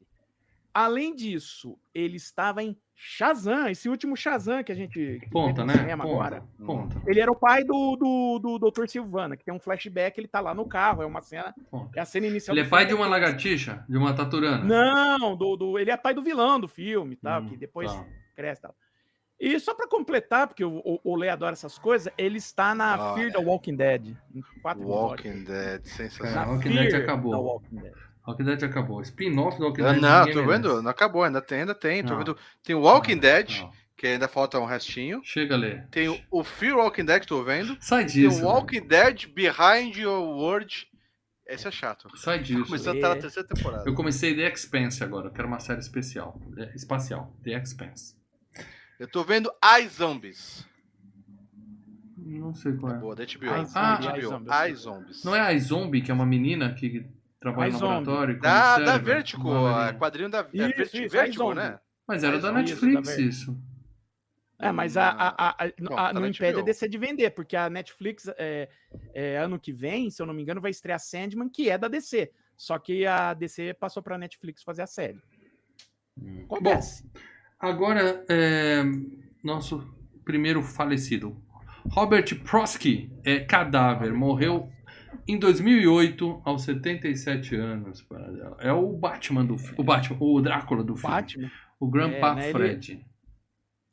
Speaker 3: Além disso, ele estava em Shazam, esse último Shazam que a gente.
Speaker 1: Ponta, né?
Speaker 3: cinema
Speaker 1: Ponta.
Speaker 3: agora.
Speaker 1: Ponta.
Speaker 3: Ele era o pai do, do, do Dr. Silvana, que tem um flashback, ele tá lá no carro, é uma cena.
Speaker 1: ponta.
Speaker 3: É a cena inicial
Speaker 1: Ele é
Speaker 3: do
Speaker 1: pai
Speaker 3: filme,
Speaker 1: de uma lagartixa? De uma taturana?
Speaker 3: Não, do, do, ele é pai do vilão do filme, tal,
Speaker 1: Hum,
Speaker 3: que depois
Speaker 1: tá.
Speaker 3: cresce e tal. E só pra completar, porque o, o, o Lê adora essas coisas, ele está na
Speaker 2: Ah,
Speaker 3: Fear
Speaker 2: é.
Speaker 3: the Walking Dead. Em quatro episódios.
Speaker 2: Walking Dead, sensacional.
Speaker 3: Na
Speaker 1: Walking Dead
Speaker 3: Fear
Speaker 1: acabou.
Speaker 3: da Walking Dead.
Speaker 1: Walking Dead acabou. Spin-off do Walking
Speaker 2: Ah,
Speaker 1: Dead.
Speaker 2: não, tô
Speaker 1: merece.
Speaker 2: vendo, não acabou, ainda tem, ainda tem. Tô vendo, tem o Walking
Speaker 1: Não,
Speaker 2: Dead,
Speaker 1: não.
Speaker 2: que ainda falta um restinho.
Speaker 1: Chega, Lê.
Speaker 2: Tem o, o Fear Walking Dead que tô vendo.
Speaker 1: Sai
Speaker 2: Tem
Speaker 1: disso.
Speaker 2: o Walking Dead Behind Your World. Esse é chato.
Speaker 1: Sai disso.
Speaker 2: Começando
Speaker 3: É.
Speaker 2: até na terceira temporada.
Speaker 1: Eu comecei The Expanse agora. Eu quero uma série especial. É, espacial. The Expanse.
Speaker 2: Eu tô vendo iZombies.
Speaker 1: Não sei qual é.
Speaker 2: Boa, da HBO.
Speaker 3: iZombies,
Speaker 1: Ah,
Speaker 2: HBO.
Speaker 3: iZombies.
Speaker 2: iZombies.
Speaker 1: Não é a Zombie, que é uma menina que trabalha no laboratório?
Speaker 2: Da, da? Vertigo, a quadrinho da é,
Speaker 3: Isso,
Speaker 2: Vertigo,
Speaker 3: isso,
Speaker 2: Vertigo, né?
Speaker 1: Mas era da
Speaker 2: iZombie,
Speaker 3: isso,
Speaker 1: Netflix,
Speaker 3: da
Speaker 1: isso.
Speaker 3: É, mas a, a, a- a-
Speaker 2: Não,
Speaker 3: a-
Speaker 2: tá
Speaker 3: não impede a
Speaker 2: HBO.
Speaker 3: DC de vender, porque a Netflix, é, é, ano que vem, se eu não me engano, vai estrear Sandman, que é da DC. Só que a DC passou pra Netflix fazer a série.
Speaker 1: Bom,
Speaker 3: Acontece.
Speaker 1: agora, é, nosso primeiro falecido. Robert Prosky é cadáver. Morreu em 2008, aos 77 anos. Paradela. É o Batman do O Batman, o Drácula do filme.
Speaker 3: Batman.
Speaker 1: O Grandpa
Speaker 3: É, né, ele-
Speaker 1: Fred.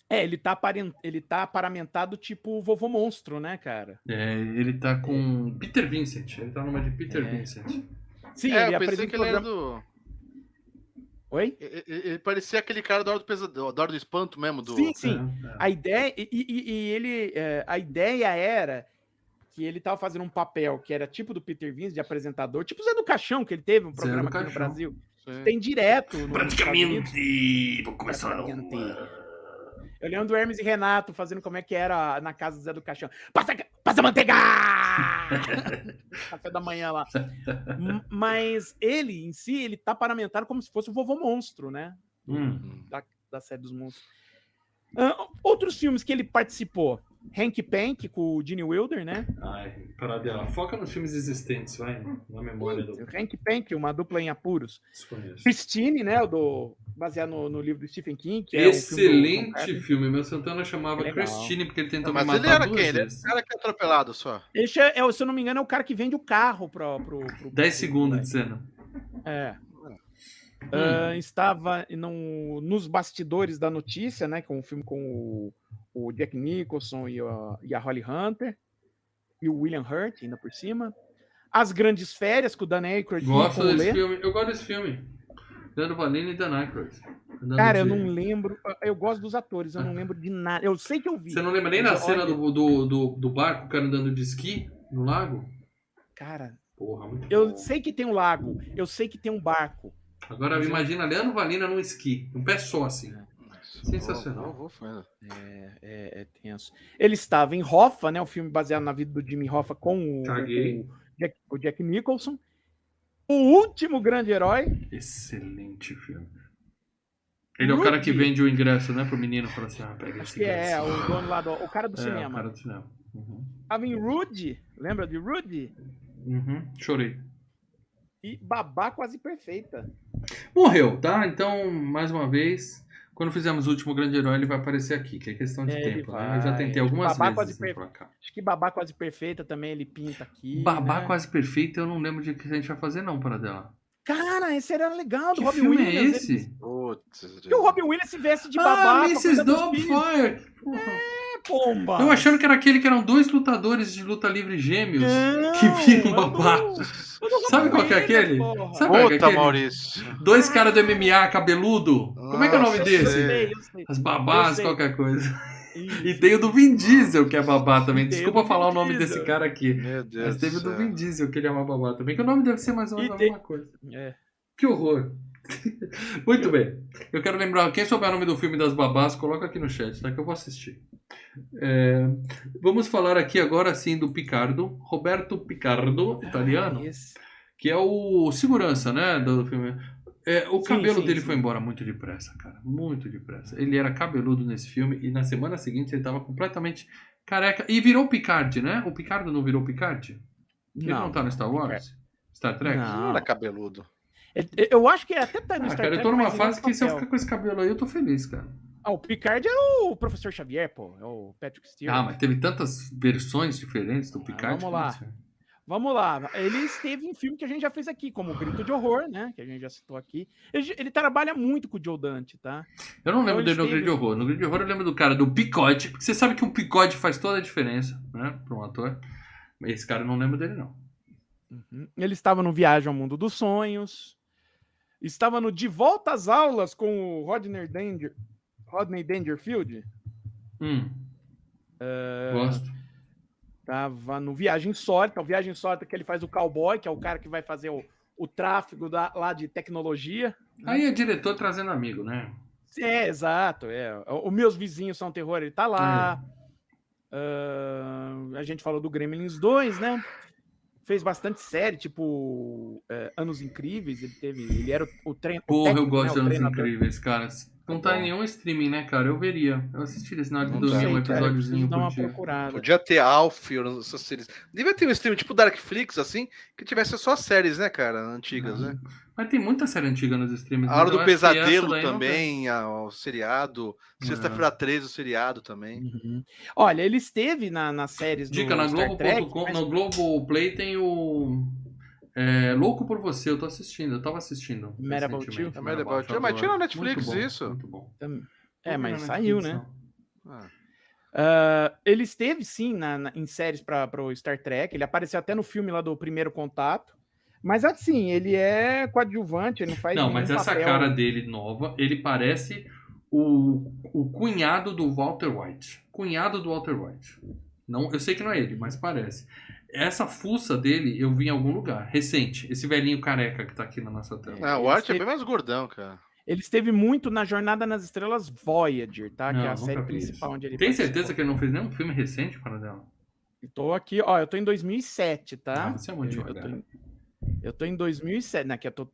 Speaker 3: É, ele tá, aparen- ele tá paramentado tipo o vovô monstro, né, cara?
Speaker 1: É, ele tá com Peter Vincent. Ele tá numa de Peter
Speaker 3: É.
Speaker 1: Vincent.
Speaker 3: Sim,
Speaker 2: é,
Speaker 3: ele
Speaker 2: eu pensei que ele era do.
Speaker 3: Oi?
Speaker 2: Ele, ele- ele parecia aquele cara da hora do pesadelo, da hora do espanto mesmo. Do...
Speaker 3: Sim, sim.
Speaker 1: É, é.
Speaker 3: A ideia, e, e- e ele, é, a ideia era que ele tava fazendo um papel que era tipo do Peter Vince, de apresentador, tipo o Zé do Caixão, que ele teve um programa aqui no. Brasil.
Speaker 2: Sim.
Speaker 3: Tem direto.
Speaker 1: Praticamente. Vou começar.
Speaker 3: Praticamente. Eu lembro do Hermes e Renato fazendo como é que era na casa do Zé do Caixão. Passa, passa manteiga! Café da manhã lá. Mas ele, em si, ele tá paramentado como se fosse o vovô monstro, né?
Speaker 1: Hum.
Speaker 3: da, da série dos monstros. Ah, outros filmes que ele participou. Hank Pank com o Gene Wilder, né?
Speaker 1: Ai, paradela. Foca nos filmes existentes, vai. Na memória do.
Speaker 3: Hank Pank, uma dupla em apuros.
Speaker 1: Desconheço.
Speaker 3: Christine, né? O do, baseado no, no livro do Stephen King. Que é um filme
Speaker 1: Excelente
Speaker 3: Carpenter.
Speaker 1: filme. Meu Santana chamava
Speaker 3: Legal.
Speaker 1: Christine porque ele tentou
Speaker 2: Mas
Speaker 1: me matar
Speaker 2: ele era
Speaker 1: duas
Speaker 2: quem? Ele era o cara que é atropelado só.
Speaker 3: Esse é, é, se eu não me engano, é o cara que vende o carro pro. pro, pro
Speaker 1: 10
Speaker 3: pro-
Speaker 1: segundos de cena.
Speaker 3: É.
Speaker 1: Hum.
Speaker 3: Ah, estava no, nos bastidores da notícia, né? Com o filme com o, o Jack Nicholson e a, e a Holly Hunter. E o William Hurt, ainda por cima. As Grandes Férias, com o Dan Aykroyd
Speaker 1: Gosto desse
Speaker 3: Lê.
Speaker 1: filme. Eu gosto desse filme. Leandro Valini e Dan Aykroyd.
Speaker 3: Cara, eu não lembro. Eu gosto dos atores, eu não lembro de nada. Eu sei que eu vi.
Speaker 1: Você não lembra nem da cena
Speaker 3: olha-
Speaker 1: do, do, do, do barco, o cara andando de esqui no lago?
Speaker 3: Cara,
Speaker 1: Porra,
Speaker 3: eu
Speaker 1: bom.
Speaker 3: sei que tem um lago, eu sei que tem um barco.
Speaker 1: Agora imagina Leandro Valina num esqui. Um pé só, assim. Sensacional.
Speaker 2: Vou, vou,
Speaker 3: É, é, é tenso. Ele estava em Hoffa, né? O filme baseado na vida do Jimmy Hoffa com o, o Jack, o Jack Nicholson. O último grande herói.
Speaker 1: Excelente filme. Ele é o cara que
Speaker 3: Rudy.
Speaker 1: vende o ingresso, né, pro menino. Fala assim, ah, pega esse
Speaker 3: é,
Speaker 1: ingresso.
Speaker 3: o dono lá do. O cara do
Speaker 1: É, o
Speaker 3: cinema.
Speaker 1: cara do cinema. Uhum.
Speaker 3: Estava em Rudy. Lembra de Rudy?
Speaker 1: Uhum. Chorei.
Speaker 3: E Babá Quase Perfeita.
Speaker 1: Morreu, tá? Então, mais uma vez, quando fizermos o último grande herói, ele vai aparecer aqui, que é questão de
Speaker 3: É, ele
Speaker 1: tempo, né? Eu já tentei algumas
Speaker 3: Babá
Speaker 1: vezes
Speaker 3: quase per-
Speaker 1: pra cá.
Speaker 3: Acho que Babá Quase Perfeita também ele pinta aqui.
Speaker 1: Babá
Speaker 3: né?
Speaker 1: quase perfeito, eu não lembro de que a gente vai fazer, não, para dela.
Speaker 3: Cara, esse era legal do
Speaker 1: Que
Speaker 3: Robin
Speaker 1: filme
Speaker 3: Williams.
Speaker 1: é esse?
Speaker 3: ele-
Speaker 2: Putz,
Speaker 3: Que o Robin Williams se veste de
Speaker 1: ah,
Speaker 3: babá. pra
Speaker 1: Mrs. Doubtfire!
Speaker 3: É, pomba.
Speaker 1: Eu achando que era aquele que eram dois lutadores de luta livre gêmeos.
Speaker 3: Não,
Speaker 1: que viram babá.
Speaker 3: do- do Robin
Speaker 1: Sabe qual que é aquele?
Speaker 3: porra.
Speaker 1: Sabe qual é aquele?
Speaker 2: Maurício.
Speaker 1: Dois caras do MMA cabeludo. Como é que é o nome
Speaker 2: Nossa,
Speaker 1: desse?
Speaker 3: sei.
Speaker 1: As babás, qualquer coisa.
Speaker 3: Isso.
Speaker 1: E tem o do Vin Diesel, que é babá também. Desculpa falar o nome
Speaker 3: Diesel.
Speaker 1: desse cara aqui.
Speaker 2: Meu Deus
Speaker 1: Mas teve o
Speaker 2: do.
Speaker 1: Vin Diesel, que ele é uma babá também. Que o nome deve ser mais ou menos a
Speaker 3: tem-
Speaker 1: mesma coisa.
Speaker 3: É.
Speaker 1: Que horror. Muito bem. Eu quero lembrar, quem souber o nome do filme das babás, coloca aqui no chat, tá? Que eu vou assistir. É, vamos falar aqui agora sim do Picardo, Roberto Picardo, italiano,
Speaker 3: Esse.
Speaker 1: que é o segurança, né, do filme. É, o
Speaker 3: Sim,
Speaker 1: cabelo
Speaker 3: sim,
Speaker 1: dele
Speaker 3: sim.
Speaker 1: foi embora muito depressa, cara. Muito depressa. Ele era cabeludo nesse filme e na semana seguinte ele tava completamente careca. E virou Picard, né? O Picard não virou Picard? Ele não, tá no Star Wars? Star Trek?
Speaker 3: Não.
Speaker 2: Não era cabeludo.
Speaker 3: Ele- Eu acho que até tá no
Speaker 1: Ah,
Speaker 3: Star
Speaker 1: cara, eu tô numa
Speaker 3: mas é
Speaker 1: fase que se eu ficar com esse cabelo aí, eu tô feliz, cara.
Speaker 3: Ah, o Picard é o professor Xavier, pô. É o Patrick Stewart.
Speaker 1: Ah, mas teve tantas versões diferentes do Picard.
Speaker 3: Ah, vamos lá. Vamos lá. Ele esteve em filme que a gente já fez aqui, como o Grito de Horror, né? Que a gente já citou aqui. Ele, ele trabalha muito com o Joe Dante, tá?
Speaker 1: Eu não lembro
Speaker 3: Então,
Speaker 1: dele no
Speaker 3: ele
Speaker 1: Grid de Horror. No Grid de Horror eu lembro do cara do Picode, porque você sabe que um Picode faz toda a diferença, né? Pra um ator. Esse cara eu não lembro dele, não.
Speaker 3: Uhum. Ele estava no Viagem ao Mundo dos Sonhos. Estava no De Volta às Aulas com o Rodney, Danger, Rodney Dangerfield.
Speaker 1: Hum.
Speaker 3: É.
Speaker 1: Gosto.
Speaker 3: Tava no Viagem Insólita. O Viagem Insólita que ele faz o cowboy, que é o cara que vai fazer o, o tráfego da- lá de tecnologia.
Speaker 1: Aí é diretor trazendo amigo, né?
Speaker 3: É, exato. É. O, o Meus Vizinhos São Terror, ele tá lá. Ah, a gente falou do Gremlins 2, né? Fez bastante série, tipo é, Anos Incríveis. Ele teve. Ele era o, treino.
Speaker 1: Porra, eu gosto de Anos Incríveis, cara. Não tá em nenhum streaming, né, cara? Eu veria. Eu assistiria esse na hora de
Speaker 2: sei,
Speaker 1: um
Speaker 3: cara,
Speaker 1: episódiozinho por dia.
Speaker 3: procurada.
Speaker 2: Podia ter Alf, ou essas séries. Devia ter um stream tipo Darkflix, assim, que tivesse só séries, né, cara? Antigas, né?
Speaker 1: Mas tem muita série antiga nos streams.
Speaker 2: A Hora
Speaker 1: mas
Speaker 2: do Pesadelo também, a- o seriado. Sexta-feira 13, o seriado também.
Speaker 3: Uhum. Olha, ele esteve na, nas séries
Speaker 1: Dica,
Speaker 3: do
Speaker 1: na
Speaker 3: Star Trek,
Speaker 1: Globo.com,
Speaker 3: mas-
Speaker 1: no Globoplay tem o. É, Louco por Você, eu tô assistindo, eu tava assistindo.
Speaker 3: Mad About You?
Speaker 2: É Mad About You, mas tinha na Netflix
Speaker 1: Muito bom,
Speaker 2: isso.
Speaker 1: Muito bom.
Speaker 3: É, mas saiu, né?
Speaker 2: Ah,
Speaker 3: Ah, ele esteve, sim, na- na- em séries para o Star Trek. Ele apareceu até no filme lá do Primeiro Contato. Mas assim, ele é coadjuvante, ele não faz
Speaker 1: Não, mas essa
Speaker 3: papel.
Speaker 1: cara dele nova, ele parece o, o cunhado do Walter White. Cunhado do Walter White. Não, eu sei que não é ele, mas parece. Essa fuça dele eu vi em algum lugar, recente. Esse velhinho careca que tá aqui na nossa tela.
Speaker 2: Ah, o Art é
Speaker 3: esteve-
Speaker 2: bem mais gordão, cara.
Speaker 3: Ele esteve muito na Jornada nas Estrelas Voyager, tá? que
Speaker 1: Não,
Speaker 3: é a série principal
Speaker 1: isso.
Speaker 3: onde ele
Speaker 1: Tem
Speaker 3: participou.
Speaker 1: certeza que ele não fez nenhum filme recente para dela?
Speaker 3: Tô aqui, ó, eu tô em 2007, tá?
Speaker 1: Ah, você é muito
Speaker 3: eu, eu tô em, eu tô em 2007, né? Que eu tô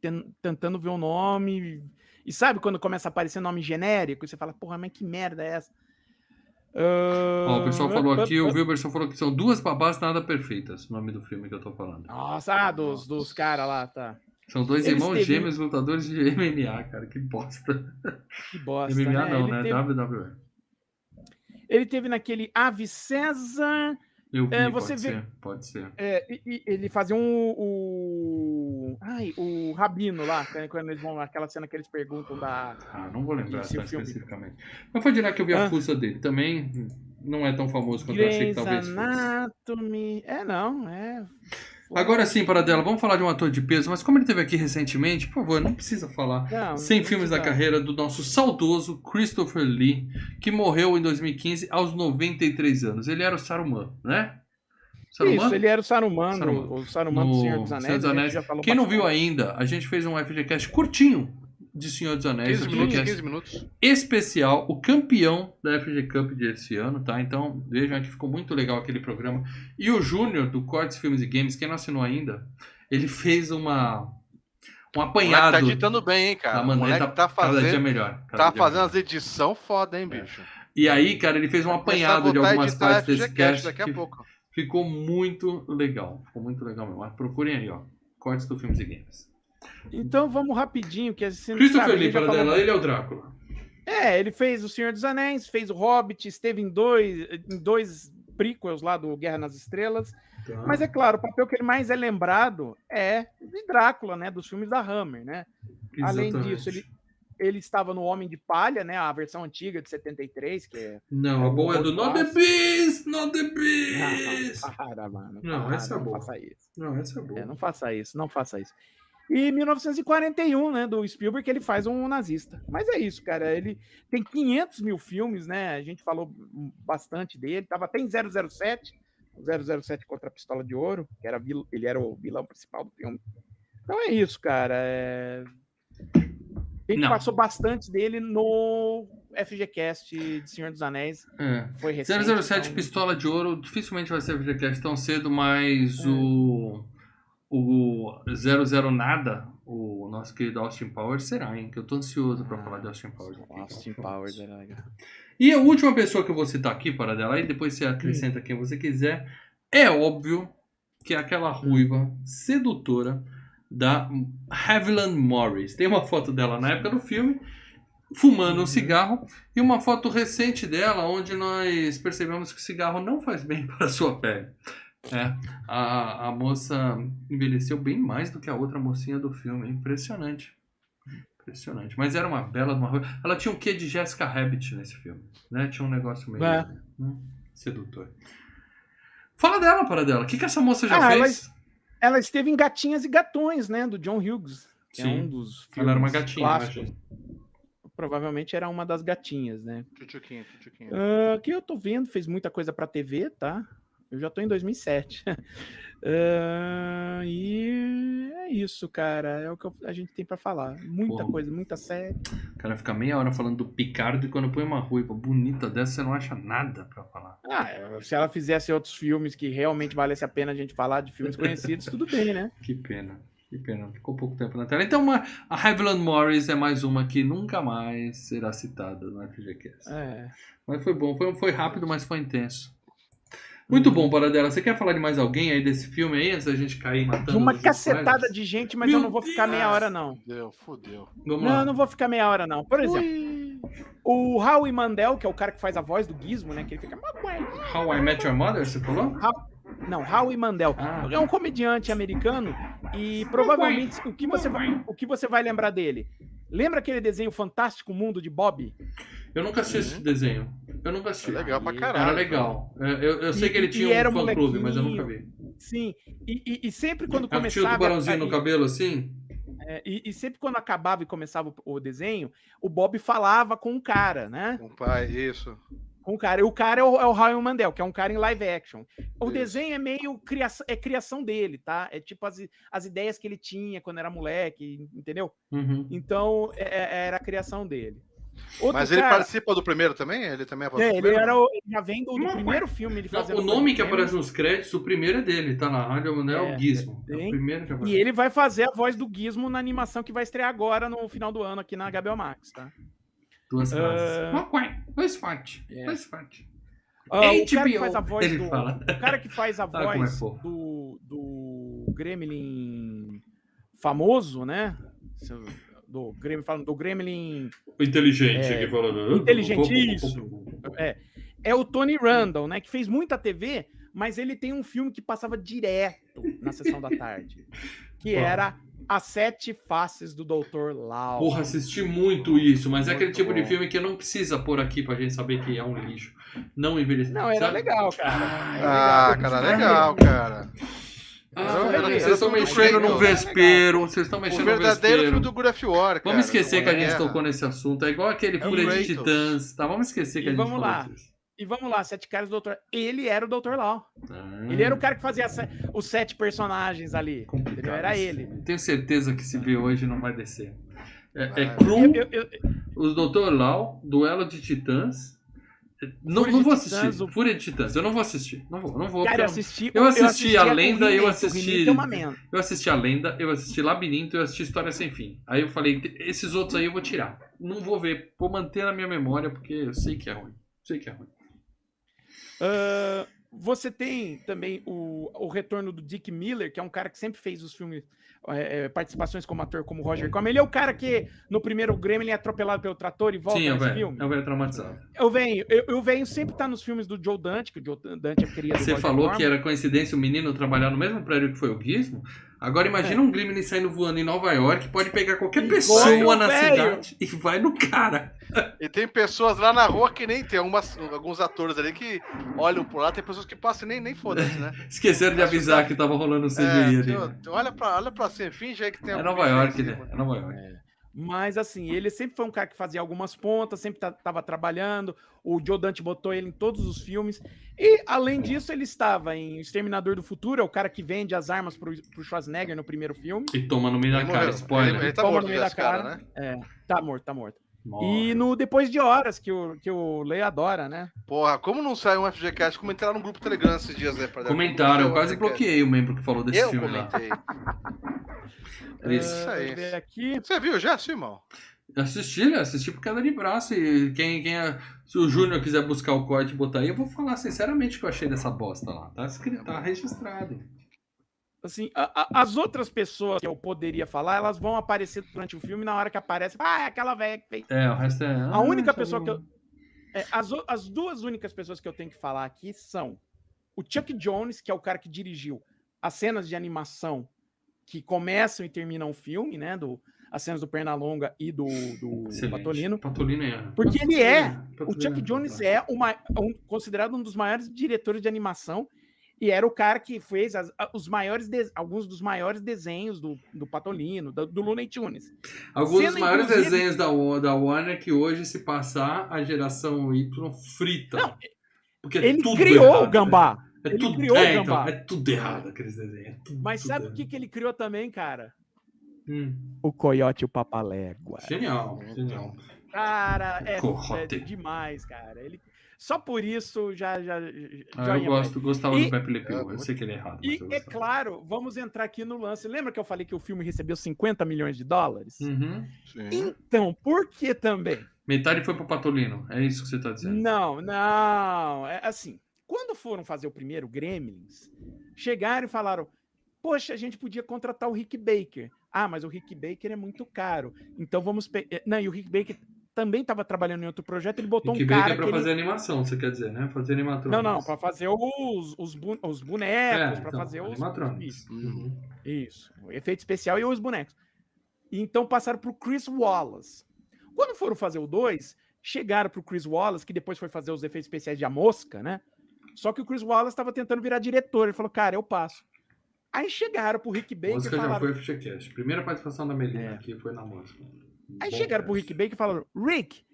Speaker 3: ten- tentando ver o nome. E sabe quando começa a aparecer nome genérico? E você fala, porra, mas que merda é essa?
Speaker 1: Ó, o pessoal
Speaker 3: Ah,
Speaker 1: falou aqui, o Wilberson falou que são duas babás nada perfeitas, o nome do filme que eu tô falando.
Speaker 3: Nossa, ah, dos, dos caras lá, tá.
Speaker 1: São dois
Speaker 3: Eles
Speaker 1: irmãos
Speaker 3: teve-
Speaker 1: gêmeos lutadores de MMA, cara, que bosta.
Speaker 3: Que bosta.
Speaker 1: MMA
Speaker 3: né?
Speaker 1: não,
Speaker 3: ele,
Speaker 1: né?
Speaker 3: teve,
Speaker 1: WWE.
Speaker 3: ele teve naquele Ave César.
Speaker 1: Eu vi,
Speaker 3: É, você
Speaker 1: pode
Speaker 3: vê-
Speaker 1: ser, pode ser.
Speaker 3: é, e- e ele fazia um. O. Ai, o Rabino lá, quando quando eles vão. Aquela cena que eles perguntam da.
Speaker 1: Ah, não vou lembrar
Speaker 3: é filme.
Speaker 1: especificamente. Mas foi direto que eu vi a
Speaker 3: Ah.
Speaker 1: fuça dele. Também não é tão famoso quanto eu achei que
Speaker 3: Grey's
Speaker 1: talvez fosse.
Speaker 3: Anatomy. É, não, é.
Speaker 1: Agora sim, para dela, vamos falar de um ator de peso, mas como ele teve aqui recentemente, por favor, não precisa falar.
Speaker 3: Não,
Speaker 1: 100
Speaker 3: não
Speaker 1: filmes da carreira do nosso saudoso Christopher Lee, que morreu em 2015 aos 93 anos. Ele era o Saruman, né? Saruman?
Speaker 3: Isso, ele era o Saruman,
Speaker 1: Saruman.
Speaker 3: o, o Saruman do Senhor dos Anéis.
Speaker 1: Senhor dos Anéis. Quem não viu ainda, a gente fez um FGCast curtinho de Senhor dos Anéis.
Speaker 2: 15
Speaker 1: um
Speaker 2: minutos,
Speaker 1: FGCast
Speaker 2: 15 minutos.
Speaker 1: especial, o campeão da FG Cup desse ano, tá? Então, vejam que ficou muito legal aquele programa. E o Júnior, do Cortes Filmes e Games, quem não assinou ainda, ele fez uma um
Speaker 2: O moleque
Speaker 1: apanhado
Speaker 2: tá editando bem, hein, cara.
Speaker 1: da
Speaker 2: o
Speaker 1: maneira
Speaker 2: moleque tá
Speaker 1: cada dia
Speaker 2: fazendo,
Speaker 1: melhor. cada
Speaker 2: tá
Speaker 1: dia
Speaker 2: fazendo
Speaker 1: melhor.
Speaker 2: as edições foda, hein, bicho.
Speaker 1: E aí, cara, ele fez um apanhado de algumas partes desse cast
Speaker 2: daqui a
Speaker 1: que
Speaker 2: pouco.
Speaker 1: ficou muito legal. Ficou muito legal mesmo. Mas procurem aí, ó. Cortes do Filmes e Games.
Speaker 3: Então vamos rapidinho, que assim.
Speaker 1: Christopher Lee, para
Speaker 3: falou
Speaker 1: ele é o Drácula.
Speaker 3: É, ele fez O Senhor dos Anéis, fez O Hobbit, esteve em dois, em dois prequels lá do Guerra nas Estrelas.
Speaker 1: Tá?
Speaker 3: Mas é claro, o papel que ele mais é lembrado é de Drácula, né? Dos filmes da Hammer, né? Além
Speaker 1: Exatamente.
Speaker 3: disso, ele, ele estava no Homem de Palha, né? A versão antiga de 73, que é.
Speaker 1: Não,
Speaker 3: É
Speaker 1: a boa é do Not the. Beast, Not the Beast.
Speaker 3: Não, para, mano.
Speaker 1: Não,
Speaker 3: para,
Speaker 1: essa é
Speaker 3: não
Speaker 1: boa.
Speaker 3: faça isso.
Speaker 1: Não, essa é boa.
Speaker 3: É, não faça isso, não faça isso. E 1941, né, do Spielberg, ele faz um nazista. Mas é isso, cara. Ele tem 500 mil filmes, né? A gente falou bastante dele. Tava até em 007, o 007 contra a Pistola de Ouro, que era vil- ele era o vilão principal do filme. Então é isso, cara. É... A gente
Speaker 1: Não.
Speaker 3: passou bastante dele no FGCast de Senhor dos Anéis.
Speaker 1: É.
Speaker 3: Foi recente.
Speaker 1: 007
Speaker 3: então-
Speaker 1: Pistola de Ouro dificilmente vai ser FGCast tão cedo, mas o o 00 nada o nosso querido Austin Powers será, hein? Que eu tô ansioso pra falar de Austin Powers. aqui.
Speaker 3: Austin Powers era legal.
Speaker 1: E a última pessoa que eu vou citar aqui, para dela, e depois você acrescenta quem você quiser, é óbvio que é aquela ruiva sedutora da Haviland Morris. Tem uma foto dela na época do filme, fumando um cigarro, e uma foto recente dela, onde nós percebemos que o cigarro não faz bem para a sua pele. É, a, a moça envelheceu bem mais do que a outra mocinha do filme. Impressionante. Impressionante. Mas era uma bela uma. Ela tinha um quê de Jessica Rabbit nesse filme, né? Tinha um negócio meio
Speaker 3: É.
Speaker 1: hum, sedutor. Fala dela, para dela. O que, que essa moça já
Speaker 3: Ah,
Speaker 1: fez?
Speaker 3: Ela esteve em Gatinhas e Gatões, né? Do John Hughes. Que é
Speaker 1: Sim.
Speaker 3: um dos filmes
Speaker 1: Ela era uma gatinha,
Speaker 3: clássicos. Provavelmente era uma das gatinhas, né?
Speaker 2: Tchutchuquinha, tchutchuquinha.
Speaker 3: Ah, que eu tô vendo, fez muita coisa pra TV, tá? Eu já tô em 2007. Ah, e é isso, cara. É o que a gente tem pra falar. Muita
Speaker 1: Porra.
Speaker 3: coisa, muita série.
Speaker 1: O cara fica meia hora falando do Picardo e quando põe uma ruiva bonita dessa, você não acha nada pra falar.
Speaker 3: Ah, se ela fizesse outros filmes que realmente valesse a pena a gente falar de filmes conhecidos, tudo bem, né?
Speaker 1: Que pena. Que pena. Ficou pouco tempo na tela. Então, uma, a Haviland Morris é mais uma que nunca mais será citada no FGCast.
Speaker 3: É.
Speaker 1: Mas foi bom. Foi, foi rápido, mas foi intenso. Muito bom, Paradela. Você quer falar de mais alguém aí desse filme aí, antes da gente cair matando
Speaker 3: De uma cacetada de gente, mas
Speaker 1: Meu
Speaker 3: eu não vou ficar meia
Speaker 1: Deus!
Speaker 3: hora, não.
Speaker 2: Fudeu, fudeu.
Speaker 1: Vamos
Speaker 3: Não,
Speaker 1: lá.
Speaker 3: eu não vou ficar meia hora, não. Por exemplo, o Howie Mandel, que é o cara que faz a voz do Gizmo, né? Que ele fica.
Speaker 1: How I Met Your Mother, você falou?
Speaker 3: Não, Howie Mandel.
Speaker 1: Ah.
Speaker 3: É um comediante americano e provavelmente o que você vai, o que você vai lembrar dele? Lembra aquele desenho Fantástico Mundo de Bob?
Speaker 1: Eu nunca assisti esse desenho. Eu nunca assisti.
Speaker 2: É legal pra caralho.
Speaker 1: Era legal. É, Eu, eu sei
Speaker 3: E-
Speaker 1: que ele tinha
Speaker 3: era
Speaker 1: um fã-clube, mas eu nunca vi.
Speaker 3: Sim. E, e- e sempre quando
Speaker 1: Ah, tinha o
Speaker 3: começava.
Speaker 1: tubarãozinho
Speaker 3: a-
Speaker 1: no cabelo assim?
Speaker 3: é, e, e sempre quando acabava e começava o, o desenho, o Bob falava com o cara, né?
Speaker 2: Um pai, isso.
Speaker 3: Com o cara. E o cara é o, é o Howie Mandel, que é um cara em live action. O
Speaker 2: Isso.
Speaker 3: desenho é meio criação, é criação dele, tá? É tipo as, as ideias que ele tinha quando era moleque, entendeu?
Speaker 1: Uhum.
Speaker 3: Então, é- é- era a criação dele. Outro
Speaker 2: Mas ele
Speaker 3: cara-
Speaker 2: participa do primeiro também? Ele também é voz do
Speaker 3: É, ele,
Speaker 2: primeiro?
Speaker 3: era o, ele já vem do, do
Speaker 1: Não,
Speaker 3: primeiro filme. Ele
Speaker 1: Não,
Speaker 3: fazendo
Speaker 1: o nome que aparece nos créditos, o primeiro é dele, tá lá. Rádio Manuel
Speaker 3: É,
Speaker 1: Gizmo. É o
Speaker 3: tem.
Speaker 1: primeiro que aparece.
Speaker 3: E ele vai fazer a voz do Gizmo na animação que vai estrear agora no final do ano aqui na HBO Max, tá?
Speaker 1: Duas
Speaker 3: Ah.
Speaker 1: frases. Uma quai, dois forte.
Speaker 3: É.
Speaker 1: Dois forte.
Speaker 3: Ah, o cara que
Speaker 1: HBO,
Speaker 3: faz a voz
Speaker 1: ele
Speaker 3: do,
Speaker 1: fala.
Speaker 3: o cara que faz a
Speaker 1: é
Speaker 3: voz
Speaker 1: fofo.
Speaker 3: do, do Gremlin famoso, né? Do Gremlin falando do Gremlin
Speaker 1: O inteligente
Speaker 3: É,
Speaker 1: que fala.
Speaker 3: inteligente, isso. é o Tony Randall, né? Que fez muita TV, mas ele tem um filme que passava direto na sessão da tarde, que era As Sete Faces do Dr. Lau.
Speaker 1: Porra, assisti muito isso, mas é aquele tipo de filme que não precisa pôr aqui pra gente saber que é um lixo. Não envelheceu.
Speaker 3: Não, era
Speaker 1: sabe?
Speaker 3: legal, cara.
Speaker 2: Ah,
Speaker 3: Era
Speaker 2: cara,
Speaker 3: legal.
Speaker 2: legal, cara.
Speaker 1: Ah, vocês estão mexendo no vespeiro. Vocês estão
Speaker 2: O
Speaker 1: mexendo no
Speaker 2: verdadeiro
Speaker 1: vespeiro.
Speaker 2: filme do God of War, cara.
Speaker 1: Vamos esquecer que a gente tocou nesse assunto. É igual aquele
Speaker 2: É o
Speaker 1: Fúria de. Titãs. Tá, vamos esquecer que
Speaker 3: E
Speaker 1: a gente
Speaker 3: vamos
Speaker 1: falou
Speaker 3: lá.
Speaker 1: disso.
Speaker 3: E vamos lá, Sete Caras do Dr. Ele era o Dr. Lau.
Speaker 1: Ah,
Speaker 3: Ele era o cara que fazia se- os sete personagens ali.
Speaker 1: complicado?
Speaker 3: Era ele.
Speaker 1: Tenho certeza que se vê hoje não vai descer. É, é
Speaker 2: Vai.
Speaker 1: cru,
Speaker 3: Eu- eu- eu-
Speaker 1: o Dr. Lau, Duelo de Titãs. Não,
Speaker 3: Fúria
Speaker 1: não vou
Speaker 3: Titãs,
Speaker 1: assistir.
Speaker 3: o-
Speaker 1: Fúria de Titãs. Eu não vou assistir. Não vou, não vou.
Speaker 3: Cara, eu
Speaker 1: eu-
Speaker 3: assisti.
Speaker 1: eu assisti a Lenda, eu assisti-. Eu assisti a Lenda, eu assisti Labirinto, eu assisti História Sem Fim. Aí eu falei, esses outros aí eu vou tirar. Não vou ver, vou manter na minha memória, porque eu sei que é ruim. Sei que é ruim.
Speaker 3: Ah, você tem também o, o retorno do Dick Miller, que é um cara que sempre fez os filmes, é, é, participações como ator, como Roger Corman. Ele é o cara que no primeiro Grêmio ele é atropelado pelo trator e volta
Speaker 1: Sim, é
Speaker 3: nesse filme.
Speaker 1: É o velho traumatizado.
Speaker 3: Eu venho, eu, eu venho sempre tá nos filmes do Joe Dante, que o Joe Dante é querido.
Speaker 1: Você falou que era coincidência o menino trabalhar no mesmo prédio que foi o Gizmo. Agora imagina um Gremlin saindo voando em Nova York, pode pegar qualquer
Speaker 3: E
Speaker 1: pessoa
Speaker 3: vai
Speaker 1: na
Speaker 3: velho.
Speaker 1: cidade e vai no cara.
Speaker 2: E tem pessoas lá na rua que nem tem. Algumas, alguns atores ali que olham por lá, tem pessoas que passam e nem, nem foda-se, né?
Speaker 1: Esqueceram de avisar que tava rolando um CGI
Speaker 2: É,
Speaker 1: ali.
Speaker 2: tio, olha, pra, olha pra cima, finge aí que tem
Speaker 1: É Nova York, né? É Nova York.
Speaker 3: Mas assim, ele sempre foi um cara que fazia algumas pontas, sempre ta- tava trabalhando. O Joe Dante botou ele em todos os filmes. E, além disso, ele estava em Exterminador do Futuro, é o cara que vende as armas pro, pro Schwarzenegger no primeiro filme.
Speaker 1: E toma no meio da cara, spoiler.
Speaker 2: Ele, ele tá
Speaker 3: Toma
Speaker 2: morto
Speaker 3: no meio da
Speaker 2: cara,
Speaker 3: cara.
Speaker 2: né?
Speaker 3: É, tá morto, tá morto.
Speaker 1: Morre.
Speaker 3: E no Depois de Horas, que o, que o Lei adora, né?
Speaker 2: Porra, como não sai um FGCast? Comentaram no grupo Telegram esses dias aí. Pra
Speaker 1: Comentaram, eu quase
Speaker 2: é
Speaker 1: bloqueei o membro que falou desse
Speaker 2: Eu
Speaker 1: filme lá.
Speaker 2: comentei.
Speaker 1: Triste.
Speaker 2: Isso aí.
Speaker 3: Deixa eu ver aqui.
Speaker 2: Você viu já, Simão?
Speaker 1: Assisti, né? Assisti por queda de braço. E quem, quem é- se o Júnior quiser buscar o corte e botar aí, eu vou falar sinceramente o que eu achei dessa bosta lá. Tá escrito, tá registrado.
Speaker 3: Assim, a- a- as outras pessoas que eu poderia falar, elas vão aparecer durante o filme na hora que aparece. Ah, é aquela velha que fez.
Speaker 1: É, o resto é.
Speaker 3: A única pessoa que eu. é, as, o- as duas únicas pessoas que eu tenho que falar aqui são o Chuck Jones, que é o cara que dirigiu as cenas de animação que começam e terminam o filme, né? Do, as cenas do Pernalonga e do, do
Speaker 1: Excelente.
Speaker 3: Patolino.
Speaker 1: Patolino é.
Speaker 3: Porque ele é. O
Speaker 1: Patolino
Speaker 3: Chuck
Speaker 1: é
Speaker 3: Jones é uma, um- considerado um dos maiores diretores de animação e era o cara que fez as- os maiores alguns dos maiores desenhos do, do Patolino, do, do Looney Tunes.
Speaker 1: Alguns dos
Speaker 3: Sendo,
Speaker 1: maiores
Speaker 3: inclusive-
Speaker 1: desenhos da, da Warner que hoje, se passar, a geração Y frita.
Speaker 3: Não,
Speaker 1: Porque é
Speaker 3: Ele
Speaker 1: tudo
Speaker 3: criou
Speaker 1: errado,
Speaker 3: o Gambá.
Speaker 1: né? É
Speaker 3: ele
Speaker 1: tudo,
Speaker 3: criou o
Speaker 1: é, então,
Speaker 3: Gambá.
Speaker 1: é tudo errado aqueles desenhos. é tudo-
Speaker 3: Mas
Speaker 1: tudo
Speaker 3: sabe o que, que ele criou também, cara?
Speaker 1: Hum,
Speaker 3: O Coiote e o Papalégua.
Speaker 1: genial, genial.
Speaker 3: Cara, é, é demais, cara. Ele, só por isso já. já,
Speaker 1: Ah,
Speaker 3: joinha
Speaker 1: eu gosto, gostava
Speaker 3: E-
Speaker 1: do Pepe Le Pew.
Speaker 2: É,
Speaker 1: Eu sei que ele é errado.
Speaker 3: E é claro, vamos entrar aqui no lance. Lembra que eu falei que o filme recebeu 50 milhões de dólares?
Speaker 1: Uhum.
Speaker 2: Sim.
Speaker 3: Então, por que também?
Speaker 1: Metade foi pro Patolino. É isso que você tá dizendo.
Speaker 3: Não, não. É assim, quando foram fazer o primeiro Gremlins, chegaram e falaram: Poxa, a gente podia contratar o Rick Baker. Ah, mas o Rick Baker é muito caro. Então vamos. pe- eh, Não, e o Rick Baker também estava trabalhando em outro projeto, ele botou um
Speaker 1: Baker
Speaker 3: cara
Speaker 1: é pra
Speaker 3: que ele-
Speaker 1: fazer animação, você quer dizer, né? Fazer animatronics.
Speaker 3: Não, não, para fazer os, os, bu- os bonecos, para
Speaker 1: então,
Speaker 3: fazer os.
Speaker 1: animatronics.
Speaker 3: Isso,
Speaker 1: Uhum.
Speaker 3: isso, o efeito especial e os bonecos. E Então passaram pro Chris Wallace. Quando foram fazer o 2, chegaram pro Chris Wallace, que depois foi fazer os efeitos especiais de A Mosca, né? Só que o Chris Wallace estava tentando virar diretor. Ele falou, cara, eu passo. Aí chegaram pro Rick Baker e
Speaker 1: música já
Speaker 3: falaram.
Speaker 1: foi FGCast. Primeira participação da Melina
Speaker 3: É.
Speaker 1: aqui foi na música.
Speaker 3: Aí
Speaker 1: Bom
Speaker 3: chegaram pro. Rick Baker e falaram: Rick,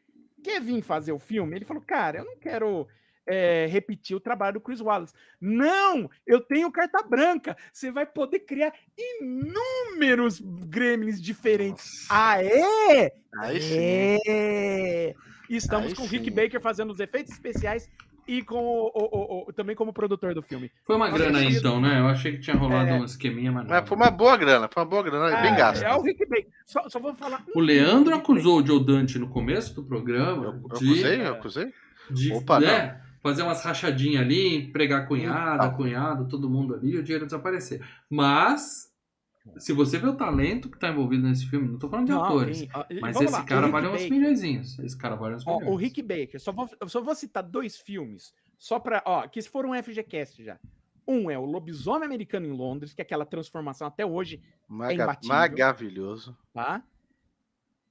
Speaker 3: quer vir fazer o filme? Ele falou: Cara, eu não quero é, repetir o trabalho do Chris Wallace. Não, eu tenho carta branca. Você vai poder criar inúmeros gremlins diferentes. Ah, é?
Speaker 2: Aí.
Speaker 3: É! Estamos
Speaker 2: Aí
Speaker 3: com o Rick. Baker fazendo os efeitos especiais e com o, o- o- o- também como produtor do filme.
Speaker 1: Foi uma
Speaker 3: Nossa,
Speaker 1: grana aí, então, né? Eu achei que tinha rolado
Speaker 3: É.
Speaker 1: um esqueminha, mas não.
Speaker 2: Mas foi uma boa grana, foi uma boa grana, bem
Speaker 3: Ah,
Speaker 2: gasta.
Speaker 3: É o Rick Baker. Só, só vou falar.
Speaker 1: O Leandro acusou o Joe Dante no começo do programa
Speaker 2: Eu, eu
Speaker 1: de,
Speaker 2: acusei, eu acusei?
Speaker 1: de
Speaker 2: Opa,
Speaker 1: né, fazer umas rachadinhas ali, pregar cunhada,
Speaker 2: Ah.
Speaker 1: cunhado, todo mundo ali e o dinheiro desaparecer. Mas, se você vê o talento que tá envolvido nesse filme, não tô falando de
Speaker 3: Não,
Speaker 1: atores,
Speaker 3: tem- ó,
Speaker 1: mas
Speaker 3: vamos
Speaker 1: esse
Speaker 3: lá, o
Speaker 1: cara vale uns milhõezinhos. Esse cara vale uns
Speaker 3: Ó,
Speaker 1: milhões.
Speaker 3: o Rick Baker, só vou, eu só vou citar dois filmes, só pra. Ó, que se for um FGCast já. Um é o Lobisomem Americano em Londres, que é aquela transformação até hoje,
Speaker 2: Maga-
Speaker 3: imbatível.
Speaker 2: maravilhoso.
Speaker 3: tá?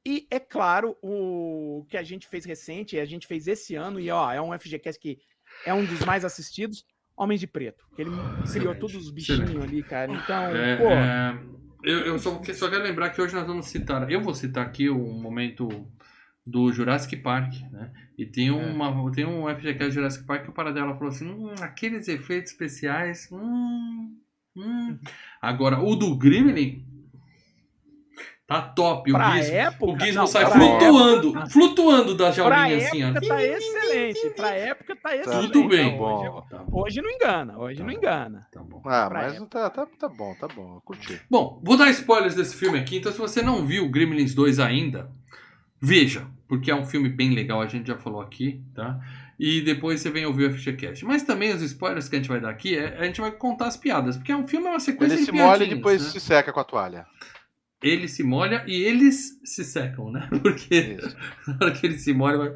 Speaker 3: E é claro, o que a gente fez recente, a gente fez esse ano, e ó, é um FGCast que é um dos mais assistidos, Homens de Preto. Que ele criou todos os bichinhos
Speaker 1: excelente.
Speaker 3: ali, cara. Então,
Speaker 1: É,
Speaker 3: pô.
Speaker 1: é, eu eu só, só quero lembrar que hoje nós vamos citar. Eu vou citar aqui o momento do Jurassic Park, né? E tem, uma, tem um FGCast Jurassic Park que o Paradela falou assim: hum, aqueles efeitos especiais. Hum, hum. Agora, o do Gremlin tá top. O
Speaker 3: Pra
Speaker 1: Gizmo,
Speaker 3: época,
Speaker 1: o Gizmo
Speaker 3: não,
Speaker 1: sai
Speaker 3: pra
Speaker 1: flutuando,
Speaker 3: época-
Speaker 1: flutuando da
Speaker 3: Pra
Speaker 1: jaulinha assim, ó.
Speaker 3: época tá excelente. Pra época tá excelente.
Speaker 1: Tudo bem.
Speaker 2: Bom.
Speaker 3: Hoje,
Speaker 1: Tá bom,
Speaker 3: hoje não engana, hoje
Speaker 1: Tá
Speaker 3: não engana.
Speaker 1: tá bom.
Speaker 2: Ah,
Speaker 3: Pra
Speaker 2: mas
Speaker 3: época.
Speaker 2: tá, tá, tá bom, tá bom. Curti.
Speaker 1: Bom, vou dar spoilers desse filme aqui, então se você não viu Gremlins 2 ainda, veja, porque é um filme bem legal, a gente já falou aqui, tá? E depois você vem ouvir o FGCast. Mas também os spoilers que a gente vai dar aqui, é, a gente vai contar as piadas, porque é um filme, é uma sequência
Speaker 2: Ele
Speaker 1: de
Speaker 2: se molha e depois
Speaker 1: né?
Speaker 2: se seca com a toalha.
Speaker 1: Ele se molha e eles se secam, né? Porque
Speaker 2: Isso.
Speaker 1: na hora que ele se molha, vai...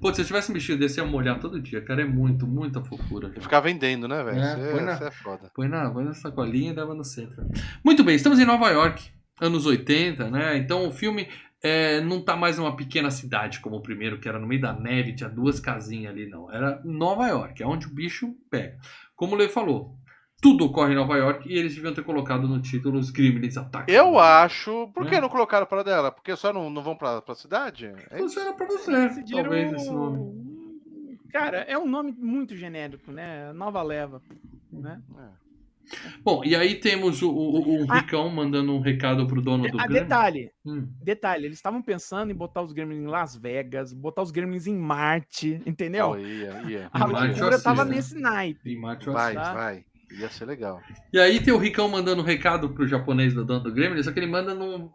Speaker 1: Pô, se eu tivesse um bichinho desse, eu ia molhar todo dia, cara, é muito, muita fofura.
Speaker 2: E
Speaker 1: cara.
Speaker 2: ficar vendendo, né, velho?
Speaker 1: É,
Speaker 2: Isso
Speaker 1: põe
Speaker 2: é,
Speaker 1: na-
Speaker 2: é foda.
Speaker 1: Põe na, põe na sacolinha e leva no centro. Muito bem, estamos em Nova York, anos 80, né? Então o filme é, não tá mais numa pequena cidade como o primeiro, que era no meio da neve, tinha duas casinhas ali, não. Era Nova York, é onde o bicho pega. Como o Lê falou, tudo ocorre em Nova York e eles deviam ter colocado no título os Gremlins Ataque.
Speaker 2: Eu acho. Por que
Speaker 1: É.
Speaker 2: não colocaram para dela? Porque só não, não vão pra, pra cidade? É
Speaker 1: Isso era pra você,
Speaker 3: Decidiram-
Speaker 1: talvez, esse nome.
Speaker 3: Cara, é um nome muito genérico, né? Nova leva, né?
Speaker 1: Bom, e aí temos o, o, o
Speaker 3: Ah.
Speaker 1: Ricão mandando um recado pro dono do
Speaker 3: Ah,
Speaker 1: Grêmio.
Speaker 3: detalhe,
Speaker 1: Hum.
Speaker 3: detalhe, eles estavam pensando em botar os gremlins em Las Vegas, botar os gremlins em Marte, entendeu?
Speaker 2: Oh, ia, ia.
Speaker 3: A loucura tava
Speaker 1: assisto.
Speaker 3: nesse naipe.
Speaker 1: E
Speaker 2: Vai,
Speaker 3: tá?
Speaker 2: vai. Ia ser legal.
Speaker 1: E aí tem o Ricão mandando um recado pro japonês do dono do Grêmio, só que ele manda num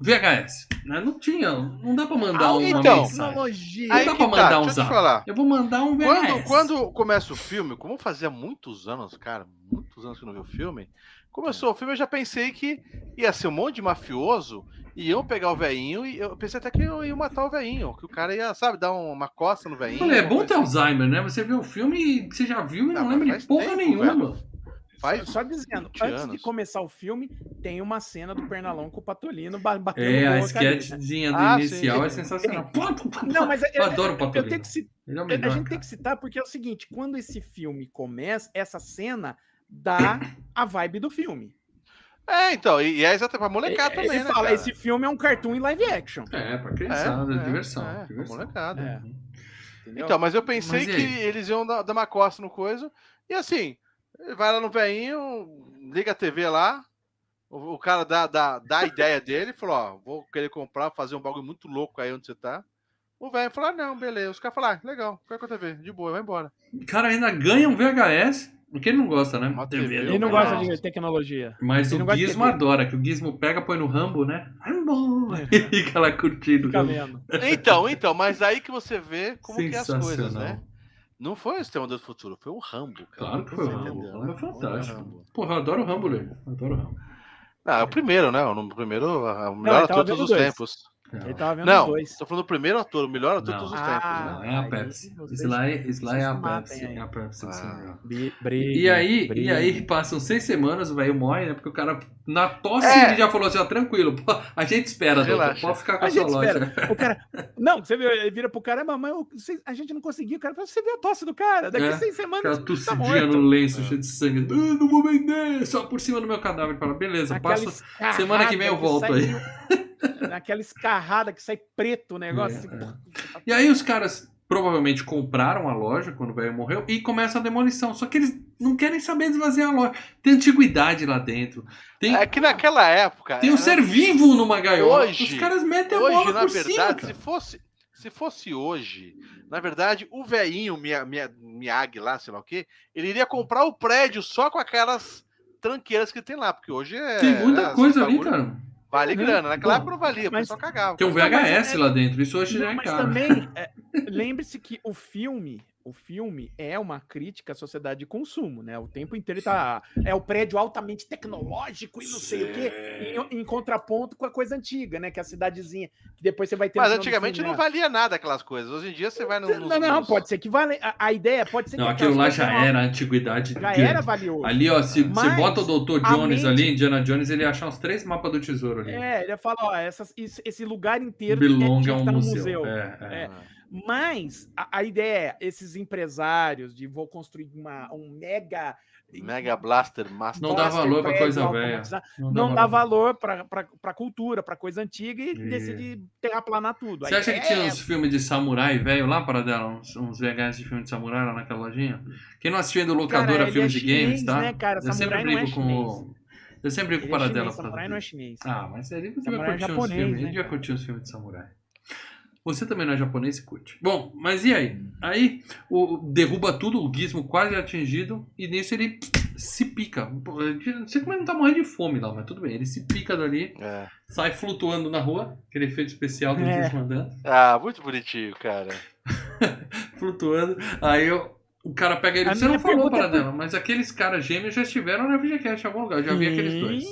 Speaker 1: VHS. Né? Não tinha, não dá pra mandar
Speaker 2: Ah,
Speaker 1: uma
Speaker 2: então,
Speaker 1: mensagem.
Speaker 3: Tecnologia.
Speaker 1: Aí dá pra
Speaker 2: que
Speaker 1: mandar um
Speaker 2: deixa eu
Speaker 1: zap. Eu vou mandar um VHS.
Speaker 2: Quando, quando começa o filme, como fazia muitos anos, cara, muitos anos que eu não vi o filme, começou o filme, eu já pensei que ia ser um monte de mafioso, e iam pegar o veinho, e eu pensei até que eu ia matar o veinho, que o cara ia, sabe, dar um- uma costa no veinho.
Speaker 1: Olha, é bom ter Alzheimer, né? Você vê o filme e você já viu e não,
Speaker 2: Não,
Speaker 1: lembra de porra
Speaker 2: tempo,
Speaker 1: nenhuma.
Speaker 2: velho. Faz
Speaker 3: Só, só dizendo,
Speaker 2: 20
Speaker 3: antes de
Speaker 2: anos.
Speaker 3: começar o filme, tem uma cena do Pernalão com o Patolino ba- batendo
Speaker 1: É, a sketchzinha do
Speaker 2: Ah,
Speaker 1: inicial
Speaker 2: sim.
Speaker 1: é sensacional. Pá,
Speaker 3: Não, mas é-
Speaker 1: eu adoro o
Speaker 3: eu
Speaker 1: Patolino.
Speaker 3: tenho que ci-
Speaker 1: Ele é o
Speaker 3: a
Speaker 1: melhor,
Speaker 3: gente tem
Speaker 1: cara.
Speaker 3: que citar porque é o seguinte, quando esse filme começa, essa cena dá a vibe do filme.
Speaker 2: É, então, e, e é exatamente pra molecada
Speaker 3: Ele
Speaker 2: também, né,
Speaker 3: fala,
Speaker 2: cara?
Speaker 3: esse filme é um cartoon em live action.
Speaker 1: É, pra criançada,
Speaker 2: É, é,
Speaker 1: diversão.
Speaker 2: é, pra
Speaker 1: diversão.
Speaker 2: molecada.
Speaker 3: É.
Speaker 2: Então, mas eu pensei
Speaker 1: Mas
Speaker 2: que eles iam dar, dar uma costa no coisa. E assim, ele vai lá no veinho, liga a TV lá. O, o cara dá, dá, dá a ideia dele, falou: Ó, vou querer comprar, fazer um bagulho muito louco aí onde você tá. O velho falou: ah, não, beleza. Os caras falaram: ah, legal, fica com a TV, de boa, vai embora.
Speaker 1: O cara ainda ganha um VHS, porque ele não gosta, né?
Speaker 2: Uma
Speaker 1: TV,
Speaker 2: TV,
Speaker 3: Ele não
Speaker 2: Não,
Speaker 3: gosta
Speaker 2: não.
Speaker 3: de tecnologia.
Speaker 1: Mas
Speaker 3: Ele
Speaker 1: o
Speaker 3: não
Speaker 1: Gizmo adora, que o Gizmo pega, põe no Rambo, né? Rambo! E fica lá curtindo.
Speaker 3: Fica.
Speaker 2: Então, então, mas aí que você vê como que é as coisas, né? Não foi o Sistema do Futuro, foi o Rambo, cara.
Speaker 1: Claro que foi o Rambo.
Speaker 2: entendeu,
Speaker 1: Rambo é
Speaker 2: né?
Speaker 1: fantástico.
Speaker 2: Rambo.
Speaker 1: Porra, eu adoro o Rambo, Lê. Adoro o Rambo.
Speaker 2: Ah, é o primeiro, né? O primeiro, o melhor de todos os
Speaker 3: dois.
Speaker 2: tempos.
Speaker 3: Ele tava vendo
Speaker 2: Não,
Speaker 3: os dois.
Speaker 2: tô falando do primeiro ator, o melhor ator de
Speaker 1: Não.
Speaker 2: todos os
Speaker 3: Ah,
Speaker 2: tempos, né?
Speaker 1: Não, é a Pepsi. Sly, é a Pepsi. É a Pepsi
Speaker 2: Ah.
Speaker 3: briga,
Speaker 1: E aí, e aí passam seis semanas, o velho morre, né? Porque o cara, na tosse,
Speaker 2: É.
Speaker 1: ele já falou assim, ó, tranquilo, pô, a gente espera, doutor, pode ficar com
Speaker 3: A
Speaker 1: a sua
Speaker 3: gente
Speaker 1: loja.
Speaker 3: espera. O cara. Não, você viu, ele vira pro cara, mamãe, eu- você- a gente não conseguiu. O cara fala, você viu a tosse do cara? Daqui
Speaker 1: É,
Speaker 3: seis
Speaker 1: O
Speaker 3: semanas.
Speaker 1: cara
Speaker 3: tá
Speaker 1: tossidinha
Speaker 3: morto.
Speaker 1: no lenço, cheio de sangue. Ah, não vou vender, só por cima do meu cadáver. Ele Fala, beleza,
Speaker 3: Aquela escarrada
Speaker 1: semana que vem eu volto aí.
Speaker 3: Naquela escarrada que sai preto o negócio.
Speaker 1: É,
Speaker 3: assim,
Speaker 1: E aí os caras provavelmente compraram a loja quando o velho morreu e começa a demolição. Só que eles não querem saber de esvaziar a loja. Tem antiguidade lá dentro. Tem,
Speaker 2: É que naquela época.
Speaker 1: tem um ser vivo numa gaiola.
Speaker 2: Hoje-
Speaker 1: os caras metem a bola
Speaker 2: Hoje, na
Speaker 1: por
Speaker 2: verdade,
Speaker 1: cima,
Speaker 2: se fosse, se fosse hoje, na verdade, o velhinho Mia- Mia- Miyagi lá, sei lá o quê, ele iria comprar o prédio só com aquelas tranqueiras que tem lá, porque hoje é.
Speaker 1: Tem muita
Speaker 2: é,
Speaker 1: coisa ali, cara.
Speaker 2: Vale
Speaker 3: Uhum.
Speaker 2: grana. Naquela época não valia, o
Speaker 3: mas-
Speaker 2: pessoal cagava.
Speaker 1: Tem um
Speaker 3: Não, mas
Speaker 1: VHS
Speaker 3: é-
Speaker 1: lá dentro. Isso hoje já
Speaker 3: Não,
Speaker 1: é
Speaker 3: mas
Speaker 1: caro.
Speaker 3: também, é, lembre-se que o filme, o filme é uma crítica à sociedade de consumo, né? O tempo inteiro ele tá. É o prédio altamente tecnológico e não sei o quê, em, em contraponto com a coisa antiga, né? Que é a cidadezinha, que depois você vai ter.
Speaker 2: Mas antigamente não
Speaker 3: né?
Speaker 2: valia nada aquelas coisas. Hoje em dia você vai no.
Speaker 3: Não, não,
Speaker 2: nos-
Speaker 3: pode ser que vale. A, a ideia pode ser
Speaker 1: Não,
Speaker 3: que
Speaker 1: aquilo lá já era a antiguidade.
Speaker 3: Já
Speaker 1: grande.
Speaker 3: era valioso.
Speaker 1: Ali, ó, se você bota o Dr. Jones
Speaker 3: mente-
Speaker 1: ali, Indiana Jones, ele ia achar uns três mapas do tesouro ali.
Speaker 3: É, ele fala, ó, essas, esse, lugar inteiro
Speaker 1: Belong
Speaker 3: tinha
Speaker 1: a
Speaker 3: que
Speaker 1: um
Speaker 3: tá no
Speaker 1: museu.
Speaker 3: museu.
Speaker 1: É, é.
Speaker 3: É. Mas a, a ideia é esses empresários de vou construir uma, um mega.
Speaker 2: Mega Blaster Master.
Speaker 1: Não dá valor pra
Speaker 3: prédio
Speaker 1: coisa velha. Não,
Speaker 3: Não dá valor para pra cultura, para coisa antiga e
Speaker 1: E-
Speaker 3: decide terraplanar tudo.
Speaker 1: Você acha que tinha
Speaker 3: é
Speaker 1: uns filmes de samurai velho lá para dela? Uns, uns VHS de filme de samurai lá naquela lojinha? Quem não assistiu ainda locadora
Speaker 3: Cara, ele
Speaker 1: filmes
Speaker 3: é
Speaker 1: de games,
Speaker 3: chinês,
Speaker 1: tá?
Speaker 3: né, cara?
Speaker 1: Eu sempre
Speaker 3: Samurai é
Speaker 1: brigo com o. Eu sempre brigo com
Speaker 3: é
Speaker 1: o
Speaker 3: chinês,
Speaker 1: Paradela.
Speaker 3: samurai não é chinês.
Speaker 1: Ah, mas ele devia
Speaker 3: Samurai é
Speaker 1: curtir uns
Speaker 3: japonês,
Speaker 1: filmes.
Speaker 3: né,
Speaker 1: Ele devia curtir uns filmes de samurai. Você também não é japonês e curte. Bom, mas e aí? Aí o, derruba tudo, o Gizmo quase é atingido, e nisso ele se pica. Não sei como ele não tá morrendo de fome lá, mas tudo bem. Ele se pica dali,
Speaker 2: É.
Speaker 1: sai flutuando na rua, aquele efeito especial do
Speaker 3: É.
Speaker 1: Gizmo andando,
Speaker 2: Ah, muito bonitinho, cara.
Speaker 1: flutuando. Aí eu- o cara pega ele.
Speaker 3: A
Speaker 1: Você não falou para
Speaker 3: é
Speaker 1: dela, mas aqueles caras gêmeos já estiveram na VGCast em algum lugar. Eu já vi aqueles dois.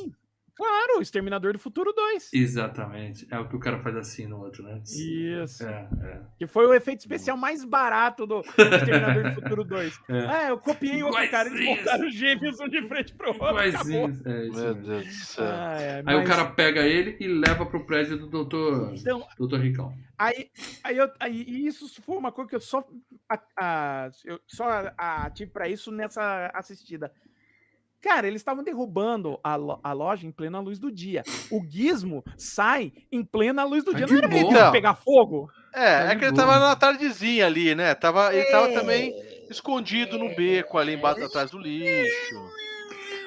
Speaker 3: Claro, o Exterminador do Futuro 2.
Speaker 1: Exatamente. É o que o cara faz assim no outro, né?
Speaker 3: Isso.
Speaker 1: É, é.
Speaker 3: Que foi o efeito especial mais barato do Exterminador do Futuro 2.
Speaker 1: É.
Speaker 3: Ah, eu copiei outro cara, eles
Speaker 1: Iguaizinhos.
Speaker 3: botaram os gêmeos um de frente pro outro. acabou.
Speaker 1: Iguaizinho. É isso
Speaker 2: Meu. Deus do céu.
Speaker 3: Ah, é,
Speaker 1: Aí o
Speaker 3: mas-
Speaker 1: cara pega ele e leva pro prédio do doutor,
Speaker 3: Então,
Speaker 1: doutor Ricão.
Speaker 3: aí, aí, eu, aí isso foi uma coisa que eu só, a, a- eu só a- tive pra isso nessa assistida. Cara, eles estavam derrubando a, lo- a loja em plena luz do dia. O Gizmo sai em plena luz do
Speaker 1: Tá
Speaker 3: dia. Não era pra ele
Speaker 2: boa.
Speaker 3: pegar fogo?
Speaker 2: É,
Speaker 1: Tá
Speaker 2: é que ele tava na tardezinha ali, né? Tava, ele tava
Speaker 3: É.
Speaker 2: também escondido no beco ali embaixo atrás do lixo.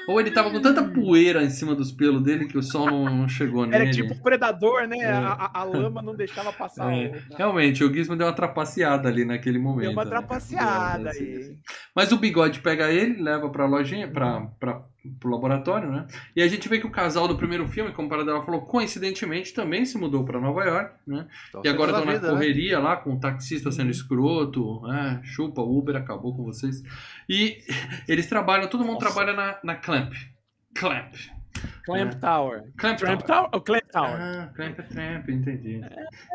Speaker 1: Ou ele tava com tanta poeira em cima dos pelos dele que o sol não, não chegou nele.
Speaker 3: Era tipo predador, né?
Speaker 1: É.
Speaker 3: A, a- lama não deixava passar.
Speaker 1: É,
Speaker 3: o-
Speaker 1: realmente, o Gizmo deu uma trapaceada ali naquele momento.
Speaker 3: Deu uma
Speaker 1: né?
Speaker 3: trapaceada
Speaker 1: É, sim,
Speaker 3: aí.
Speaker 1: Mas o bigode pega ele, leva pra lojinha, pra, pra, pro laboratório, né? E a gente vê que o casal do primeiro filme, como a Paradela falou, coincidentemente também se mudou pra Nova York, né?
Speaker 2: Então,
Speaker 1: E agora estão na
Speaker 2: vida, né?
Speaker 1: correria lá, com o taxista sendo escroto, é, chupa, Uber acabou com vocês. E eles trabalham, todo mundo
Speaker 3: Nossa.
Speaker 1: trabalha na, na Clamp. Clamp.
Speaker 3: Clamp Tower.
Speaker 1: Clamp
Speaker 3: Clamp
Speaker 1: Tower.
Speaker 3: Tower? O Clamp Tower.
Speaker 1: Ah, Clamp Tramp, entendi.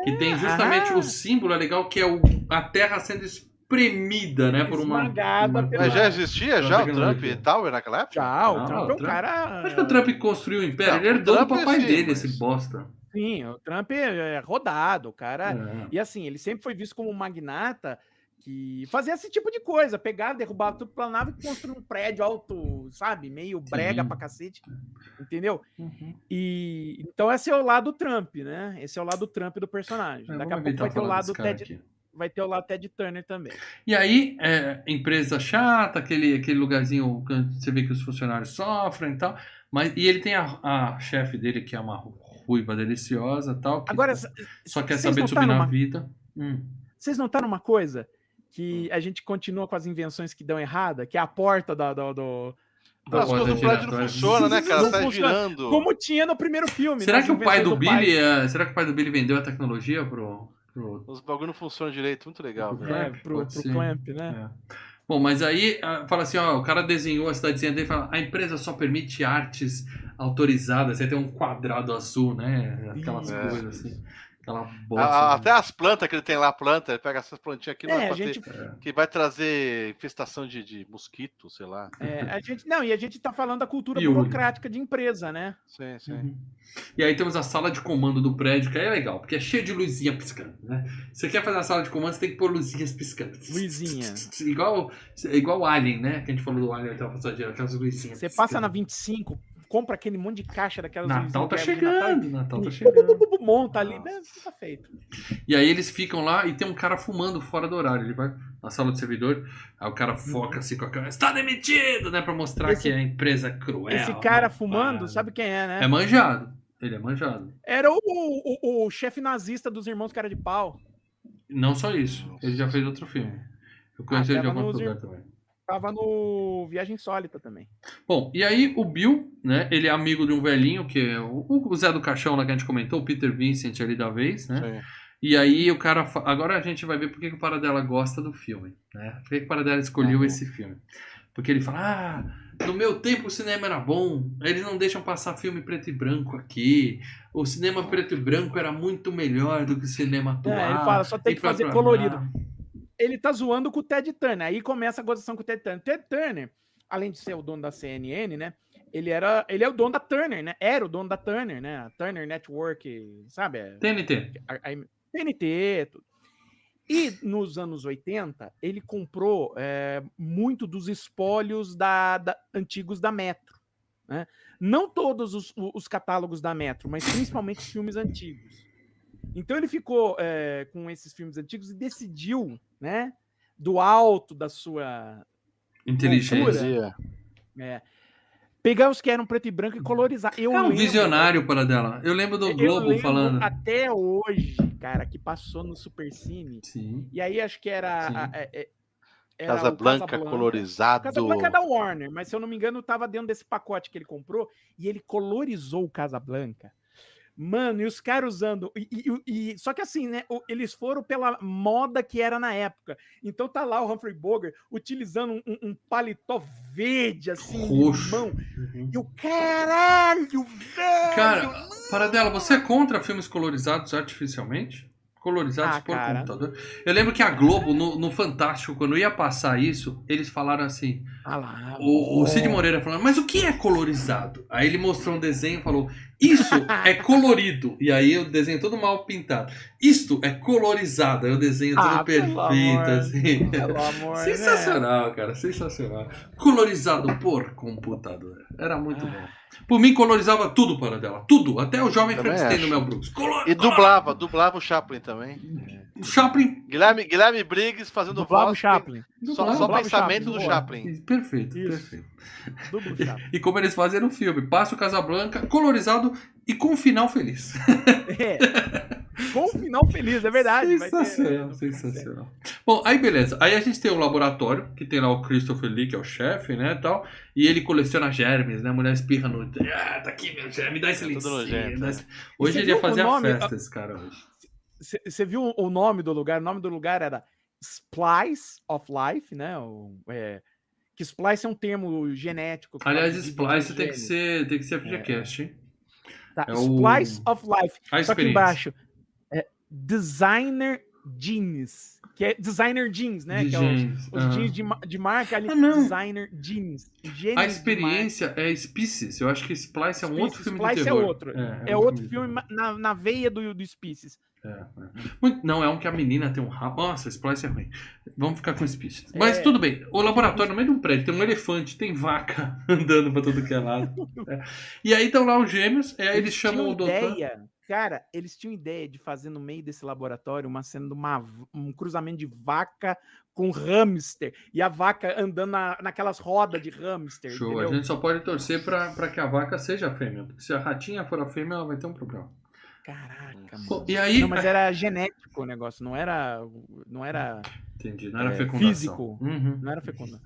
Speaker 1: Que tem justamente
Speaker 3: Ah.
Speaker 1: o símbolo é legal que é o, a Terra sendo espremida, né? Por uma.
Speaker 3: Esmagada
Speaker 1: uma-
Speaker 3: pela-
Speaker 2: Mas já existia já o Trump
Speaker 1: tecnologia.
Speaker 2: Tower naquela época?
Speaker 3: Já, o
Speaker 1: Não,
Speaker 3: Trump
Speaker 1: o
Speaker 3: é um
Speaker 1: Trump-
Speaker 3: cara.
Speaker 1: Acho que o Trump construiu o império,
Speaker 2: Não,
Speaker 1: ele
Speaker 2: o
Speaker 1: herdou do
Speaker 2: Trump
Speaker 1: papai
Speaker 2: sim,
Speaker 1: dele,
Speaker 2: mas-
Speaker 1: esse bosta.
Speaker 3: Sim, o Trump é rodado, o cara.
Speaker 1: É.
Speaker 3: E assim, ele sempre foi visto como um magnata que fazia esse tipo de coisa, pegava, derrubava tudo, planava e construía um prédio alto, sabe? Meio brega
Speaker 1: Sim.
Speaker 3: pra cacete. Entendeu?
Speaker 1: Uhum.
Speaker 3: E então esse é o lado Trump, né? Esse é o lado Trump do personagem.
Speaker 1: É,
Speaker 3: Daqui a pouco vai ter o lado Ted,
Speaker 1: aqui.
Speaker 3: Vai ter o lado Ted Turner também.
Speaker 1: E aí, é, empresa chata, aquele, aquele lugarzinho que você vê que os funcionários sofrem e tal. Mas, e ele tem a, a chefe dele, que é uma ruiva deliciosa e tal. que
Speaker 3: Agora,
Speaker 1: só quer saber
Speaker 3: tá
Speaker 1: subir na
Speaker 3: numa-
Speaker 1: vida. Hum.
Speaker 3: Vocês notaram uma coisa? Que a gente continua com as invenções que dão errada, que é a porta da, do, do-
Speaker 1: Da
Speaker 2: As coisas do prédio não
Speaker 1: giratória.
Speaker 2: funcionam, né, cara?
Speaker 3: Não
Speaker 2: Tá
Speaker 3: funciona.
Speaker 2: girando.
Speaker 3: Como tinha no primeiro filme.
Speaker 1: Será
Speaker 3: nas
Speaker 1: que o pai do,
Speaker 3: pai.
Speaker 1: Billy. é, será que o pai do Billy vendeu a tecnologia pro. Pro...
Speaker 2: Os bagulho não funcionam direito, muito legal.
Speaker 3: É,
Speaker 1: Clamp,
Speaker 3: pro,
Speaker 1: pode
Speaker 3: pro
Speaker 1: ser.
Speaker 3: Clamp, né?
Speaker 1: É. Bom, mas aí ah, fala assim, ó, o cara desenhou a cidadezinha dele e fala, a empresa só permite artes autorizadas. Aí tem um quadrado azul, né? Aquelas
Speaker 2: É.
Speaker 1: coisas assim. Aquela
Speaker 2: A-
Speaker 1: bosta.
Speaker 2: a- até as plantas que ele tem lá, planta, ele pega essas plantinhas aqui, não é,
Speaker 3: gente,
Speaker 2: ter- que vai trazer infestação de, de mosquito, sei lá.
Speaker 3: é, a gente. Não, e a gente tá falando da cultura
Speaker 1: E o-
Speaker 3: burocrática de empresa, né?
Speaker 2: Sim, sim.
Speaker 1: Uhum. E aí temos a sala de comando do prédio, que aí é legal, porque é cheio de luzinha piscando, né? Você quer fazer a sala de comando, você tem que pôr luzinhas piscando.
Speaker 3: Luzinha.
Speaker 1: Igual, igual Alien, né? Que a gente falou do Alien, aquela passageira, aquelas luzinhas.
Speaker 3: Você passa
Speaker 1: piscando.
Speaker 3: na 25, compra aquele monte de caixa daquelas.
Speaker 1: Natal tá
Speaker 3: é de Natal,
Speaker 1: chegando, Natal tá
Speaker 3: e
Speaker 1: chegando.
Speaker 3: Monta ali,
Speaker 2: Nossa.
Speaker 3: né? Tá feito.
Speaker 1: E aí eles ficam lá e tem um cara fumando fora do horário. Ele vai na sala do servidor, aí o cara foca assim com a câmera, está demitido, né? Pra mostrar
Speaker 3: Esse-
Speaker 1: que a empresa é cruel.
Speaker 3: Esse cara
Speaker 1: malvada.
Speaker 3: fumando, sabe quem é, né?
Speaker 1: É manjado. Ele é manjado.
Speaker 3: Era o, o, o chefe nazista dos irmãos Cara de Pau.
Speaker 1: Não só isso, ele já fez outro filme. Eu conheci
Speaker 3: Ah,
Speaker 1: ele de
Speaker 3: tava
Speaker 1: algum lugar
Speaker 3: ir-
Speaker 1: também.
Speaker 3: Tava no Viagem Sólita também.
Speaker 1: Bom, e aí o Bill, né? Ele é amigo de um velhinho, que é o, o Zé do Caixão lá que a gente comentou, o Peter Vincent ali da vez, né?
Speaker 2: sim.
Speaker 1: E aí o cara. fa- Agora a gente vai ver por que que o Paradela gosta do filme, né? Por que que o Paradela escolheu
Speaker 2: Uhum.
Speaker 1: esse filme? Porque ele fala, ah, no meu tempo o cinema era bom, eles não deixam passar filme preto e branco aqui. O cinema preto e branco era muito melhor do que o cinema atual.
Speaker 3: É, ele fala, só tem que fazer colorido. Ele tá zoando com o Ted Turner. Aí começa a gozação com o Ted Turner. Ted Turner, além de ser o dono da CNN, né? Ele era, ele é o dono da Turner, né? Era o dono da Turner, né? A Turner Network, sabe?
Speaker 1: TNT.
Speaker 3: a, a TNT, tudo. E nos anos 80, ele comprou é, muito dos espólios da, da- antigos da Metro. Né? Não todos os, os catálogos da Metro, mas principalmente filmes antigos. Então ele ficou é, com esses filmes antigos e decidiu, né, do alto da sua
Speaker 1: Inteligência.
Speaker 3: Cultura. é, pegar os que eram preto e branco e colorizar. Eu
Speaker 1: É um
Speaker 3: lembro-
Speaker 1: visionário, Paradela. Eu lembro do
Speaker 3: eu
Speaker 1: Globo
Speaker 3: lembro
Speaker 1: falando.
Speaker 3: até hoje, cara, que passou no Supercine.
Speaker 1: Sim.
Speaker 3: E aí acho que era. A- é- é- era
Speaker 2: Casa Blanca colorizado.
Speaker 3: Casa Blanca é da Warner, mas se eu não me engano, tava dentro desse pacote que ele comprou e ele colorizou o Casablanca. Mano, e os caras usando. E, e- e- só que assim, né? Eles foram pela moda que era na época. Então tá lá o Humphrey Bogart utilizando um, um- paletó verde, assim,
Speaker 1: Roxo.
Speaker 3: limão.
Speaker 1: Uhum.
Speaker 3: E o caralho, velho!
Speaker 1: Cara, Paradela, você é contra filmes colorizados artificialmente? Colorizados
Speaker 3: Ah,
Speaker 1: por
Speaker 3: cara.
Speaker 1: computador? Eu lembro que a Globo, no, no Fantástico, quando ia passar isso, eles falaram assim:
Speaker 3: Ah lá,
Speaker 1: o, o Cid Moreira falando, mas o que é colorizado? Aí ele mostrou um desenho e falou: Isso é colorido. E aí o desenho todo mal pintado. Isto é colorizado. Aí o desenho
Speaker 3: Ah, pelo amor.
Speaker 1: perfeito, assim.
Speaker 3: Pelo amor, né?
Speaker 1: Sensacional, cara, sensacional. Colorizado por computador. Era muito
Speaker 3: Ah.
Speaker 1: bom. Por mim, colorizava tudo para dela. Tudo. Até o jovem
Speaker 2: Também
Speaker 1: Frankenstein do
Speaker 2: acho.
Speaker 1: Mel Brooks. Color,
Speaker 2: E dublava, dublava o Chaplin também.
Speaker 1: Chaplin.
Speaker 2: Guilherme, Guilherme Briggs fazendo
Speaker 3: Dublava o
Speaker 2: voz.
Speaker 3: Chaplin.
Speaker 2: Só,
Speaker 1: o
Speaker 2: pensamento do
Speaker 3: Chaplin,
Speaker 2: Chaplin.
Speaker 1: Perfeito,
Speaker 3: Isso.
Speaker 1: perfeito.
Speaker 3: Chaplin.
Speaker 1: E como eles fazem no filme, passa o Casablanca, colorizado e com um final feliz.
Speaker 3: É. Com um final feliz, é verdade. vai ter-
Speaker 1: Sensacional, sensacional. Bom, aí beleza. Aí a gente tem o laboratório, que tem lá o Christopher Lee, que é o chefe, né, tal. E ele coleciona germes, né? A mulher espirra no... Ah, tá aqui meu germe, dá esse
Speaker 2: É
Speaker 1: lencinho. dá
Speaker 2: né?
Speaker 1: esse- Hoje ele ia fazer a festa, esse cara, hoje.
Speaker 3: Você viu o nome do lugar? O nome do lugar era Splice of Life, né? O, é, que splice é um termo genético.
Speaker 1: Aliás, Splice tem que ser, tem que ser FGCast, hein?
Speaker 3: Tá,
Speaker 1: é o-
Speaker 3: Splice of Life.
Speaker 1: A
Speaker 3: Só
Speaker 1: experiência.
Speaker 3: embaixo é Designer Jeans, que é Designer Jeans, né?
Speaker 1: De
Speaker 3: que é os, os jeans de, de marca ali.
Speaker 1: Ah.
Speaker 3: Designer Jeans. Genes
Speaker 1: A experiência é Species. Eu acho que Splice é um
Speaker 3: marca.
Speaker 1: outro filme
Speaker 3: Splice
Speaker 1: de
Speaker 3: é
Speaker 1: terror.
Speaker 3: outro. É,
Speaker 1: um
Speaker 3: outro
Speaker 1: de
Speaker 3: filme ma- na, na veia do, do Species.
Speaker 1: É, é. Muito- Não, é um que a menina tem um rabo. Nossa, Splice é ruim. Vamos ficar com Species. Mas
Speaker 3: É.
Speaker 1: tudo bem. O laboratório no meio de um prédio tem um elefante, tem vaca andando pra tudo que é lado. É. E aí estão lá os gêmeos, e aí eles, chamam o doutor.
Speaker 3: ideia, cara, eles tinham ideia de fazer no meio desse laboratório uma cena de uma, um cruzamento de vaca com hamster. E a vaca andando na, naquelas rodas de hamster.
Speaker 1: Show.
Speaker 3: entendeu?
Speaker 1: A gente só pode torcer pra, pra que a vaca seja fêmea. Porque se a ratinha for a fêmea, ela vai ter um problema.
Speaker 3: Caraca,
Speaker 1: Pô,
Speaker 3: mano.
Speaker 1: e aí.
Speaker 3: Não, mas era genético o negócio, não era. Não era.
Speaker 1: Entendi, não era
Speaker 3: é,
Speaker 1: fecundação.
Speaker 3: físico.
Speaker 1: Uhum.
Speaker 3: Não era fecundação.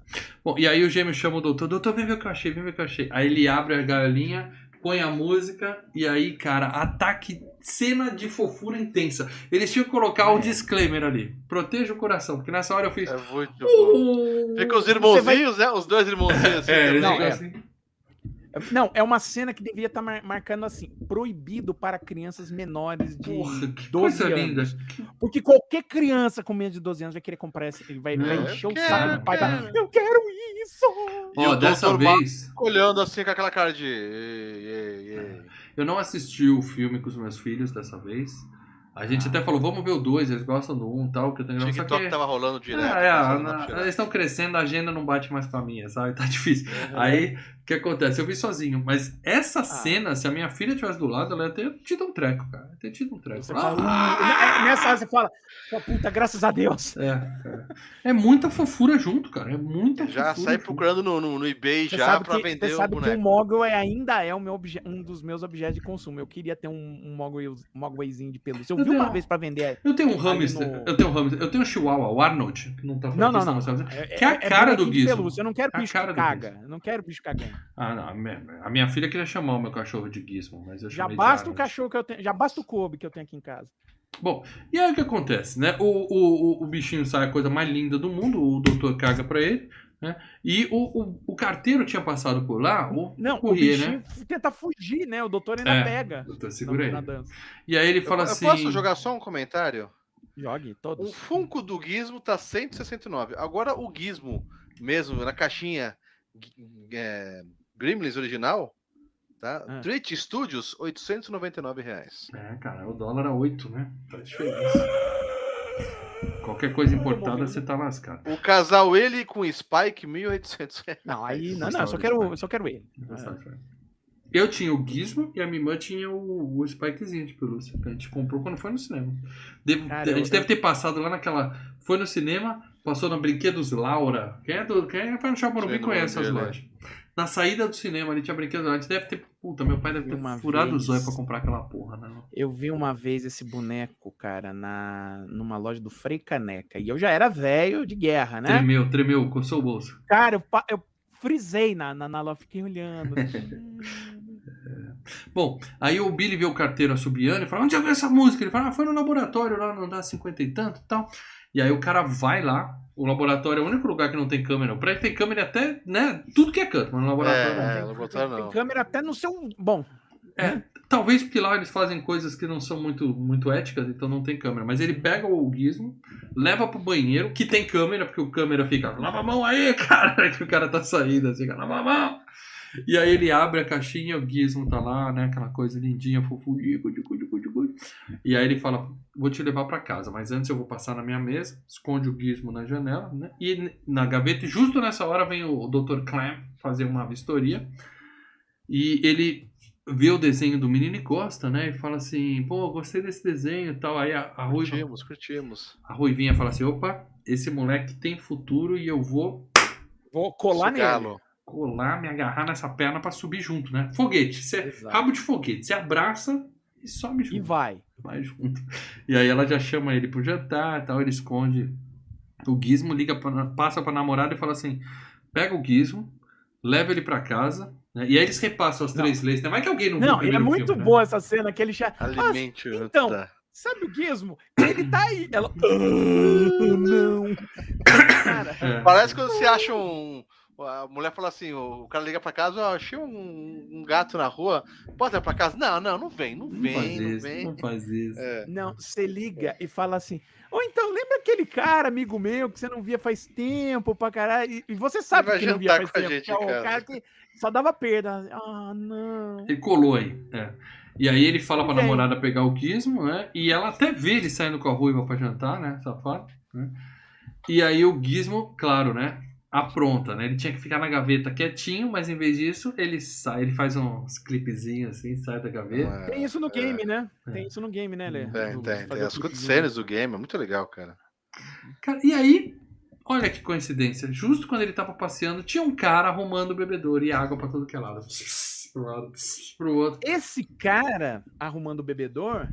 Speaker 1: Bom, e aí o gêmeo chama o doutor, doutor, vem ver o que eu achei, vem ver o que eu achei. Aí ele abre a galinha, põe a música, e aí, cara, ataque, cena de fofura intensa. Eles tinham que colocar o
Speaker 3: É.
Speaker 1: disclaimer ali. Proteja o coração, porque nessa hora eu fiz.
Speaker 2: É muito bom.
Speaker 1: "Uh".
Speaker 2: Fica os irmãozinhos, né? Os dois irmãozinhos assim.
Speaker 1: É, eles
Speaker 3: Não, é.
Speaker 1: assim.
Speaker 3: Não, é uma cena que deveria estar marcando assim: proibido para crianças menores de
Speaker 1: Porra, que
Speaker 3: 12
Speaker 1: coisa
Speaker 3: anos.
Speaker 1: linda.
Speaker 3: Porque qualquer criança com menos de 12 anos vai querer comprar esse. Vai, vai
Speaker 1: É,
Speaker 3: encher o saco do pai. Tá? Eu quero isso!
Speaker 2: E
Speaker 1: Ó,
Speaker 2: o
Speaker 1: dessa
Speaker 2: Mar-
Speaker 1: vez,
Speaker 2: Olhando assim com aquela cara de. Ei, ei, ei.
Speaker 1: eu não assisti o filme com os meus filhos dessa vez. A gente
Speaker 3: Ah.
Speaker 1: até falou, vamos ver o dois, eles gostam do um e tal, que eu tenho
Speaker 2: O
Speaker 1: só
Speaker 2: TikTok
Speaker 1: que...
Speaker 2: tava rolando direto.
Speaker 1: É, é, na- eles estão crescendo, a agenda não bate mais com a minha, sabe? Tá difícil.
Speaker 2: Uhum.
Speaker 1: Aí, que acontece? Eu vi sozinho, mas
Speaker 3: Ah.
Speaker 1: essa cena, se a minha filha tivesse do lado, ela ia ter tido um treco, cara. Ia ter tido um treco.
Speaker 3: Você
Speaker 1: Ah,
Speaker 3: fala, "Uh", nessa hora você fala, "Pô, puta, graças a Deus.
Speaker 1: é, é. É muita fofura junto, cara. É muita
Speaker 2: Já
Speaker 1: fofura
Speaker 2: sai
Speaker 1: junto.
Speaker 2: procurando no, no, no eBay
Speaker 3: Você
Speaker 2: já pra
Speaker 3: que,
Speaker 2: vender
Speaker 3: você
Speaker 2: o
Speaker 3: sabe que o
Speaker 2: boneco.
Speaker 3: Mogwai ainda é o meu obje- um dos meus objetos de consumo. Eu queria ter um, um Mogwai, Mogwaizinho de pelúcia. Eu
Speaker 1: Eu
Speaker 3: vi uma vez pra vender.
Speaker 1: Eu tenho um hamster,
Speaker 3: no-
Speaker 1: eu tenho um hamster, eu tenho um chihuahua, o Arnold, que não tá
Speaker 3: Não, não, não.
Speaker 1: ver.
Speaker 3: É,
Speaker 1: Que é a cara do
Speaker 3: bonequinho de
Speaker 1: Gizmo.
Speaker 3: pelúcia. Eu não quero bicho
Speaker 1: cara
Speaker 3: que
Speaker 1: do
Speaker 3: caga. Eu não quero bicho cagando.
Speaker 1: Ah, não, a minha, a minha filha queria chamar o meu cachorro de Gizmo, mas eu
Speaker 3: Já
Speaker 1: chamei de
Speaker 3: basta o cachorro que eu tenho. Já basta o Kobe que eu tenho aqui em casa.
Speaker 1: Bom, e aí o que acontece, né? O, o, o, o bichinho sai a coisa mais linda do mundo, o doutor caga pra ele, né? E o, o, o carteiro tinha passado por lá, o
Speaker 3: Não,
Speaker 1: courier,
Speaker 3: o bichinho
Speaker 1: né?
Speaker 3: tenta fugir, né? O doutor ainda
Speaker 1: É,
Speaker 3: pega.
Speaker 1: Doutor, segura aí.
Speaker 3: na, na dança.
Speaker 1: E aí ele
Speaker 2: Eu,
Speaker 1: fala
Speaker 2: eu
Speaker 1: assim...
Speaker 2: posso jogar só um comentário?
Speaker 3: Jogue
Speaker 2: O
Speaker 3: todos.
Speaker 2: Funko do Gizmo tá 169. Agora o Gizmo, mesmo, na caixinha é, Gremlins original, tá?
Speaker 3: Ah.
Speaker 2: Treat Studios, 899 reais.
Speaker 1: É, cara, o dólar a 8, né? Faz diferença. Qualquer coisa importada, você tá lascado.
Speaker 2: O casal ele com Spike, 1.800 reais.
Speaker 3: Não, aí. Não, não, eu só quero, eu só quero ele.
Speaker 1: Eu tinha o Gizmo e a minha irmã tinha o, o Spikezinho de pelúcia, que a gente comprou quando foi no cinema. Devo-
Speaker 3: Cara,
Speaker 1: a gente
Speaker 3: eu-
Speaker 1: deve ter passado lá naquela. Foi no cinema, passou na Brinquedos Laura. Quem é, do, quem é vai no Shopping Morumbi
Speaker 2: não
Speaker 1: conhece as
Speaker 2: né?
Speaker 1: lojas. Na saída do cinema ali tinha Brinquedos Laura. A gente deve ter. Puta, meu pai deve ter
Speaker 3: Uma
Speaker 1: furado o
Speaker 3: vez-
Speaker 1: zóio pra comprar aquela porra, né?
Speaker 3: Eu vi uma vez esse boneco, cara, na numa loja do Frei Caneca. E eu já era velho de guerra, né?
Speaker 1: Tremeu, tremeu, coçou o bolso.
Speaker 3: Cara, eu, eu frisei na, na, na loja, fiquei olhando.
Speaker 1: Bom, aí o Billy vê o carteiro assobiando e fala: Onde eu vi essa música? Ele fala: Ah, foi no laboratório lá no andar 50 e tanto e tal. E aí o cara vai lá. O laboratório é o único lugar que não tem câmera. O prédio tem câmera até, né? Tudo que é canto, mas no laboratório não
Speaker 2: É,
Speaker 1: tem.
Speaker 2: no laboratório
Speaker 3: Tem
Speaker 2: não.
Speaker 3: câmera até no seu. Bom,
Speaker 1: É, talvez porque lá eles fazem coisas que não são muito, muito éticas, então não tem câmera. Mas ele pega o gizmo, leva pro banheiro, que tem câmera, porque o câmera fica, lava a mão aí, cara, que o cara tá saindo, assim, lava a mão. E aí ele abre a caixinha, o gizmo tá lá, né, aquela coisa lindinha, fofurinha. E aí ele fala, vou te levar pra casa, mas antes eu vou passar na minha mesa, esconde o gizmo na janela, né, e na gaveta, e justo nessa hora vem o Dr. Clam fazer uma vistoria, e ele vê o desenho do menino e gosta, né? E fala assim, pô, gostei desse desenho e tal. Aí a, a, ruiva,
Speaker 2: Curtimos, curtimos.
Speaker 1: a Ruivinha fala assim, opa, esse moleque tem futuro e eu vou
Speaker 3: Vou colar nele.
Speaker 1: Colar, me agarrar nessa perna pra subir junto, né? Foguete, cê,
Speaker 3: Exato.
Speaker 1: rabo de foguete, você abraça e sobe junto.
Speaker 3: E vai.
Speaker 1: vai junto. E aí ela já chama ele pro jantar e tal, ele esconde o gizmo, liga pra, passa pra namorada e fala assim: pega o gizmo, leva ele pra casa, né? E aí eles repassam as
Speaker 3: Não.
Speaker 1: três leis, né? Vai que alguém não viu o
Speaker 3: Não, e é muito
Speaker 1: filme, né?
Speaker 3: boa essa cena que ele já.
Speaker 2: Alimente o
Speaker 3: então,
Speaker 2: tá.
Speaker 3: Sabe o Gizmo? Ele tá aí. Ela. "Ah, não. Cara,
Speaker 1: É.
Speaker 2: Parece quando você acha um. A mulher fala assim: o cara liga pra casa, ó, achei um, um gato na rua, pode ir pra casa? Não, não, não vem, não
Speaker 1: Não
Speaker 2: vem,
Speaker 1: faz
Speaker 2: não
Speaker 1: isso,
Speaker 2: vem.
Speaker 1: não faz isso.
Speaker 2: É.
Speaker 3: não, você liga e fala assim. Ou então, lembra aquele cara, amigo meu, que você não via faz tempo pra caralho? E- E você sabe
Speaker 2: vai
Speaker 3: que não via faz
Speaker 2: com a
Speaker 3: tempo.
Speaker 2: gente
Speaker 3: que é o cara que só dava perda. Ah, não.
Speaker 1: Ele colou aí. É. E aí ele fala pra
Speaker 3: Vem.
Speaker 1: namorada pegar o gizmo, né? E ela até vê ele saindo com a ruiva pra jantar, né? Safado. Né? E aí o gizmo, claro, né? Apronta, né? Ele tinha que ficar na gaveta quietinho, mas em vez disso, ele sai, ele faz uns clipezinhos assim, sai da gaveta.
Speaker 3: Tem isso no
Speaker 2: É,
Speaker 3: game, né?
Speaker 1: É.
Speaker 3: Tem isso no game, né, Lê?
Speaker 2: Tem,
Speaker 3: Do-
Speaker 2: tem, tem. As cutscenes do game, é muito legal, cara.
Speaker 1: Cara, e aí, olha que coincidência. Justo quando ele tava passeando, tinha um cara arrumando o bebedouro e água pra todo que é lado. Pro lado, pro outro.
Speaker 3: Esse cara arrumando o bebedor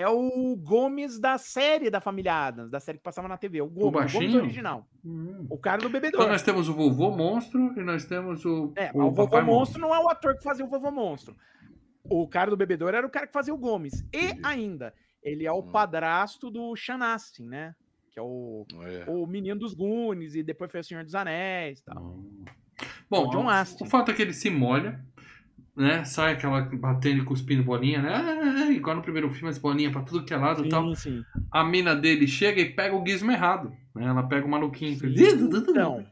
Speaker 3: é o Gomes da série da família Adams, da série que passava na TV. O Gomes, o, Gomes
Speaker 1: baixinho?
Speaker 3: original.
Speaker 1: Hum.
Speaker 3: O cara do
Speaker 1: Então
Speaker 3: bebedor.
Speaker 1: nós temos o vovô monstro e nós temos o.
Speaker 3: É, mas o vovô monstro não é o ator que fazia o vovô monstro. O cara do bebedor era o cara que fazia o Gomes. E ainda, ele é o
Speaker 2: Hum.
Speaker 3: padrasto do Sean Astin, né? Que é o,
Speaker 2: É.
Speaker 3: o menino dos Goonies e depois foi o Senhor dos Anéis e tal.
Speaker 1: Hum. Bom,
Speaker 3: O John
Speaker 1: o-
Speaker 3: Astin.
Speaker 1: o fato é que ele se molha, né? Sai aquela batendo e cuspindo bolinha, né? Ah, igual no primeiro filme, as bolinhas pra tudo que é lado e tal.
Speaker 3: Sim.
Speaker 1: A mina dele chega e pega o gizmo errado. Né? Ela pega o maluquinho.
Speaker 3: Então,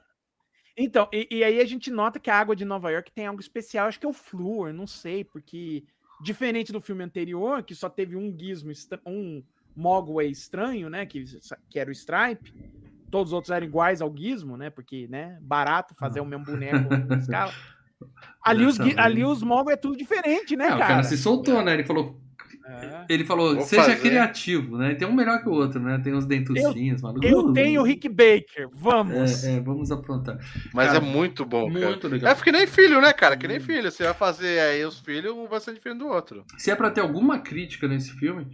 Speaker 3: então e, e aí a gente nota que a água de Nova York tem algo especial, acho que é o flúor, não sei, porque diferente do filme anterior, que só teve um gizmo, um Mogwai estranho, né, que, que era o Stripe, todos os outros eram iguais ao gizmo, né, porque, né, barato fazer o mesmo boneco escala. Ali os, ali os Mogwai é tudo diferente, né,
Speaker 1: É, o
Speaker 3: cara?
Speaker 1: cara se soltou, né? Ele falou,
Speaker 3: É.
Speaker 1: ele falou,
Speaker 2: Vou
Speaker 1: seja
Speaker 2: fazer.
Speaker 1: criativo, né? Tem um melhor que o outro, né? Tem uns dentucinhos, maluco.
Speaker 3: Eu tenho o Rick Baker, vamos!
Speaker 1: É, é, vamos aprontar.
Speaker 2: Mas
Speaker 1: Cara,
Speaker 2: é muito bom, cara.
Speaker 1: Muito legal.
Speaker 2: É que nem filho, né, cara? Que nem filho. Você vai fazer aí os filhos, um vai ser diferente do outro.
Speaker 1: Se é pra ter alguma crítica nesse filme,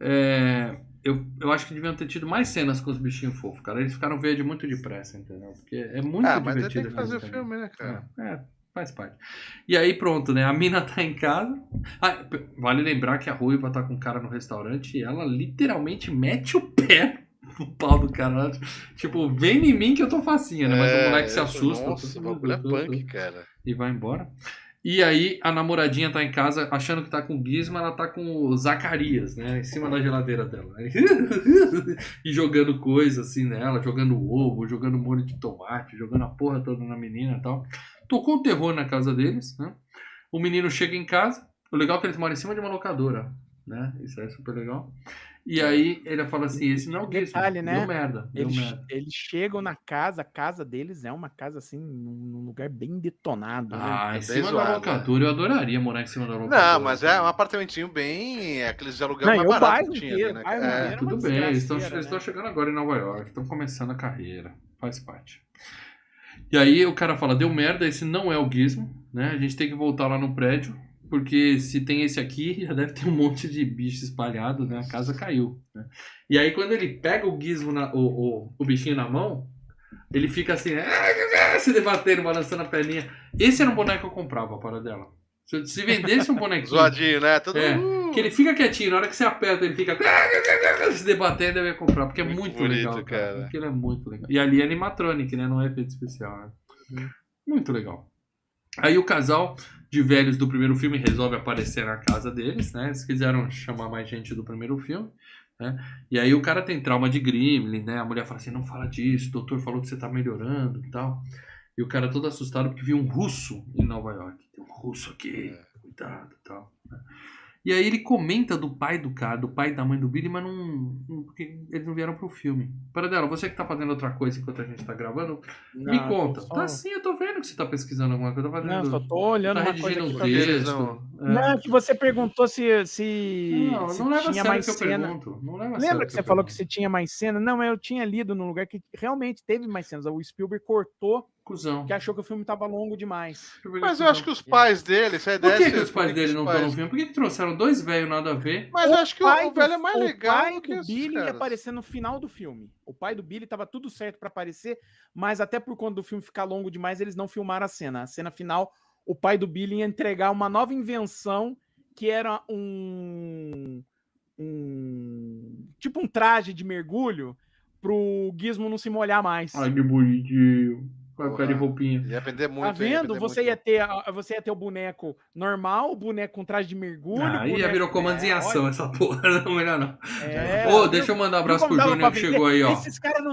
Speaker 1: é, eu, eu acho que deviam ter tido mais cenas com os bichinhos fofos, cara. Eles ficaram verde muito depressa, entendeu? Porque é muito
Speaker 2: ah, mas
Speaker 1: divertido.
Speaker 2: tem que fazer o filme, né, cara?
Speaker 1: É, faz parte. E aí pronto, né? A mina tá em casa. Ah, vale lembrar que a Ruiva tá com o cara no restaurante e ela literalmente mete o pé no pau do cara. Tipo, vem em mim que eu tô facinha, né? Mas o moleque se
Speaker 2: É,
Speaker 1: assusta.
Speaker 2: Nossa, o bagulho é punk, cara.
Speaker 1: E vai embora. E aí a namoradinha tá em casa achando que tá com o Gizmo, ela tá com o Zacarias, né? Em cima da geladeira dela. e jogando coisa assim nela, jogando ovo, jogando molho de tomate, jogando a porra toda na menina e tal. Tocou o terror na casa deles, né? O menino chega em casa. O legal é que eles moram em cima de uma locadora, né? Isso é super legal. E aí ele fala assim, esse não é o Gizmo.
Speaker 3: Detalhe, né?
Speaker 1: Deu merda, deu
Speaker 3: Eles,
Speaker 1: merda.
Speaker 3: eles chegam na casa, a casa deles é uma casa assim, num lugar bem detonado. né?
Speaker 1: Ah,
Speaker 2: É
Speaker 1: em
Speaker 2: bem
Speaker 1: cima da
Speaker 2: zoado,
Speaker 1: locadora. Eu adoraria morar em cima da locadora.
Speaker 2: Não, mas é um apartamentinho bem. é Aqueles aluguel
Speaker 3: Não,
Speaker 2: mais barato
Speaker 3: bairro
Speaker 2: que tinha ali, né? É.
Speaker 3: uma
Speaker 1: Tudo bem, eles estão
Speaker 3: né?
Speaker 1: chegando agora em Nova York, estão começando a carreira, faz parte. E aí o cara fala, deu merda, esse não é o Gizmo, né? A gente tem que voltar lá no prédio, porque se tem esse aqui, já deve ter um monte de bicho espalhado, né? A casa caiu. né? E aí quando ele pega o Gizmo, na- o, o, o bichinho na mão, ele fica assim, se debatendo, balançando a perninha. Esse era um boneco que eu comprava, para dela. Se, se vendesse um bonequinho...
Speaker 2: Zoadinho, né? Todo
Speaker 1: É,
Speaker 2: uh,
Speaker 1: Que ele fica quietinho, na hora que você aperta, ele fica se debatendo, eu ia comprar, porque é
Speaker 2: Muito
Speaker 1: muito,
Speaker 2: bonito,
Speaker 1: legal, cara.
Speaker 2: cara.
Speaker 1: Aquilo é muito legal. E ali é animatronic, né? Não é efeito especial, né?
Speaker 3: Hum.
Speaker 1: Muito legal. Aí o casal de velhos do primeiro filme resolve aparecer na casa deles, né? Eles quiseram chamar mais gente do primeiro filme, né? E aí o cara tem trauma de Gremlin, né? A mulher fala assim, não fala disso, o doutor falou que você tá melhorando e tal. E o cara todo assustado porque viu um russo em Nova York. Tem um russo aqui, cuidado e tal. E aí ele comenta do pai do cara, do pai e da mãe do Billy, mas não, não- porque eles não vieram pro filme. Para dela, você que tá fazendo outra coisa enquanto a gente tá gravando, me
Speaker 3: Não,
Speaker 1: conta.
Speaker 3: tô só-
Speaker 1: Tá sim, eu tô vendo que você tá pesquisando alguma coisa, tá fazendo.
Speaker 3: Não, só tô olhando
Speaker 1: tá
Speaker 3: uma
Speaker 1: redigindo um texto.
Speaker 2: Não-
Speaker 3: Não, que você perguntou se, se,
Speaker 1: Não,
Speaker 3: se
Speaker 1: não leva a
Speaker 3: tinha
Speaker 1: sério o
Speaker 3: mais
Speaker 1: que eu
Speaker 3: cena.
Speaker 1: pergunto. Não leva a sério
Speaker 3: Lembra
Speaker 1: o
Speaker 3: que você
Speaker 1: eu
Speaker 3: falou que
Speaker 1: pergunto.
Speaker 3: você tinha mais cena? Não, mas eu tinha lido num lugar que realmente teve mais cenas. O Spielberg cortou,
Speaker 1: Cusão.
Speaker 3: que achou que o filme tava longo demais.
Speaker 2: Mas eu acho que os pais dele, se a
Speaker 1: Por que,
Speaker 2: é
Speaker 1: que os pais
Speaker 2: que
Speaker 1: dele não estão no filme? Por que, que trouxeram dois velhos nada a ver?
Speaker 2: Mas eu acho que o,
Speaker 3: pai
Speaker 2: o velho é mais
Speaker 3: o
Speaker 2: legal
Speaker 3: pai
Speaker 2: do que
Speaker 3: do
Speaker 2: esses
Speaker 3: Billy ia
Speaker 2: caras.
Speaker 3: aparecer no final do filme. O pai do Billy tava tudo certo pra aparecer, mas até por conta do filme ficar longo demais, eles não filmaram a cena. A cena final, o pai do Billy ia entregar uma nova invenção que era um, um tipo um traje de mergulho pro Gizmo não se molhar mais.
Speaker 1: Ai, que bonitinho. Com a cara de roupinha.
Speaker 2: Ia muito.
Speaker 3: Tá
Speaker 2: hein? Ia
Speaker 3: vendo?
Speaker 2: vender
Speaker 3: Você
Speaker 2: muito.
Speaker 3: ia, ter, você ia ter o boneco normal, o boneco com traje de mergulho.
Speaker 1: Ah, aí já virou comandos em
Speaker 3: É,
Speaker 1: ação essa porra. Não, melhor não.
Speaker 3: É,
Speaker 1: Ô, deixa eu mandar um abraço pro Júnior que chegou aí, ó.
Speaker 3: Esses caras não.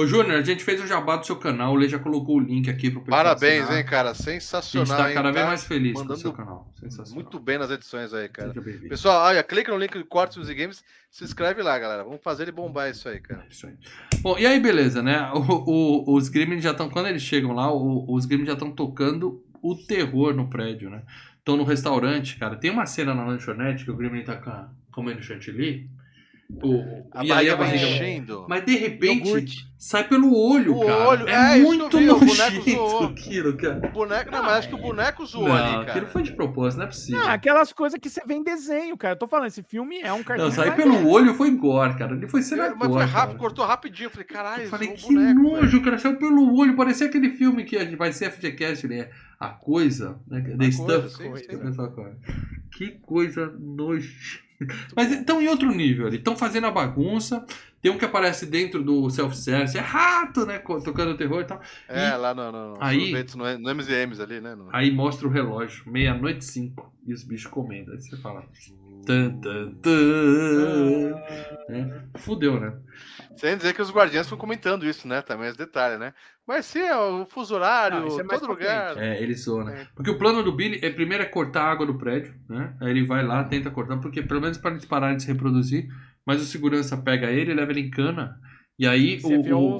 Speaker 1: Ô, Júnior, a gente fez o jabá do seu canal. O Lê já colocou o link aqui pro pessoal.
Speaker 2: Parabéns,
Speaker 1: assinar.
Speaker 2: hein, cara.
Speaker 1: A gente
Speaker 2: Sensacional.
Speaker 1: tá
Speaker 2: hein?
Speaker 1: cada vez
Speaker 2: Tá
Speaker 1: mais feliz com o seu canal. Sensacional.
Speaker 2: Muito bem nas edições aí, cara. Pessoal, olha, clica no link do Cortes Music Games, se inscreve lá, galera. Vamos fazer ele bombar isso aí, cara.
Speaker 1: É Isso aí. Bom, e aí, beleza, né? O- o- os Gremlins já estão. Quando eles chegam lá, o- os Gremlins já estão tocando o terror no prédio, né? Estão no restaurante, cara. Tem uma cena na lanchonete que o Gremlin tá com- comendo chantilly. O,
Speaker 2: A
Speaker 1: e aí a
Speaker 2: barriga vai enchendo.
Speaker 1: Mas de repente
Speaker 3: Iogurte.
Speaker 1: sai pelo olho,
Speaker 2: O
Speaker 1: cara.
Speaker 2: olho,
Speaker 1: é,
Speaker 2: é, isso
Speaker 1: muito
Speaker 2: que eu vi, o boneco
Speaker 1: nojento
Speaker 2: zoou.
Speaker 1: aquilo, cara.
Speaker 2: O boneco, não, mas acho que o boneco zoou
Speaker 1: Não,
Speaker 2: ali, cara.
Speaker 1: aquilo foi de propósito, não é possível.
Speaker 3: Não, aquelas coisas que você vê em desenho, cara. Eu tô falando, esse filme é um cartão.
Speaker 1: Não, sair pelo olho foi gore, cara. Ele foi cena
Speaker 2: mas foi rápido,
Speaker 1: cara.
Speaker 2: cortou rapidinho. Eu falei, caralho,
Speaker 1: Eu falei, que
Speaker 2: boneco,
Speaker 1: nojo,
Speaker 2: velho.
Speaker 1: cara. Saiu pelo olho. Parecia aquele filme que a gente vai ser FGCast, né? A coisa, né? The
Speaker 2: A
Speaker 1: Stuff.
Speaker 2: coisa, sim, sim.
Speaker 1: pessoal fala. Que coisa nojenta. Mas estão em outro nível ali. Estão fazendo a bagunça. Tem um que aparece dentro do self-service. É rato, né? Tocando terror e tal.
Speaker 2: É, lá no, no,
Speaker 1: Aí-
Speaker 2: no, no ali, né? no-
Speaker 1: Aí mostra o relógio. Meia-noite e cinco. E os bichos comendo. Aí você fala... Tan, tan, tan. né? Fudeu, né?
Speaker 2: Sem dizer que os guardiães estão comentando isso, né? Também esse detalhe, né? Mas sim, é o fuso horário,
Speaker 3: Não, é mais
Speaker 2: todo lugar.
Speaker 1: É, ele zoa, né?
Speaker 2: É.
Speaker 1: Porque o plano do Billy é primeiro é cortar a água do prédio, né? Aí ele vai lá, tenta cortar, porque pelo menos para eles pararem de se reproduzir. Mas o segurança pega ele, leva ele em cana. E aí
Speaker 3: Você
Speaker 1: o.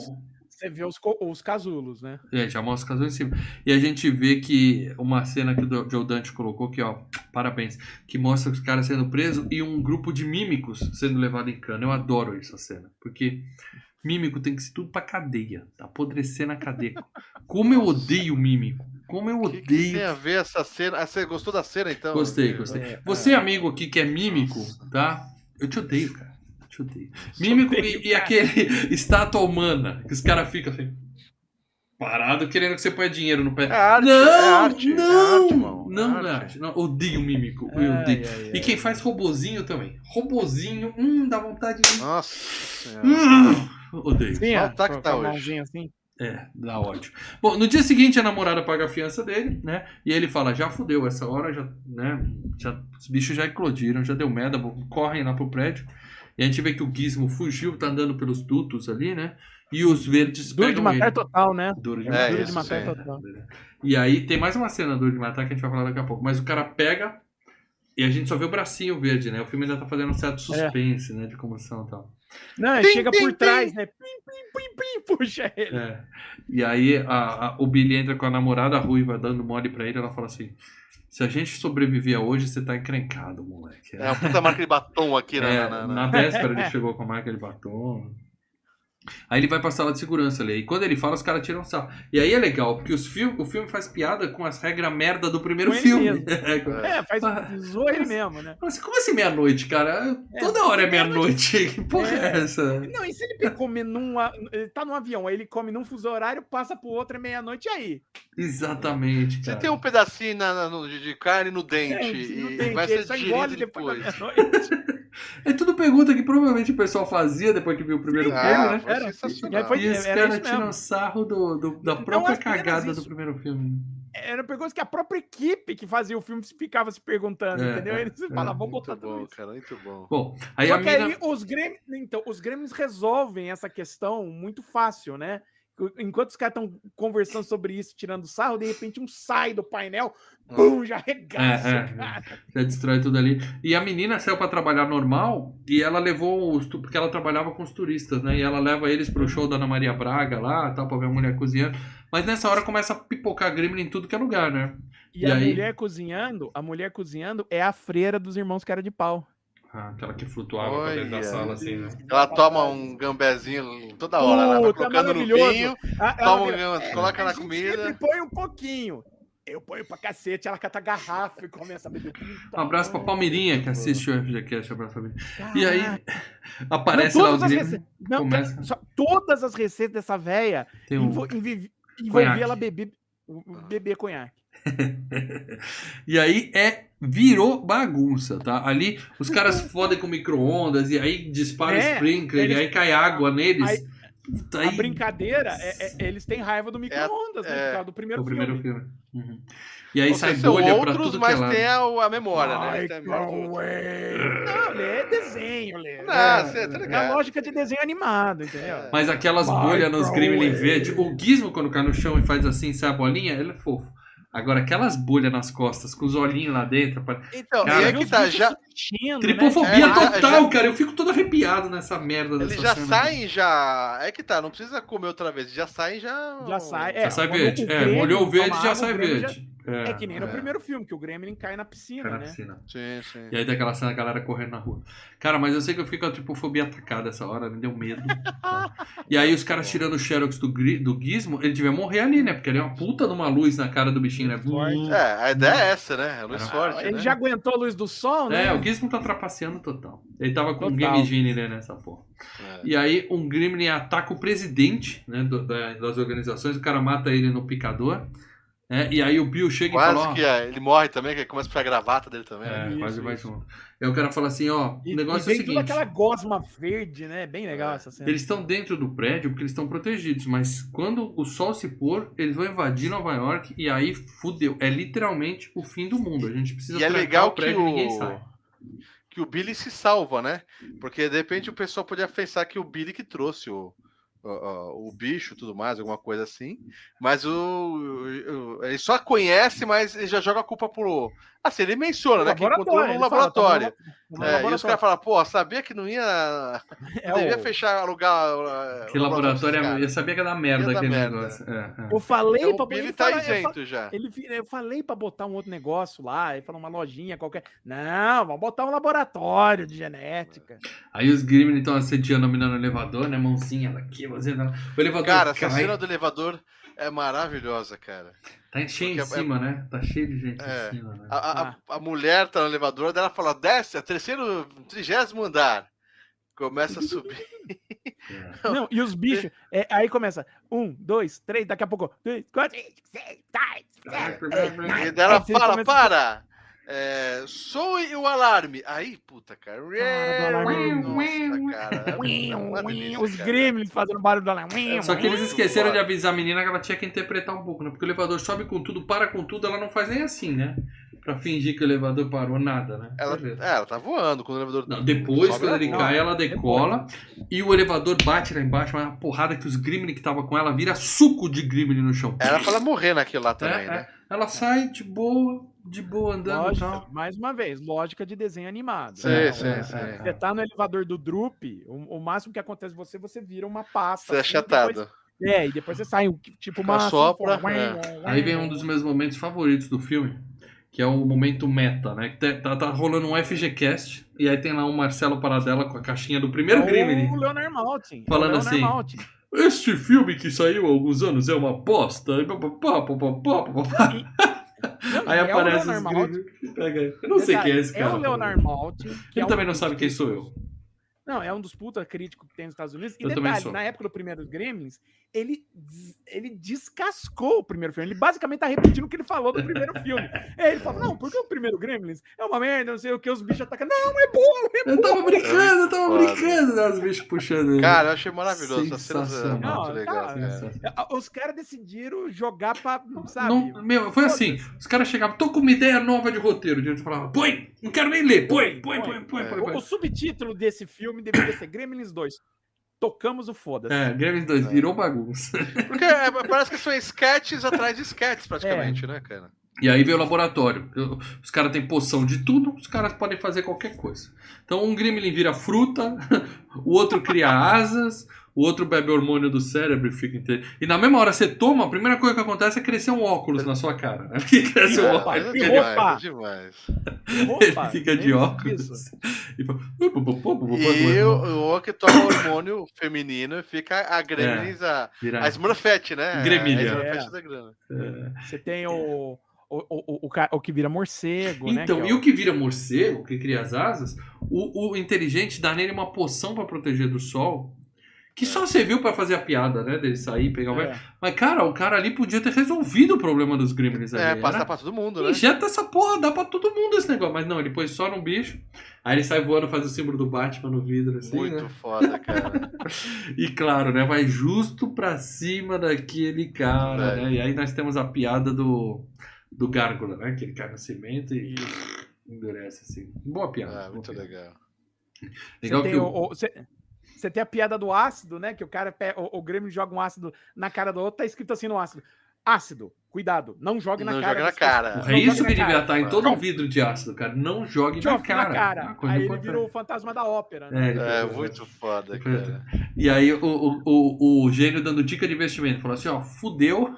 Speaker 3: os- Você vê os, os casulos, né?
Speaker 1: É, já mostra o casal em cima. E a gente vê que uma cena que o Joe Dante colocou aqui, ó. Parabéns. Que mostra os caras sendo presos e um grupo de mímicos sendo levado em cana. Eu adoro essa cena. Porque mímico tem que ser tudo pra cadeia. Tá apodrecer na cadeia. Como eu odeio mímico. Como eu
Speaker 2: O que, que
Speaker 1: odeio.
Speaker 2: tem a ver essa cena? Ah, Você gostou da cena, então?
Speaker 1: Gostei, gostei.
Speaker 3: É,
Speaker 1: Você, amigo aqui que é mímico, tá? Eu te odeio, cara. Odeio. Mímico e, e aquele estátua humana, que os caras ficam assim. Parado querendo que você ponha dinheiro no pé.
Speaker 2: É arte,
Speaker 1: não,
Speaker 2: é arte, é
Speaker 1: não,
Speaker 2: arte, é
Speaker 1: não, não, é
Speaker 2: arte.
Speaker 1: arte. não, odeio mímico, eu odeio.
Speaker 3: ai,
Speaker 1: E quem faz robozinho também. Robozinho, hum, dá vontade de.
Speaker 2: Nossa senhora.
Speaker 1: Hum, odeio.
Speaker 3: Sim,
Speaker 2: Olha
Speaker 3: ó,
Speaker 2: o taco
Speaker 3: com-
Speaker 2: tá
Speaker 3: com a
Speaker 2: hoje.
Speaker 3: assim.
Speaker 1: É, dá ódio. Bom, no dia seguinte a namorada paga a fiança dele, né? E ele fala: já fudeu, essa hora já, né? Já, os bichos já eclodiram, já deu merda, correm lá pro prédio. E a gente vê que o Gizmo fugiu, tá andando pelos dutos ali, né? E os verdes
Speaker 3: Duro de matar
Speaker 1: ele.
Speaker 3: total, né?
Speaker 1: Duro de
Speaker 2: É,
Speaker 1: matar.
Speaker 3: Duro
Speaker 2: isso,
Speaker 3: de matar
Speaker 2: sim.
Speaker 3: total.
Speaker 1: E aí tem mais uma cena duro de matar que a gente vai falar daqui a pouco. Mas o cara pega e a gente só vê o bracinho verde, né? O filme ainda tá fazendo um certo suspense, né? De comoção e tal.
Speaker 3: Não, ele
Speaker 2: Pim,
Speaker 3: chega
Speaker 2: pim,
Speaker 3: por
Speaker 2: pim.
Speaker 3: trás, né? Pim, pim, pim, pim, puxa ele.
Speaker 1: É. E aí a- a- o Billy entra com a namorada ruiva dando mole pra ele. Ela fala assim: Se a gente sobreviver hoje, você tá encrencado, moleque.
Speaker 2: É uma puta marca de batom aqui, né?
Speaker 1: É,
Speaker 2: na, na-
Speaker 1: na véspera ele chegou com a marca de batom. Aí ele vai pra sala de segurança ali. E quando ele fala, os caras tiram sarro. E aí é legal, porque os filme, o filme faz piada com as regras merda do primeiro filme.
Speaker 3: mesmo. É, faz zoa ele mesmo, né?
Speaker 1: Mas como assim meia-noite, cara?
Speaker 3: É,
Speaker 1: Toda hora é meia-noite. Que porra é,
Speaker 3: É.
Speaker 1: essa?
Speaker 3: Não, e se ele come num. a- Ele tá num avião, aí ele come num fuso horário, passa pro outro, é meia-noite, e aí?
Speaker 1: Exatamente,
Speaker 2: Você
Speaker 1: cara.
Speaker 2: tem um pedacinho na- na- no- de carne no dente
Speaker 3: É,
Speaker 2: e
Speaker 3: não tem,
Speaker 2: vai ser digerido
Speaker 3: engole depois da
Speaker 2: depois.
Speaker 1: É tudo pergunta que provavelmente o pessoal fazia depois que viu o primeiro
Speaker 2: Ah,
Speaker 1: filme, né?
Speaker 2: foi
Speaker 3: Era.
Speaker 2: sensacional.
Speaker 3: E foi-
Speaker 1: E os
Speaker 3: era
Speaker 1: caras tiram sarro do, do- da própria
Speaker 3: apenas
Speaker 1: cagada
Speaker 3: isso.
Speaker 1: do primeiro filme.
Speaker 3: Era pergunta que a própria equipe que fazia o filme ficava se perguntando,
Speaker 1: É,
Speaker 3: entendeu?
Speaker 1: é,
Speaker 3: Eles
Speaker 1: é.
Speaker 3: falavam, vamos botar tudo
Speaker 2: bom,
Speaker 3: isso.
Speaker 2: cara, muito bom.
Speaker 1: Bom, aí
Speaker 3: Só
Speaker 1: a
Speaker 3: que
Speaker 1: mina...
Speaker 3: aí os Grêmios, então, os Grêmios resolvem essa questão muito fácil, né? Enquanto os caras estão conversando sobre isso, tirando sarro, de repente um sai do painel, pum, já regaça,
Speaker 1: É, é.
Speaker 3: cara.
Speaker 1: Já destrói tudo ali. E a menina saiu pra trabalhar normal e ela levou os. Porque ela trabalhava com os turistas, né? E ela leva eles pro show da Ana Maria Braga lá, tal, pra ver a mulher cozinhando. Mas nessa hora começa a pipocar gremlin em tudo que é lugar, né?
Speaker 3: E,
Speaker 1: E
Speaker 3: a
Speaker 1: aí?
Speaker 3: mulher cozinhando, a mulher cozinhando é a freira dos irmãos cara de pau.
Speaker 1: Ah, aquela que flutuava pra dentro da
Speaker 2: Olha.
Speaker 1: sala, assim, né?
Speaker 2: Ela toma um gambezinho toda hora, ela vai
Speaker 3: Puta,
Speaker 2: colocando no vinho,
Speaker 3: ela
Speaker 2: toma um gam- coloca na
Speaker 3: "A gente
Speaker 2: comida.
Speaker 3: sempre põe um pouquinho. Eu ponho pra cacete, ela cata a garrafa e começa a beber. Puta
Speaker 1: Um abraço pra. Palmeirinha, que assiste o FGCast. Abraço pra mim. E aí, aparece
Speaker 3: Não,
Speaker 1: lá o
Speaker 3: todas as
Speaker 1: Grêmio.
Speaker 3: receitas- não,
Speaker 1: começa-
Speaker 3: só- todas as receitas dessa véia
Speaker 1: um...
Speaker 3: envol- envi-
Speaker 1: Conhaque.
Speaker 3: envolvia ela beber, beber conhaque.
Speaker 1: E aí é virou bagunça, tá? Ali os caras fodem com micro-ondas e aí dispara
Speaker 3: É,
Speaker 1: sprinkler
Speaker 3: eles-
Speaker 1: e aí cai água neles.
Speaker 3: Aí-
Speaker 1: Puta,
Speaker 3: A
Speaker 1: aí-
Speaker 3: brincadeira é, é- eles têm raiva do micro-ondas, né?
Speaker 2: é,
Speaker 3: Por causa do primeiro,
Speaker 1: o primeiro
Speaker 3: filme.
Speaker 1: filme. Uhum. E aí
Speaker 2: Ou
Speaker 1: sai bolha pra
Speaker 2: outros,
Speaker 1: tudo que é
Speaker 2: mas
Speaker 1: lado.
Speaker 2: tem a, a memória, né?
Speaker 3: Ai. Microwave. Não, Lê, é desenho, Lê.
Speaker 2: Não,
Speaker 3: É,
Speaker 2: você tá
Speaker 3: é a lógica de desenho animado, entendeu?
Speaker 2: É.
Speaker 1: Mas aquelas bolhas nos Gremlin verde, o Gizmo quando cai no chão e faz assim, sai a bolinha, ele é fofo. Agora aquelas bolhas nas costas, com os olhinhos lá dentro,
Speaker 2: Então,
Speaker 1: Cara,
Speaker 2: e
Speaker 3: Os
Speaker 2: que tá, já,
Speaker 3: mexendo,
Speaker 1: Tripofobia
Speaker 2: É,
Speaker 1: total,
Speaker 2: já-
Speaker 1: cara. Eu fico todo arrepiado nessa merda
Speaker 2: eles já
Speaker 1: cena.
Speaker 2: saem já. É que tá, não precisa comer outra vez, já saem já.
Speaker 3: né? Já sai,
Speaker 1: Já
Speaker 3: é,
Speaker 1: sai
Speaker 3: quando
Speaker 1: verde. É, molhou o verde já sai verde.
Speaker 3: É que nem no
Speaker 2: é.
Speaker 3: primeiro filme, que o Gremlin cai na piscina,
Speaker 1: Cai na
Speaker 3: né?
Speaker 1: piscina.
Speaker 2: Sim, sim.
Speaker 1: E aí tem aquela cena da galera correndo na rua. Cara, mas eu sei que eu fiquei com a tripofobia atacada essa hora, me deu medo. tá? E aí os caras tirando o Xerox do, do Gizmo, ele devia morrer ali, né? Porque ali é uma puta de uma luz na cara do bichinho, né?
Speaker 3: Forte.
Speaker 2: É, a ideia é essa, né? É luz
Speaker 1: Era-
Speaker 2: forte.
Speaker 3: Ele
Speaker 2: né?
Speaker 3: já aguentou a luz do sol, né?
Speaker 1: É, o Gizmo tá trapaceando total. Ele tava com um
Speaker 3: Total.
Speaker 1: Game Genie né, nessa porra.
Speaker 2: É.
Speaker 1: E aí um Gremlin ataca o presidente né, do- da- das organizações, o cara mata ele no picador. né, e aí o Bill chega e
Speaker 2: Quase
Speaker 1: fala, ó,
Speaker 2: que é, ele morre também, que começa a pegar a gravata dele também.
Speaker 1: É,
Speaker 2: né?
Speaker 3: Isso,
Speaker 1: quase vai
Speaker 3: isso.
Speaker 1: junto. Aí o cara fala assim, ó,
Speaker 3: E,
Speaker 1: o negócio
Speaker 3: e
Speaker 1: é o
Speaker 3: vem toda
Speaker 1: seguinte,
Speaker 3: aquela gosma verde, né? Bem legal
Speaker 2: É.
Speaker 3: essa cena.
Speaker 1: eles estão dentro do prédio porque eles estão protegidos, mas quando o sol se pôr, eles vão invadir Nova York e aí fudeu. É literalmente o fim do mundo. A gente precisa
Speaker 2: E é legal
Speaker 1: o prédio e ninguém
Speaker 2: que
Speaker 1: sai.
Speaker 2: Que o Billy se salva, né? Porque de repente o pessoal podia pensar que o Billy que trouxe o, o, o- bicho tudo mais, alguma coisa assim. Mas o- o- ele só conhece, mas ele já joga a culpa pro. Assim, ele menciona, né? Que encontrou no
Speaker 3: fala,
Speaker 2: laboratório.
Speaker 3: tá no
Speaker 2: É,
Speaker 3: labo- no
Speaker 2: e os
Speaker 3: laboratório.
Speaker 2: caras falam, pô, sabia que não ia.
Speaker 3: É
Speaker 2: devia
Speaker 3: o-
Speaker 2: fechar, alugar. uh,
Speaker 1: Que
Speaker 2: o
Speaker 1: laboratório
Speaker 2: desses
Speaker 1: é... Eu sabia que ia dar merda
Speaker 2: Ia
Speaker 1: aquele
Speaker 2: merda.
Speaker 1: negócio. É, é.
Speaker 3: Eu falei
Speaker 2: Então,
Speaker 3: pra
Speaker 2: Billy
Speaker 3: ele
Speaker 2: tá
Speaker 3: fala- eu fa-
Speaker 2: isento já.
Speaker 3: Ele, eu falei pra botar um outro negócio lá, ele falou uma lojinha qualquer. Não, vamos botar um laboratório de genética.
Speaker 1: Aí os Gremlin estão assediando a menina no elevador, né? Mãozinha daqui, mãozinha lá. O elevador
Speaker 2: Cara, essa
Speaker 1: cai.
Speaker 2: cena do elevador é maravilhosa, cara.
Speaker 1: Tá cheio em
Speaker 2: Porque é-
Speaker 1: cima, né? Tá cheio de gente
Speaker 2: É.
Speaker 1: em cima, né?
Speaker 2: A, a-
Speaker 3: Ah.
Speaker 2: a mulher tá no elevador, daí ela fala, desce, é terceiro, trigésimo andar. Começa a subir.
Speaker 1: É.
Speaker 3: Não, e os bichos. é, aí começa. Um, dois, três, daqui a pouco. Dois, quatro, cinco, seis, sete, sete,
Speaker 2: E
Speaker 3: nine.
Speaker 2: daí ela
Speaker 3: Aí você
Speaker 2: fala,
Speaker 3: começa-
Speaker 2: para! É, soe o alarme. Aí, puta, cara.
Speaker 3: Cara, do alarme.
Speaker 2: Nossa, cara. é delícia,
Speaker 3: Os gremlins fazendo barulho do alarme.
Speaker 1: Só que eles esqueceram de avisar a menina que ela tinha que interpretar um pouco, né? Porque o elevador sobe com tudo, para com tudo, ela não faz nem assim, né? Pra fingir que o elevador parou, nada, né?
Speaker 2: Ela, é, ela tá voando quando o elevador.
Speaker 1: Não, depois,
Speaker 2: sobe,
Speaker 1: quando ele
Speaker 2: ela
Speaker 1: cai, ela decola e o elevador bate lá embaixo, uma porrada que os Gremlin que tava com ela vira suco de Gremlin no chão.
Speaker 2: Era pra ela morrer naquilo lá também,
Speaker 1: É,
Speaker 2: né?
Speaker 1: é. Ela sai de boa, de boa andando
Speaker 3: Lógica,
Speaker 1: tal.
Speaker 3: mais uma vez, lógica de desenho animado.
Speaker 2: Sim,
Speaker 3: né?
Speaker 2: sim,
Speaker 3: É,
Speaker 2: sim.
Speaker 3: Você tá no elevador do Drup, o, o máximo que acontece com você, você vira uma pasta.
Speaker 2: Você é
Speaker 3: assim,
Speaker 2: achatado.
Speaker 3: é, e depois você sai, um- tipo uma.
Speaker 2: Assopra,
Speaker 3: sanfona.
Speaker 2: é.
Speaker 1: Aí vem um dos meus momentos favoritos do filme, que é o momento meta, né? Que tá, tá rolando um FGCast, e aí tem lá um Marcelo Paradela com a caixinha do primeiro
Speaker 3: É
Speaker 1: Gremlin.
Speaker 3: O Leonard Maltin.
Speaker 1: Falando
Speaker 3: é o Leonard
Speaker 1: assim,
Speaker 3: Maltin.
Speaker 1: Este filme que saiu há alguns anos é uma bosta. e papapá, papapá, papapá.
Speaker 3: Não,
Speaker 1: Aí
Speaker 3: é
Speaker 1: aparece
Speaker 3: o
Speaker 1: os
Speaker 3: Leonard Maltin.
Speaker 1: Eu não sei quem é esse
Speaker 3: É
Speaker 1: cara.
Speaker 3: o Leonard Maltin.
Speaker 1: Ele
Speaker 3: é um
Speaker 1: também não sabe quem sou eu.
Speaker 3: Não, é um dos puta críticos que tem nos Estados Unidos. E
Speaker 1: Eu
Speaker 3: detalhe, na época do primeiro Gremlins, ele, ele descascou o primeiro filme. Ele basicamente tá repetindo o que ele falou do primeiro filme. Ele fala, não, porque o primeiro Gremlins é uma merda, não sei o que, os bichos atacam. Não, é bom, é
Speaker 1: Eu tava brincando, eu tava
Speaker 2: Foda.
Speaker 1: brincando, né? Os bichos puxando ele.
Speaker 2: Cara, eu achei maravilhoso. Essa cena é muito legal, cara.
Speaker 3: bom. Os caras decidiram jogar pra, sabe?
Speaker 1: Não, meu, foi assim. Os caras chegavam, tô com uma ideia nova de roteiro. A gente falava, põe, não quero nem ler, põe, põe, põe, põe, põe.
Speaker 3: O,
Speaker 1: põe.
Speaker 3: o subtítulo desse filme deveria ser Gremlins 2. Tocamos o foda-se.
Speaker 1: É, Gremlins 2 virou bagunça.
Speaker 2: Porque é, parece que são sketches atrás de sketches, praticamente, né, cara?
Speaker 1: E aí veio o laboratório. Os caras têm poção de tudo, os caras podem fazer qualquer coisa. Então um Gremlin vira fruta, o outro cria asas, o outro bebe hormônio do cérebro e fica inteiro. E na mesma hora você toma, a primeira coisa que acontece é crescer um óculos na sua cara. Né? Porque cresce um
Speaker 3: Opa,
Speaker 1: óculos.
Speaker 2: É
Speaker 3: roupa!
Speaker 2: demais,
Speaker 1: Ele
Speaker 3: Opa,
Speaker 1: fica de óculos. E fala, "Pu, pu, pu, pu, pu, pu,
Speaker 2: E o, o que toma hormônio feminino e fica a Gremlins, a, a Smurfette, né?
Speaker 1: Gremilha.
Speaker 2: A Smurfette
Speaker 3: É.
Speaker 2: da grana.
Speaker 1: É.
Speaker 3: Você tem o, o, o, o, o que vira morcego, né?
Speaker 1: Então,
Speaker 3: que é
Speaker 1: e o que vira morcego, que cria as asas, o, o inteligente dá nele uma poção pra proteger do sol, que só serviu pra fazer a piada, né? Dele sair, pegar o.
Speaker 3: É.
Speaker 1: Mas, cara, o cara ali podia ter resolvido o problema dos Gremlins ali.
Speaker 2: É, passar
Speaker 1: Era-
Speaker 2: pra todo mundo, né?
Speaker 1: Injeta essa porra, dá pra todo mundo esse negócio. Mas não, ele pôs só num bicho. Aí ele sai voando, faz o símbolo do Batman no vidro, assim.
Speaker 2: Muito
Speaker 1: né?
Speaker 2: foda, cara.
Speaker 1: E claro, né? Vai justo pra cima daquele cara,
Speaker 2: É.
Speaker 1: né? E aí nós temos a piada do, do Gárgula, né? Que ele cai no cimento e endurece, assim. Boa piada.
Speaker 2: Ah,
Speaker 1: boa
Speaker 2: muito
Speaker 1: piada.
Speaker 2: legal.
Speaker 1: Legal
Speaker 3: você
Speaker 1: que o,
Speaker 3: o- você, você tem a piada do ácido, né? Que o cara, o, o Grêmio joga um ácido na cara do outro, tá escrito assim no ácido. Ácido, cuidado, não jogue na
Speaker 2: Não
Speaker 3: cara.
Speaker 2: joga na
Speaker 3: pessoas.
Speaker 2: cara.
Speaker 1: É isso que
Speaker 3: na
Speaker 1: devia
Speaker 3: cara.
Speaker 1: estar em todo um vidro de ácido, cara. Não jogue na
Speaker 3: Jogue
Speaker 1: cara.
Speaker 3: na
Speaker 1: É
Speaker 3: cara.
Speaker 1: uma coisa
Speaker 3: Aí ele
Speaker 1: importante.
Speaker 3: virou o fantasma da ópera,
Speaker 1: É,
Speaker 3: né?
Speaker 2: É,
Speaker 1: falou,
Speaker 2: muito foda, cara.
Speaker 1: E aí o, o, o, o gênio dando dica de investimento. Falou assim, ó, fudeu,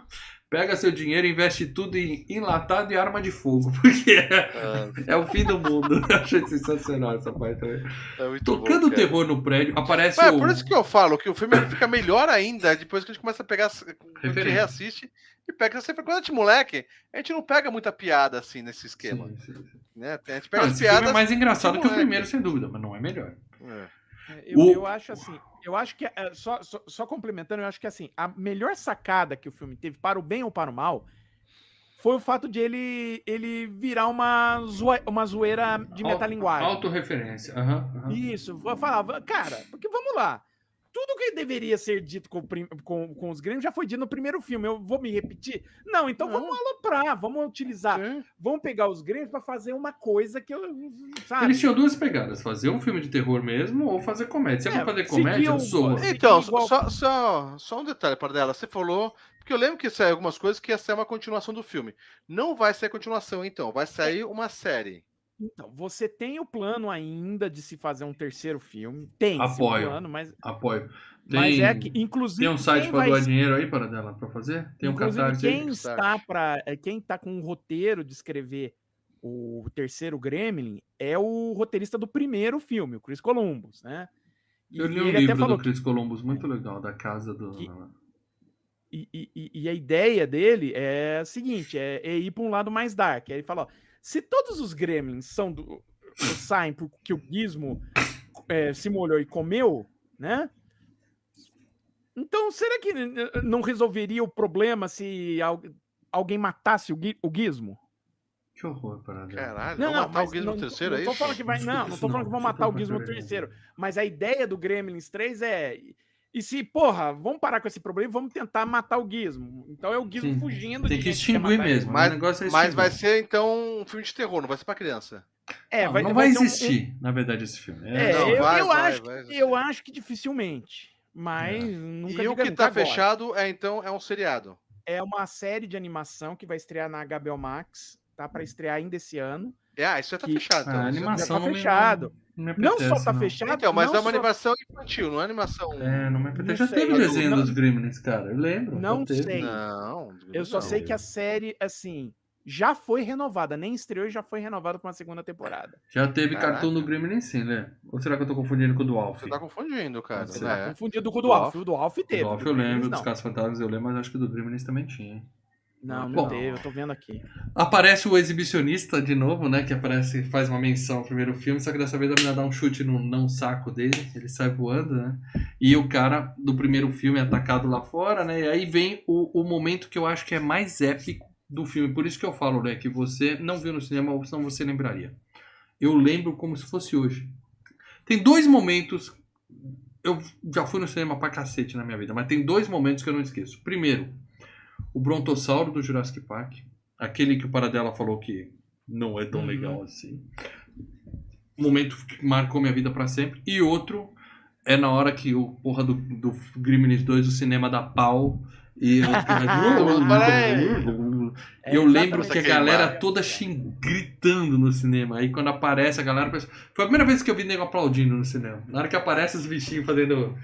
Speaker 1: pega seu dinheiro e investe tudo em enlatado e arma de fogo. Porque é,
Speaker 2: Ah,
Speaker 1: é o fim do mundo. Eu achei sensacional essa parte também.
Speaker 2: é
Speaker 1: Tocando
Speaker 2: bom,
Speaker 1: terror no prédio, aparece
Speaker 2: Mas é
Speaker 1: o...
Speaker 2: por isso que eu falo que o filme fica melhor ainda depois que a gente começa a pegar, a gente reassiste e pega. Sempre quando a gente é moleque, a gente não pega muita piada assim nesse esquema.
Speaker 1: Sim, sim.
Speaker 2: Né? A gente
Speaker 1: Não,
Speaker 2: pega as
Speaker 1: esse filme
Speaker 2: piadas.
Speaker 1: é mais engraçado que o primeiro, sem dúvida, mas não é melhor.
Speaker 2: É.
Speaker 3: Eu,
Speaker 1: O-
Speaker 3: eu acho assim, eu acho que, é, só, só, só complementando, eu acho que assim, a melhor sacada que o filme teve, para o bem ou para o mal, foi o fato de ele, ele virar uma, zoe- uma zoeira de metalinguagem.
Speaker 1: Autorreferência. Aham, aham.
Speaker 3: Isso, eu falava, cara, porque vamos lá. Tudo que deveria ser dito com, com, com os Grêmios já foi dito no primeiro filme. Eu vou me repetir? Não, então
Speaker 2: Não.
Speaker 3: vamos aloprar, vamos utilizar.
Speaker 2: Sim.
Speaker 3: Vamos pegar os Grêmios para fazer uma coisa que eu. Sabe?
Speaker 1: Eles tinham duas pegadas, fazer um filme de terror mesmo ou fazer comédia. Se é,
Speaker 3: É,
Speaker 1: pra fazer comédia, zoa.
Speaker 3: Sim,
Speaker 2: Então,
Speaker 3: igual-
Speaker 2: só, só, só um detalhe para dela. Você falou. Porque eu lembro que saiu algumas coisas que ia ser uma continuação do filme. Não vai ser continuação, então. Vai sair uma série.
Speaker 3: Então, você tem o plano ainda de se fazer um terceiro filme. Tem
Speaker 1: Apoio.
Speaker 3: plano, mas,
Speaker 1: Apoio.
Speaker 3: mas
Speaker 1: Tem-
Speaker 3: é que, inclusive.
Speaker 1: Tem um site pra
Speaker 3: vai
Speaker 1: doar dinheiro aí para dela pra fazer? Tem um catarse aí?
Speaker 3: quem está para quem está com o roteiro de escrever o terceiro Gremlin é o roteirista do primeiro filme, o Chris Columbus, né? E,
Speaker 1: Eu li um livro do
Speaker 3: que,
Speaker 1: Chris Columbus muito legal, da casa do.
Speaker 3: Que- e, e- e- e a ideia dele é a seguinte, é, é ir para um lado mais dark. Aí ele fala, ó, se todos os Gremlins são do saem porque o Gizmo é, se molhou e comeu, né? Então, será que não resolveria o problema se al- alguém matasse o, Gui- o Gizmo?
Speaker 1: Que horror, parada.
Speaker 2: Caralho,
Speaker 3: Não, não,
Speaker 2: matar
Speaker 3: mas
Speaker 2: o Gizmo
Speaker 3: não,
Speaker 2: terceiro,
Speaker 3: não
Speaker 2: é
Speaker 3: tô
Speaker 2: isso?
Speaker 3: falando que vai, não, não tô falando
Speaker 1: não,
Speaker 3: que vão matar o
Speaker 1: não
Speaker 3: Gizmo terceiro, mas a ideia do Gremlins 3 é e se, porra, vamos parar com esse problema e vamos tentar matar o Gizmo. Então é o Gizmo
Speaker 1: Sim,
Speaker 3: fugindo
Speaker 1: Tem
Speaker 3: de
Speaker 1: que extinguir mesmo.
Speaker 2: Mas-
Speaker 1: o negócio é
Speaker 2: Mas vai ser, então, um filme de terror, não vai ser pra criança.
Speaker 3: É,
Speaker 1: Não,
Speaker 3: vai,
Speaker 1: não vai,
Speaker 3: ser um- um-
Speaker 1: existir, na verdade, esse filme.
Speaker 3: É,
Speaker 2: Não,
Speaker 3: eu,
Speaker 2: vai,
Speaker 3: eu
Speaker 2: vai,
Speaker 3: acho,
Speaker 2: vai,
Speaker 3: que- eu acho que dificilmente. Mas
Speaker 1: É.
Speaker 3: nunca
Speaker 2: e o que tá
Speaker 3: agora.
Speaker 2: fechado é, então, é um seriado.
Speaker 3: É uma série de animação que vai estrear na HBO Max, tá para estrear ainda esse ano.
Speaker 2: É, ah, isso já tá
Speaker 3: Que-
Speaker 2: fechado.
Speaker 1: Ah,
Speaker 2: Então.
Speaker 1: a
Speaker 2: Isso já-
Speaker 1: animação
Speaker 3: tá
Speaker 1: não me-
Speaker 3: fechado.
Speaker 1: Não,
Speaker 3: só tá
Speaker 1: não.
Speaker 3: fechado,
Speaker 2: Então, mas
Speaker 3: não
Speaker 2: é uma
Speaker 3: só-
Speaker 2: animação infantil, não é animação.
Speaker 1: É, não me apetece.
Speaker 3: Não
Speaker 1: Já
Speaker 3: sei,
Speaker 1: teve desenho
Speaker 3: não-
Speaker 1: dos Gremlins, cara. Eu lembro.
Speaker 3: Não sei.
Speaker 2: Não,
Speaker 3: Eu só
Speaker 2: não.
Speaker 3: sei que a série, assim, já foi renovada, nem estreou e já foi renovada para uma segunda temporada.
Speaker 1: Já teve
Speaker 2: Caraca.
Speaker 1: cartoon do Gremlin sim, né? Ou será que eu tô confundindo com o do Alf?
Speaker 2: Você tá confundindo, cara.
Speaker 1: Você
Speaker 2: né?
Speaker 3: tá confundido com o do
Speaker 2: Do
Speaker 3: Alf. O do Alf
Speaker 1: O
Speaker 3: teve.
Speaker 1: do Alf eu lembro, dos Casos Fantasmas eu lembro, mas acho que o do Gremlins também tinha.
Speaker 3: Não, não
Speaker 1: Bom.
Speaker 3: teve, eu tô vendo aqui.
Speaker 1: Aparece o exibicionista de novo, né? Que aparece, faz uma menção no primeiro filme, só que dessa vez a menina dá um chute no não saco dele, ele sai voando, né? E o cara do primeiro filme é atacado lá fora, né? E aí vem o, o momento que eu acho que é mais épico do filme. Por isso que eu falo, né? Que você não viu no cinema, ou senão você lembraria. Eu lembro como se fosse hoje. Tem dois momentos. Eu já fui no cinema pra cacete na minha vida, mas tem dois momentos que eu não esqueço. Primeiro, o Brontossauro do Jurassic Park. Aquele que o Paradela falou que não é tão
Speaker 3: Uhum.
Speaker 1: legal assim. Um momento que marcou minha vida pra sempre. E outro é na hora que o porra do, do Gremlins 2, o cinema dá pau. E os caras-
Speaker 2: Peraí.
Speaker 3: É
Speaker 1: eu lembro que a galera toda xing... gritando no cinema. Aí quando aparece a galera. pensa- Foi a primeira vez que eu vi nego aplaudindo no cinema. Na hora que aparece os bichinhos fazendo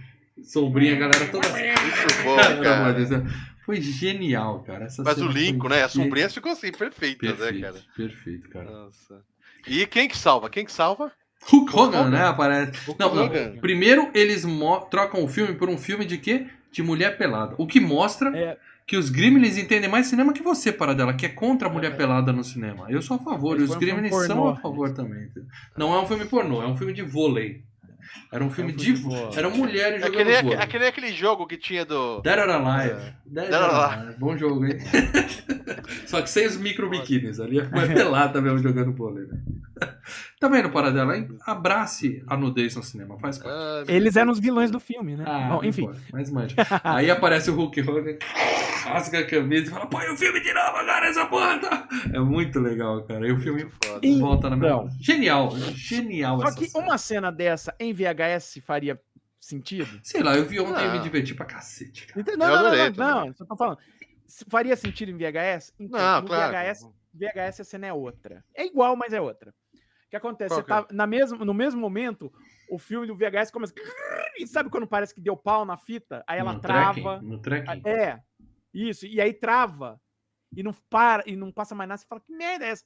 Speaker 1: sombrinha, a galera toda.
Speaker 2: Muito bom, cara.
Speaker 1: Foi genial, cara. Essa
Speaker 2: Mas o Lincoln, né? As sombrinhas ficam assim, perfeitas, né,
Speaker 1: Perfeito,
Speaker 2: cara?
Speaker 1: perfeito, cara.
Speaker 2: Nossa. E quem que salva? Quem que salva?
Speaker 1: Hulk Hogan,
Speaker 2: Hogan.
Speaker 1: né? Aparece.
Speaker 2: Hulk
Speaker 1: Não, não.
Speaker 2: Hogan.
Speaker 1: Primeiro eles trocam o filme por um filme de quê? De mulher pelada. O que mostra
Speaker 3: É.
Speaker 1: que os Gremlins entendem mais cinema que você, Paradela, que é contra a mulher pelada no cinema. Eu sou a favor, e
Speaker 3: Esse
Speaker 1: os
Speaker 3: foi um
Speaker 1: Gremlins são a favor também. Não é um filme pornô, é um filme de vôlei. Era um filme
Speaker 3: um
Speaker 1: de vôlei. Eram mulheres
Speaker 2: É que,
Speaker 1: jogando
Speaker 2: nem,
Speaker 1: vôlei.
Speaker 2: é que nem aquele jogo que tinha do.
Speaker 1: Dead or Alive.
Speaker 2: É.
Speaker 1: Dead
Speaker 2: Dead
Speaker 1: or Alive. Bom jogo, hein? Só que sem os micro biquínis. Ali é pelada mesmo jogando vôlei. Né? Tá vendo, Paradela? hein? Abrace a nudez no cinema. Faz parte.
Speaker 2: Ah,
Speaker 3: Eles eram os vilões do filme, né?
Speaker 1: Ah,
Speaker 3: Bom, enfim.
Speaker 1: importa, mas mande. Aí aparece o Hulk Hogan, rasga a camisa e fala: põe o filme de novo agora, essa porra! tá?" É muito legal, cara. E o filme
Speaker 2: foda.
Speaker 3: E-
Speaker 1: volta na minha.
Speaker 3: Então.
Speaker 1: Genial, genial
Speaker 3: Só
Speaker 1: essa
Speaker 3: que
Speaker 1: cena.
Speaker 3: uma cena dessa em VHS faria sentido?
Speaker 1: Sei lá, eu vi ontem e me diverti pra cacete, cara.
Speaker 3: Não, não, não,
Speaker 2: adorei
Speaker 3: não, não, só tô falando. Se Faria sentido em VHS? Então,
Speaker 2: Não,
Speaker 3: no
Speaker 2: claro.
Speaker 3: VHS, VHS a cena é outra. É igual, mas é outra. O que acontece?
Speaker 2: Qual
Speaker 3: Você
Speaker 2: é?
Speaker 3: tá na mesmo, no mesmo momento, o filme do VHS começa. E sabe quando parece que deu pau na fita? Aí ela
Speaker 1: no
Speaker 3: trava.
Speaker 1: Trekking, no trekking.
Speaker 3: É, isso. E aí trava. E não para, e não passa mais nada. Você fala, que merda é essa?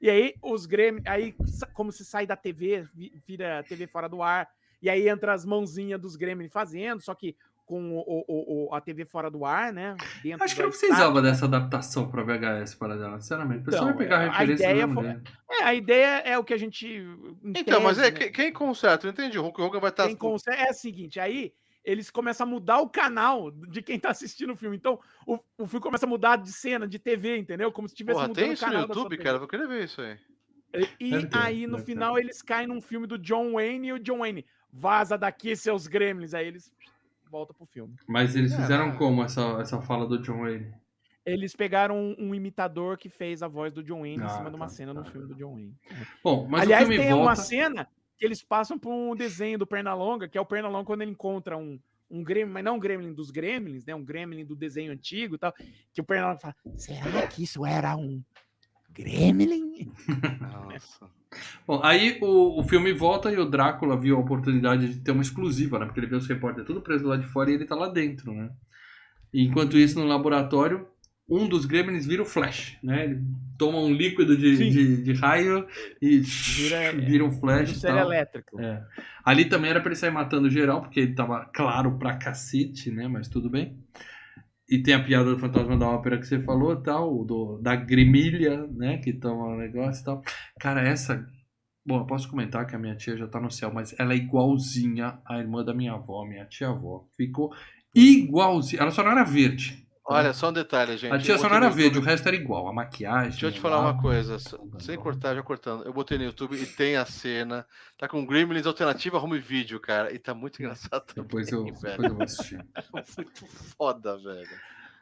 Speaker 3: E aí os Grêmio, aí como se sai da TV, vi- vira TV fora do ar. E aí entra as mãozinhas dos Grêmio fazendo, só que com o, o- o- a TV fora do ar, né? Dentro
Speaker 1: Acho que não precisava dessa adaptação pra VHS, para dela, sinceramente. O pessoal
Speaker 3: Então,
Speaker 1: vai pegar a
Speaker 3: a
Speaker 1: referência
Speaker 3: ideia
Speaker 1: do mesmo
Speaker 3: foi-. É, a ideia é o que a gente. em
Speaker 2: Então, mas é,
Speaker 3: né,
Speaker 2: quem, quem conserta? Eu entendi. O Hulk Hogan vai estar.
Speaker 3: quem consegue- é o seguinte, aí eles começam a mudar o canal de quem tá assistindo o filme. Então, o, o filme começa a mudar de cena, de TV, entendeu? Como se tivesse
Speaker 2: Porra,
Speaker 3: mudando
Speaker 2: tem
Speaker 3: o
Speaker 2: isso no YouTube, cara? Vou querer ver isso aí.
Speaker 3: E
Speaker 1: ter,
Speaker 3: aí, no final, eles caem num filme do John Wayne e o John Wayne vaza daqui, seus gremlins. Aí eles voltam pro filme.
Speaker 1: Mas eles
Speaker 2: É,
Speaker 1: fizeram
Speaker 2: mas-
Speaker 1: como essa, essa fala do John Wayne?
Speaker 3: Eles pegaram um, um imitador que fez a voz do John Wayne em
Speaker 1: Ah,
Speaker 3: cima de uma
Speaker 1: tá,
Speaker 3: cena no
Speaker 1: tá.
Speaker 3: filme do John Wayne.
Speaker 1: Bom, mas
Speaker 3: Aliás, tem
Speaker 1: volta...
Speaker 3: uma cena que eles passam por um desenho do Pernalonga, que é o Pernalonga quando ele encontra um, um gremlin, mas não um gremlin dos gremlins, né? Um gremlin do desenho antigo e tal. Que o Pernalonga fala: será que isso era um gremlin?
Speaker 2: Nossa.
Speaker 1: Bom, aí o, o filme volta e o Drácula viu a oportunidade de ter uma exclusiva, né? Porque ele vê os repórteres tudo preso lá de fora e ele tá lá dentro, né? E enquanto isso, no laboratório, um dos gremlins vira o Flash, né? Ele toma um líquido de, de, de raio e
Speaker 3: Vira-
Speaker 1: vira, um Flash e tal.
Speaker 3: elétrico.
Speaker 1: É. Ali também era pra ele sair matando geral, porque ele tava claro pra cacete, né? Mas tudo bem. E tem a piada do fantasma da ópera que você falou, tal, do, da grimilha, né? Que toma o negócio e tal. Cara, essa. Bom, eu posso comentar que a minha tia já tá no céu, mas ela é igualzinha à irmã da minha avó, minha tia-avó. Ficou igualzinha. Ela só não era verde.
Speaker 2: Olha, só um detalhe, gente.
Speaker 1: a tia só não era verde, o resto era igual. A maquiagem.
Speaker 2: Deixa eu te falar uma
Speaker 1: lábio,
Speaker 2: coisa,
Speaker 1: tudo
Speaker 2: sem cortar, já cortando. Eu botei no YouTube e tem a cena. Tá com Gremlins Alternativa Home Video, cara. E tá muito engraçado também,
Speaker 1: Depois eu,
Speaker 2: velho.
Speaker 1: depois eu vou assistir.
Speaker 2: Muito foda, velho.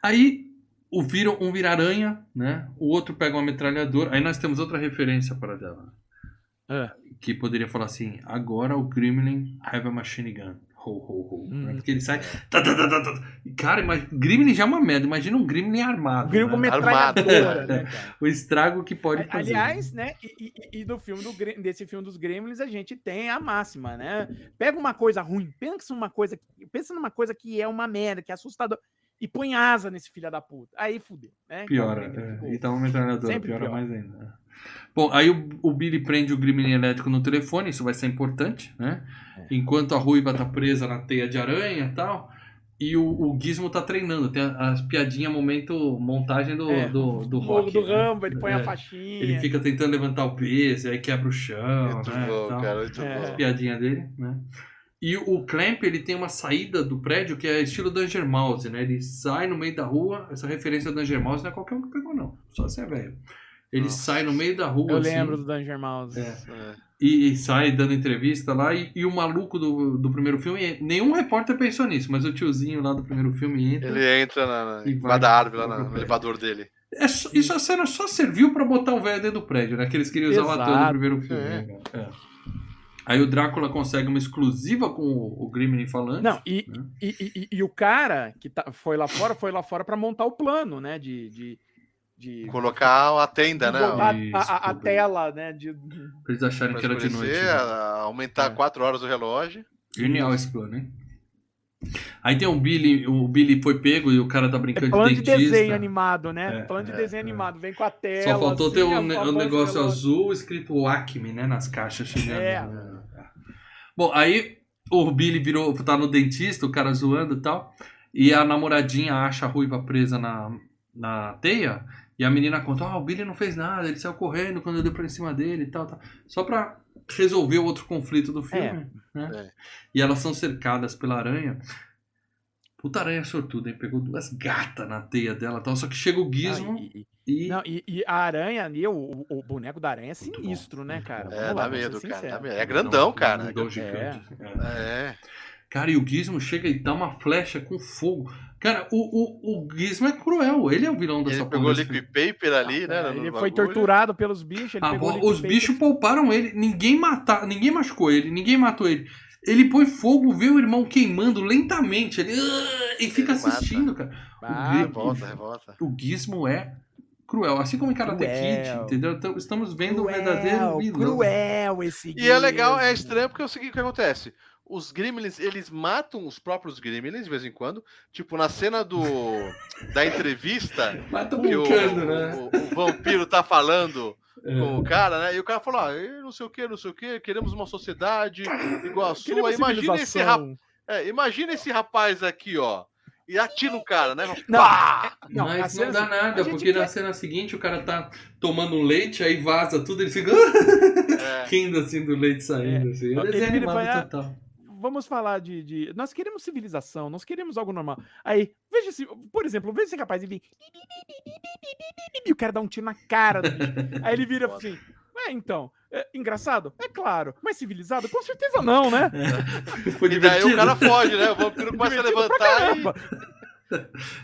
Speaker 1: Aí o vira, um vira aranha, né? O outro pega uma metralhadora. Aí nós temos outra referência para dela.
Speaker 3: É.
Speaker 1: Que poderia falar assim: agora o Gremlin have a machine gun. Ho, ho, ho. Né? Porque ele sai. tá, tá, tá, tá, tá. E, Cara, imagina, Gremlin já é uma merda. Imagina um Gremlin armado.
Speaker 3: O gremlin com
Speaker 1: né?
Speaker 3: metralhadora, né?
Speaker 1: O estrago que pode fazer.
Speaker 3: Aliás, né? E, e- e do filme do, desse filme dos Gremlins a gente tem a máxima, né? Pega uma coisa ruim, pensa numa coisa, que- pensa numa coisa que é uma merda, que é assustador, e põe asa nesse filho da puta. Aí fudeu, né?
Speaker 1: Piora.
Speaker 3: Então,
Speaker 1: é. E tá uma metralhadora, piora
Speaker 3: pior.
Speaker 1: mais ainda. Bom, aí o, o Billy prende o Gremlin elétrico no telefone, isso vai ser importante, né?
Speaker 3: É.
Speaker 1: Enquanto a Ruiva tá presa na teia de aranha e tal. E o, o Gizmo tá treinando, tem as piadinhas, momento, montagem do,
Speaker 3: É,
Speaker 1: do, do rock.
Speaker 3: do
Speaker 1: né?
Speaker 3: Rambo, ele põe
Speaker 1: É.
Speaker 3: a faixinha.
Speaker 1: Ele fica tentando levantar o peso, aí quebra o chão,
Speaker 2: Muito
Speaker 1: né?
Speaker 2: bom,
Speaker 1: tal.
Speaker 2: cara. Muito
Speaker 3: É.
Speaker 1: As piadinhas dele, né? E o Clamp, ele tem uma saída do prédio que é estilo Danger Mouse, né? Ele sai no meio da rua, essa referência ao Danger Mouse não é qualquer um que pegou, não. Só você é velho. Ele
Speaker 2: Nossa.
Speaker 1: sai no meio da rua,
Speaker 3: Eu
Speaker 1: assim,
Speaker 3: lembro do Danger Mouse.
Speaker 1: É.
Speaker 2: É.
Speaker 1: e, e sai dando entrevista lá, e, e o maluco do, do primeiro filme, nenhum repórter pensou nisso, mas o tiozinho lá do primeiro filme entra.
Speaker 2: Ele entra na, na, da árvore, lá no elevador dele.
Speaker 1: É só- isso a cena só serviu pra botar o velho dentro do prédio, né? Que eles queriam usar o ator do primeiro filme.
Speaker 2: É.
Speaker 1: né? É. Aí o Drácula consegue uma exclusiva com o, o Gremlin falando.
Speaker 3: Não, e,
Speaker 1: Né?
Speaker 3: e, e- e o cara que tá, foi lá fora, foi lá fora para montar o plano, né? De, de, de
Speaker 2: Colocar a tenda,
Speaker 3: de
Speaker 2: né?
Speaker 3: a- a, a tela, né? De,
Speaker 1: Pra eles acharem
Speaker 2: Pra
Speaker 1: que era de noite. né?
Speaker 2: aumentar
Speaker 3: É.
Speaker 2: 4 horas o relógio.
Speaker 1: Genial esse plano, hein? Aí tem o Billy, o Billy foi pego e o cara tá
Speaker 3: é
Speaker 1: brincando
Speaker 3: plano de
Speaker 1: de dentista.
Speaker 3: desenho animado, né?
Speaker 1: É,
Speaker 3: plano de
Speaker 2: é,
Speaker 3: desenho
Speaker 1: é.
Speaker 3: animado. Vem com a tela.
Speaker 1: Só faltou ter
Speaker 3: assim,
Speaker 1: o
Speaker 3: voz do
Speaker 1: negócio
Speaker 3: relógio.
Speaker 1: azul escrito Acme, né? Nas caixas chegando.
Speaker 3: É.
Speaker 1: Bom, aí o Billy virou, tá no dentista, o cara zoando e tal. E a namoradinha acha a ruiva presa na, na teia. E a menina conta: Ah, o Billy não fez nada, ele saiu correndo quando eu dei pra cima dele e tal, tal. Só pra resolver o outro conflito do filme. Né?
Speaker 2: É.
Speaker 1: E elas são cercadas pela aranha. Puta aranha sortuda, hein? Pegou duas gatas na teia dela e tal. Só que chega o Gizmo
Speaker 3: Não, e,
Speaker 1: e.
Speaker 3: e- não, e- e a aranha ali, o, o- boneco da aranha é sinistro, né, cara? Vamos
Speaker 2: É,
Speaker 3: lá,
Speaker 2: dá medo, cara. Dá medo. É grandão, cara.
Speaker 1: Mudou gigante. É.
Speaker 2: É.
Speaker 1: Cara, e o Gizmo chega e dá uma flecha com fogo. Cara, o, o, o Gizmo é cruel. Ele é o vilão dessa
Speaker 2: Ele
Speaker 1: porra
Speaker 2: pegou
Speaker 1: desse
Speaker 2: liquid paper ali, né? No
Speaker 3: ele foi
Speaker 2: bagulho.
Speaker 3: torturado pelos bichos. Ele
Speaker 1: Ah, os bichos pouparam ele. Ninguém mata, ninguém machucou ele, ninguém matou ele. Ele põe fogo, vê o irmão queimando lentamente. Ele, "Ah", e fica
Speaker 2: Ele mata.
Speaker 1: assistindo, cara.
Speaker 3: Ah,
Speaker 1: o,
Speaker 2: Revolta, revolta.
Speaker 1: o Gizmo é cruel. Assim como em Karate
Speaker 3: Cruel.
Speaker 1: Kid, entendeu? Então, estamos vendo o
Speaker 3: cruel,
Speaker 1: verdadeiro vilão.
Speaker 3: cruel esse
Speaker 2: E é legal, é
Speaker 3: Gizmo.
Speaker 2: estranho porque é o seguinte o que acontece. Os Gremlins, eles matam os próprios Gremlins de vez em quando. Tipo, na cena do da entrevista,
Speaker 1: Mas tô
Speaker 2: que o,
Speaker 1: brincando, né?
Speaker 2: o- o vampiro tá falando
Speaker 1: É.
Speaker 2: com o cara, né? E o cara falou: ah, "Eh, não sei o que, não sei o que, queremos uma sociedade igual a sua. Imagina esse, rap... é, imagina esse rapaz aqui, ó. E atira o cara, né?
Speaker 3: Não,
Speaker 2: Pá!
Speaker 3: Não,
Speaker 1: Mas não dá nada, porque na
Speaker 3: quer-
Speaker 1: cena seguinte o cara tá tomando um leite, aí vaza tudo, ele fica
Speaker 2: É,
Speaker 1: rindo assim do leite saindo. Assim.
Speaker 3: Ele
Speaker 1: Ele é
Speaker 3: e
Speaker 1: animado
Speaker 3: vai, ah,
Speaker 1: total.
Speaker 3: Vamos falar de, de- Nós queremos civilização, nós queremos algo normal. Aí, veja se. Por exemplo, veja esse rapaz e vem. E o cara dá um tiro na cara do bicho. Aí ele vira assim. É, então. é engraçado? É claro. Mas civilizado? Com certeza não, né?
Speaker 1: Foi
Speaker 2: E daí o cara foge, né? O vampiro começa a levantar e.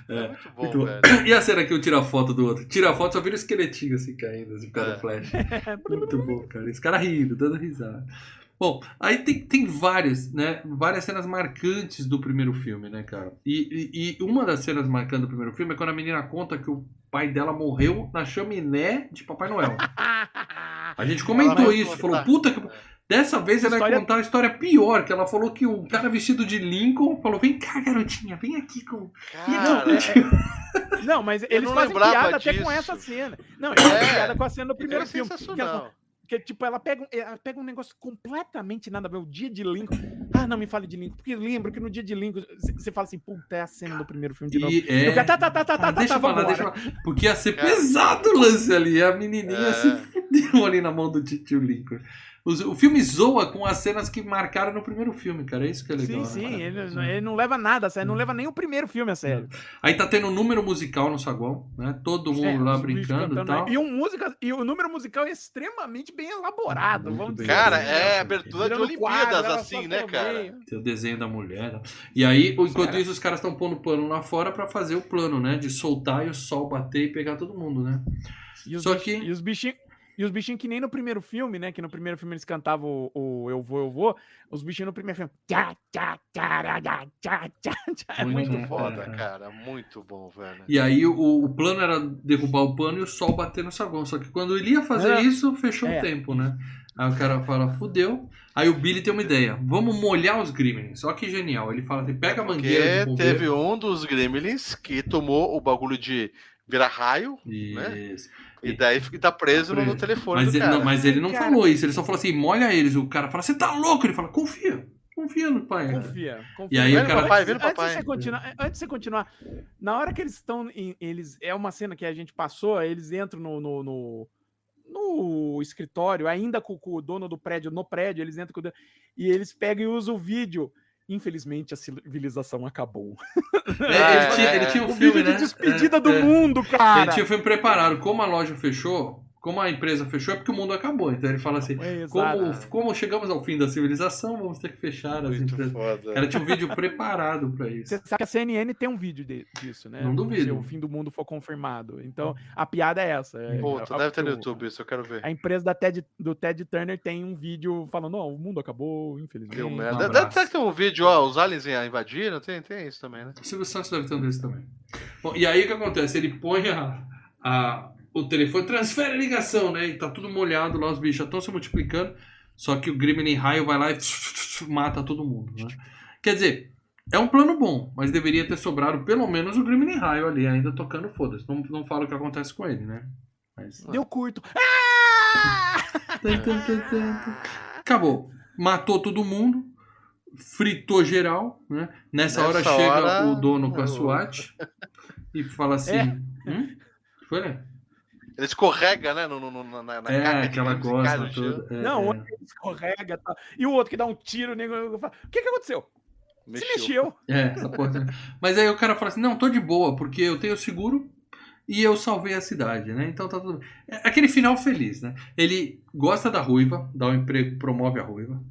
Speaker 2: É muito bom,
Speaker 1: Muito bom.
Speaker 2: velho.
Speaker 1: E a cena que um tira a foto do outro? Tira a foto, só vira o esqueletinho assim caindo, assim, por causa
Speaker 2: É.
Speaker 1: da flecha. Muito bom, cara. Esse cara rindo, dando risada. Bom, aí tem, tem várias, né? Várias cenas marcantes do primeiro filme, né, cara? E, e, e uma das cenas marcantes do primeiro filme é quando a menina conta que o pai dela morreu na chaminé de Papai Noel. A gente comentou
Speaker 2: vai
Speaker 1: isso, falou, puta que. Dessa vez ela vai
Speaker 3: História-
Speaker 1: contar a história pior, que ela falou que o cara vestido de Lincoln falou: vem cá, garotinha, vem aqui com.
Speaker 2: Cara,
Speaker 3: Não, mas eles
Speaker 2: não
Speaker 3: fazem piada até com
Speaker 2: disso.
Speaker 3: essa cena. Não, eles fazem
Speaker 2: É.
Speaker 3: piada com a cena do
Speaker 2: é
Speaker 3: primeiro filme. Que ela,
Speaker 2: sensacional.
Speaker 3: Que, tipo, ela pega, um- ela pega um negócio completamente nada a ver. O dia de Lincoln. Ah, não me fale de Lincoln. Porque lembro que no dia de Lincoln você fala assim, puta, é a cena do primeiro filme de novo.
Speaker 1: E, é...
Speaker 3: cara, tá, tá, tá, tá,
Speaker 1: Ah,
Speaker 3: tá,
Speaker 1: deixa
Speaker 3: tá,
Speaker 1: eu falar, deixa eu falar. Porque ia ser
Speaker 2: Cara.
Speaker 1: pesado o lance ali. A menininha
Speaker 2: É.
Speaker 1: se fudeu ali na mão do tio Lincoln. O filme zoa com as cenas que marcaram no primeiro filme, cara. É isso que é legal.
Speaker 3: Sim,
Speaker 1: né,
Speaker 3: sim, ele, não- ele não leva nada a sério, não leva nem o primeiro filme a sério.
Speaker 1: Aí tá tendo um número musical no saguão, né? Todo mundo
Speaker 3: É,
Speaker 1: lá brincando e
Speaker 3: cantando,
Speaker 1: tal.
Speaker 3: E, um música, e o número musical é extremamente bem elaborado,
Speaker 1: Muito
Speaker 3: vamos
Speaker 1: bem.
Speaker 2: Cara,
Speaker 3: assim,
Speaker 2: é
Speaker 3: né?
Speaker 2: abertura de Olimpíadas, assim, né, cara?
Speaker 1: Tem o desenho da mulher. né? E aí, enquanto
Speaker 3: Cara.
Speaker 1: isso, os caras estão pondo pano lá fora pra fazer o plano, né? De soltar e o sol bater e pegar todo mundo, né?
Speaker 3: E os
Speaker 1: Só que-
Speaker 3: E os bichinhos. E os bichinhos que nem no primeiro filme, né? Que no primeiro filme eles cantavam o, o Eu Vou, Eu Vou. Os bichinhos no primeiro filme. Tchá, tchá, tcharará, tchá, tchá, tchá. É
Speaker 1: Muito.
Speaker 2: Foda,
Speaker 1: É.
Speaker 2: cara. Muito bom, velho.
Speaker 1: E aí o, o plano era derrubar o pano e o sol bater no saguão. Só que quando ele ia fazer
Speaker 3: É.
Speaker 1: isso, fechou
Speaker 3: É.
Speaker 1: o tempo, né? Aí o cara fala, fudeu. Aí o Billy tem uma ideia. Vamos molhar os Gremlins. Olha que genial. Ele fala assim, pega a mangueira
Speaker 2: Porque teve um dos Gremlins que tomou o bagulho de virar raio
Speaker 1: Isso.
Speaker 2: E daí fica- tá preso no, no telefone
Speaker 1: Mas
Speaker 2: do
Speaker 1: ele,
Speaker 2: cara.
Speaker 1: não, mas ele não
Speaker 3: Cara.
Speaker 1: falou isso. Ele só falou assim, molha eles. O cara fala, você tá louco? Ele fala, confia. Confia no pai. cara."
Speaker 3: Confia, confia.
Speaker 1: E aí
Speaker 2: Vira
Speaker 1: o cara-
Speaker 2: papai,
Speaker 3: antes,
Speaker 2: vira
Speaker 3: antes
Speaker 2: papai.
Speaker 3: de você continuar, antes de você continuar, na hora que eles estão, em- eles é uma cena que a gente passou, eles entram no, no, no, no escritório, ainda com, com o dono do prédio no prédio, eles entram com o dono, e eles pegam e usam o vídeo. Infelizmente a civilização acabou.
Speaker 1: É,
Speaker 2: Ah,
Speaker 1: ele, tinha,
Speaker 2: é,
Speaker 1: ele
Speaker 2: é.
Speaker 1: tinha um
Speaker 3: o
Speaker 1: filme,
Speaker 3: vídeo
Speaker 1: né?
Speaker 3: de despedida
Speaker 1: É,
Speaker 3: do
Speaker 1: é.
Speaker 3: mundo, cara.
Speaker 1: Ele tinha o filme preparado. Como a loja fechou, como a empresa fechou, é porque o mundo acabou. Então ele fala assim,
Speaker 3: É,
Speaker 1: como, como chegamos ao fim da civilização, vamos ter que fechar as
Speaker 2: Muito
Speaker 1: empresas.
Speaker 2: foda.
Speaker 1: Cara tinha um vídeo preparado pra isso.
Speaker 3: Você sabe que a CNN tem um vídeo de- disso, né?
Speaker 1: Não duvido.
Speaker 3: Se o fim do mundo for confirmado. Então, a piada é essa. é-
Speaker 2: Puta,
Speaker 3: é-
Speaker 2: deve ter no YouTube isso, eu quero ver.
Speaker 3: A empresa da Ted, do Ted Turner tem um vídeo falando, não, o mundo acabou, infelizmente.
Speaker 2: Deu
Speaker 1: um
Speaker 2: merda. Deve, deve ter um vídeo, ó, os aliens invadiram, tem, tem isso também, né?
Speaker 1: O Silvio Santos deve ter um desse também. Bom, e aí o que acontece? Ele põe a, a, o telefone transfere a ligação, né? E tá tudo molhado lá, os bichos já estão se multiplicando. Só que o Gremlin raio vai lá e mata todo mundo, né? Quer dizer, é um plano bom, mas deveria ter sobrado pelo menos o Gremlin raio ali, ainda tocando foda-se. Não, não falo o que acontece com ele, né? Mas...
Speaker 3: Deu curto. Ah!
Speaker 1: Acabou. Matou todo mundo. Fritou geral, né? Nessa,
Speaker 2: Nessa
Speaker 1: hora chega
Speaker 2: hora,
Speaker 1: o dono com a SWAT e fala assim:
Speaker 3: É.
Speaker 1: hum? Foi, né?
Speaker 2: Ele escorrega, né? No, no- no- na, na
Speaker 1: É, aquela gosta toda. é,
Speaker 3: Não,
Speaker 1: é.
Speaker 3: que escorrega e tal. E o outro que dá um tiro, o nego fala, o que que aconteceu? Se mexeu.
Speaker 1: É, essa porra também. Mas aí o cara fala assim: não, tô de boa, porque eu tenho seguro e eu salvei a cidade, né? Então tá tudo bem. É aquele final feliz, né? Ele gosta da ruiva, dá um emprego, promove a ruiva.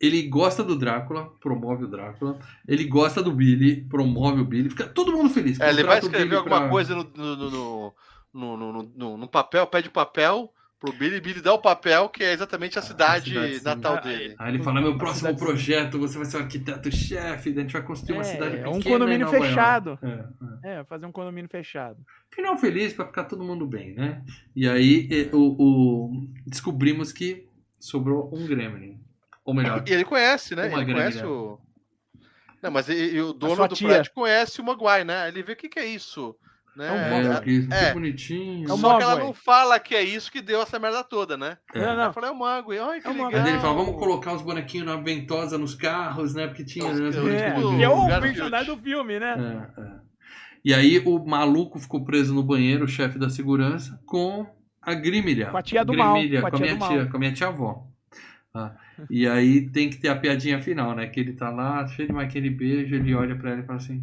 Speaker 1: Ele gosta do Drácula, promove o Drácula. Ele gosta do Billy, promove o Billy. Fica todo mundo feliz.
Speaker 2: É, ele vai escrever alguma
Speaker 1: pra-
Speaker 2: coisa no, no, no, no, no, no- no- papel, pede o papel pro Billy, Billy dá o papel, que é exatamente a cidade,
Speaker 1: cidade, sim.
Speaker 2: natal
Speaker 3: Ah,
Speaker 2: dele.
Speaker 1: Aí ele fala: meu próximo
Speaker 3: cidade-
Speaker 1: projeto, você vai ser o arquiteto-chefe, a gente vai construir uma
Speaker 3: É,
Speaker 1: cidade
Speaker 3: é
Speaker 1: pequena.
Speaker 3: um condomínio
Speaker 1: Nova York."
Speaker 3: fechado.
Speaker 1: É, é.
Speaker 3: É, fazer um condomínio fechado.
Speaker 1: Final feliz pra ficar todo mundo bem, né? E aí o, o- descobrimos que sobrou um Gremlin. Ou melhor,
Speaker 2: E ele conhece, né?
Speaker 1: Uma
Speaker 2: Ele conhece o. Não, mas e, e o dono do prédio conhece o Maguire, né? Ele vê o que, que é isso. Né?
Speaker 3: É um
Speaker 1: é, que,
Speaker 2: é.
Speaker 1: bonitinho.
Speaker 3: É o
Speaker 2: Só que ela não fala que é isso que deu essa merda toda, né?
Speaker 1: É.
Speaker 3: Não,
Speaker 2: Ela fala, é o Mago, ai que
Speaker 3: É
Speaker 2: legal.
Speaker 1: Mas ele fala, vamos colocar os bonequinhos na ventosa nos carros, né? Porque tinha.
Speaker 2: Os-
Speaker 1: né,
Speaker 3: É, que é o personagem do filme, né?
Speaker 1: É, é. E aí o maluco ficou preso no banheiro, o chefe da segurança, com a Grimilha.
Speaker 3: Com a tia do mal,
Speaker 1: Grimilha,
Speaker 3: com a
Speaker 1: com a
Speaker 3: tia
Speaker 1: minha tia,
Speaker 3: mal.
Speaker 1: com a minha tia avó. Ah, e aí tem que ter a piadinha final, né? Que ele tá lá, cheio de aquele beijo, ele olha pra ela e fala assim.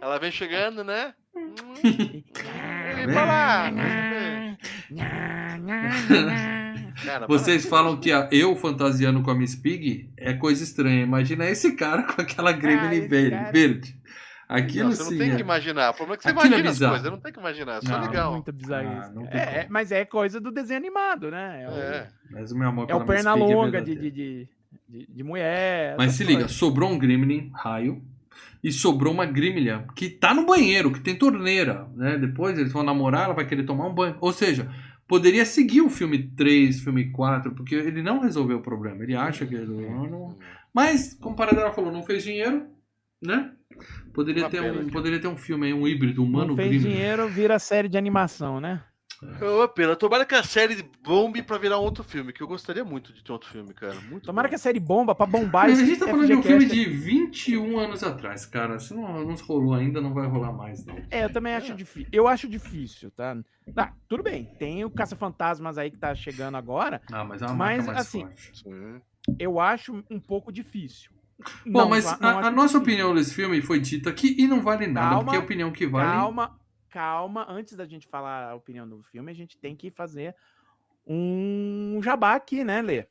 Speaker 2: Ela vem chegando, né? Ele fala. Cara,
Speaker 1: Vocês falam que a- eu fantasiando com a Miss Pig é coisa estranha. Imagina esse cara com aquela Gremlin
Speaker 3: esse
Speaker 1: verde.
Speaker 3: cara.
Speaker 1: verde.
Speaker 2: Não,
Speaker 1: Aquilo
Speaker 2: você não
Speaker 1: sim.
Speaker 2: tem
Speaker 1: é-
Speaker 2: que imaginar. O problema é que você
Speaker 1: Aquilo é
Speaker 2: imagina as
Speaker 1: bizarro.
Speaker 2: coisas, não tem que imaginar, é só
Speaker 1: Não,
Speaker 2: legal.
Speaker 3: Muito bizarro
Speaker 1: Ah,
Speaker 3: isso.
Speaker 1: não
Speaker 3: É, é, mas é coisa do desenho animado, né? É o,
Speaker 2: É.
Speaker 1: Mas o meu amor
Speaker 3: é o
Speaker 1: Miss
Speaker 3: perna
Speaker 1: Pig é
Speaker 3: longa de, de, de, de, de mulher.
Speaker 1: Mas se liga,
Speaker 3: coisas.
Speaker 1: sobrou um Gremlin, raio, e sobrou uma Grimilha que tá no banheiro, que tem torneira, né? Depois eles vão namorar, ela vai querer tomar um banho. Ou seja, poderia seguir o filme 3, filme 4, porque ele não resolveu o problema. Ele acha que ele não, Mas, como o Paradela falou, não fez dinheiro, né? Poderia
Speaker 2: Uma
Speaker 1: ter, um, poderia ter um filme aí, um híbrido humano
Speaker 3: Não fez dinheiro, vira série de animação, né?
Speaker 2: Ô, pena. Tomara que a série bombe pra virar um outro filme, que eu gostaria muito de ter outro filme, cara. Muito
Speaker 3: Tomara
Speaker 2: bom.
Speaker 3: que a série bomba pra bombar
Speaker 1: Mas a gente tá falando de um filme de 21 anos atrás, cara. Se não, não rolou ainda, não vai rolar mais, não.
Speaker 3: É, eu também acho difícil. Eu acho difícil, tá? Ah, tudo bem. Tem o Caça-Fantasmas aí que tá chegando agora.
Speaker 1: Ah, mas é uma
Speaker 3: Mas,
Speaker 1: marca mais
Speaker 3: assim,
Speaker 1: forte.
Speaker 3: Eu acho um pouco difícil.
Speaker 1: Bom,
Speaker 3: Não,
Speaker 1: mas
Speaker 3: não
Speaker 1: a, a nossa
Speaker 3: difícil.
Speaker 1: opinião desse filme foi dita aqui e não vale nada,
Speaker 3: Calma,
Speaker 1: porque a opinião que vale.
Speaker 3: Calma, calma. Antes da gente falar a opinião do filme, a gente tem que fazer um jabá aqui, né, Lê?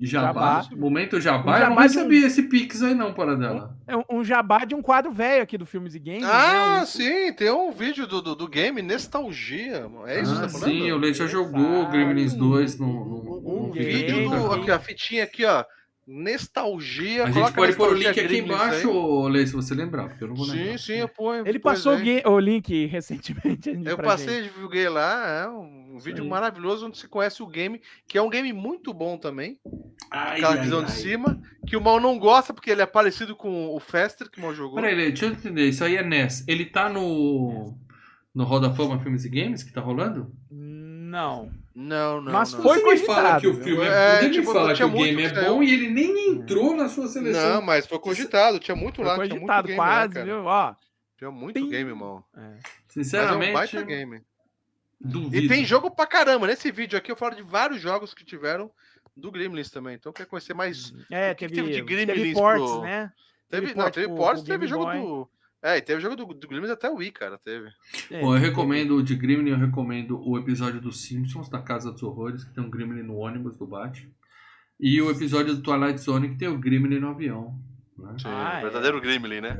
Speaker 1: Jabá.
Speaker 3: Jabá.
Speaker 1: Momento jabá,
Speaker 3: Um
Speaker 1: eu não
Speaker 3: jabá
Speaker 1: recebi esse Pix aí não, para dela.
Speaker 3: É um, um jabá de um quadro velho aqui do Filmes e Games.
Speaker 2: Ah,
Speaker 3: né?
Speaker 2: sim, tem um vídeo do, do, do game Nostalgia. É isso que
Speaker 1: ah,
Speaker 2: você tá falando?
Speaker 1: sim, o Leite já jogou. Gremlins 2 no, no,
Speaker 2: Um
Speaker 1: no
Speaker 3: game,
Speaker 2: vídeo do.
Speaker 3: game.
Speaker 2: Aqui, a fitinha aqui, ó. Nostalgia.
Speaker 1: A gente pode pôr o link aqui embaixo,
Speaker 2: aí.
Speaker 1: Lei, se você lembrar, porque eu não vou lembrar.
Speaker 2: Sim, sim, eu ponho.
Speaker 3: Ele passou o,
Speaker 2: aí.
Speaker 3: gui- o link recentemente.
Speaker 2: Eu
Speaker 3: pra
Speaker 2: passei,
Speaker 3: gente.
Speaker 2: divulguei lá, é um vídeo
Speaker 1: aí.
Speaker 2: maravilhoso onde se conhece o game, que é um game muito bom também.
Speaker 1: Ai,
Speaker 2: Aquela
Speaker 1: ai,
Speaker 2: visão
Speaker 1: ai.
Speaker 2: de cima, que o mal não gosta, porque ele é parecido com o Fester, que o mal jogou.
Speaker 1: Peraí, deixa eu entender. Isso aí é NES. Ele tá no. No Roda Fama Filmes e Games que tá rolando?
Speaker 3: Não.
Speaker 2: Não, não.
Speaker 3: Mas
Speaker 2: não.
Speaker 3: foi
Speaker 1: Você me fala
Speaker 3: cogitado,
Speaker 1: que o filme é,
Speaker 2: É, tipo,
Speaker 1: fala que
Speaker 2: tinha
Speaker 1: o game
Speaker 2: muito
Speaker 1: é bom e ele nem entrou na sua seleção.
Speaker 2: Não, mas foi cogitado, tinha muito
Speaker 3: Foi
Speaker 2: lá, tinha muito
Speaker 3: cogitado,
Speaker 2: game lá,
Speaker 3: quase,
Speaker 2: cara.
Speaker 3: viu? Ó.
Speaker 2: Tinha muito
Speaker 3: Tem-
Speaker 2: game, irmão.
Speaker 3: é.
Speaker 2: Mas é um
Speaker 1: Sinceramente,
Speaker 2: baita game.
Speaker 1: duvido.
Speaker 2: E tem jogo pra caramba. Nesse vídeo aqui eu falo de vários jogos que tiveram do Gremlins também. Então quer conhecer mais.
Speaker 3: É,
Speaker 2: O que que
Speaker 3: teve,
Speaker 2: teve de
Speaker 3: teve
Speaker 2: Gremlins
Speaker 3: ports,
Speaker 2: pro-
Speaker 3: né?
Speaker 2: Teve,
Speaker 3: Teve
Speaker 2: não, teve ports, teve jogo
Speaker 3: Boy.
Speaker 2: do. É, e teve jogo do, do Gremlins até o Wii, cara. Teve.
Speaker 3: É,
Speaker 1: Bom, eu recomendo o de Gremlin, eu recomendo o episódio dos Simpsons, da Casa dos Horrores, que tem um Gremlin no ônibus do Bate. E o episódio do Twilight Zone, que tem o Gremlin no avião. né?
Speaker 3: Ah, é.
Speaker 2: verdadeiro Gremlin, né?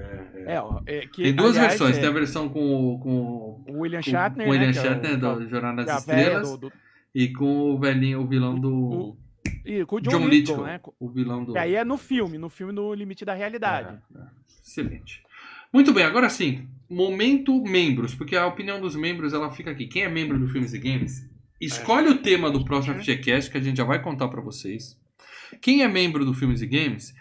Speaker 3: É, ó, é, que,
Speaker 1: Tem duas
Speaker 3: aliás,
Speaker 1: versões,
Speaker 3: é,
Speaker 1: tem a versão com, o- com,
Speaker 3: o William
Speaker 1: com,
Speaker 3: Shatner,
Speaker 1: com o William
Speaker 3: né, é o-
Speaker 1: Shatner, do Jornada
Speaker 3: é
Speaker 1: das Estrelas,
Speaker 3: do- do-
Speaker 1: e com o velhinho, o vilão do...
Speaker 3: o- e com o John,
Speaker 1: John
Speaker 3: Lithgow,
Speaker 1: Lithgow,
Speaker 3: né?
Speaker 1: o vilão do...
Speaker 3: E aí é no filme, no filme do Limite da Realidade.
Speaker 1: É, é. Excelente. Muito bem, agora sim. Momento membros, porque a opinião dos membros ela fica aqui. Quem é membro do Filmes e Games, escolhe o tema do próximo FGCast que a gente já vai contar pra vocês. Quem é membro do Filmes e Games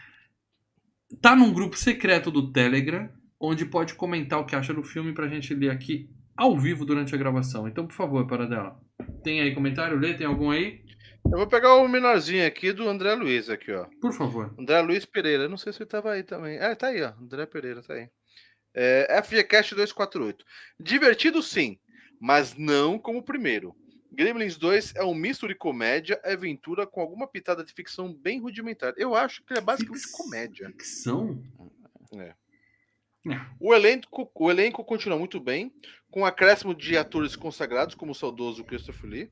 Speaker 1: tá num grupo secreto do Telegram, onde pode comentar o que acha do filme pra gente ler aqui ao vivo durante a gravação. Então, por favor, para dela. Tem aí comentário? Lê? Tem algum aí?
Speaker 2: Eu vou pegar o menorzinho aqui do André Luiz aqui, ó.
Speaker 1: Por favor.
Speaker 2: André Luiz Pereira. Não sei se ele tava aí também. É, tá aí, ó. André Pereira, tá aí. É, FGCast 248. Divertido sim, mas não como o primeiro. Gremlins 2 é um misto de comédia, aventura com alguma pitada de ficção bem rudimentar. Eu acho que ele é basicamente
Speaker 1: Fix-
Speaker 2: comédia.
Speaker 1: Ficção?
Speaker 2: É.
Speaker 1: É.
Speaker 2: O elenco, o elenco continua muito bem, com acréscimo de atores consagrados, como o saudoso Christopher Lee.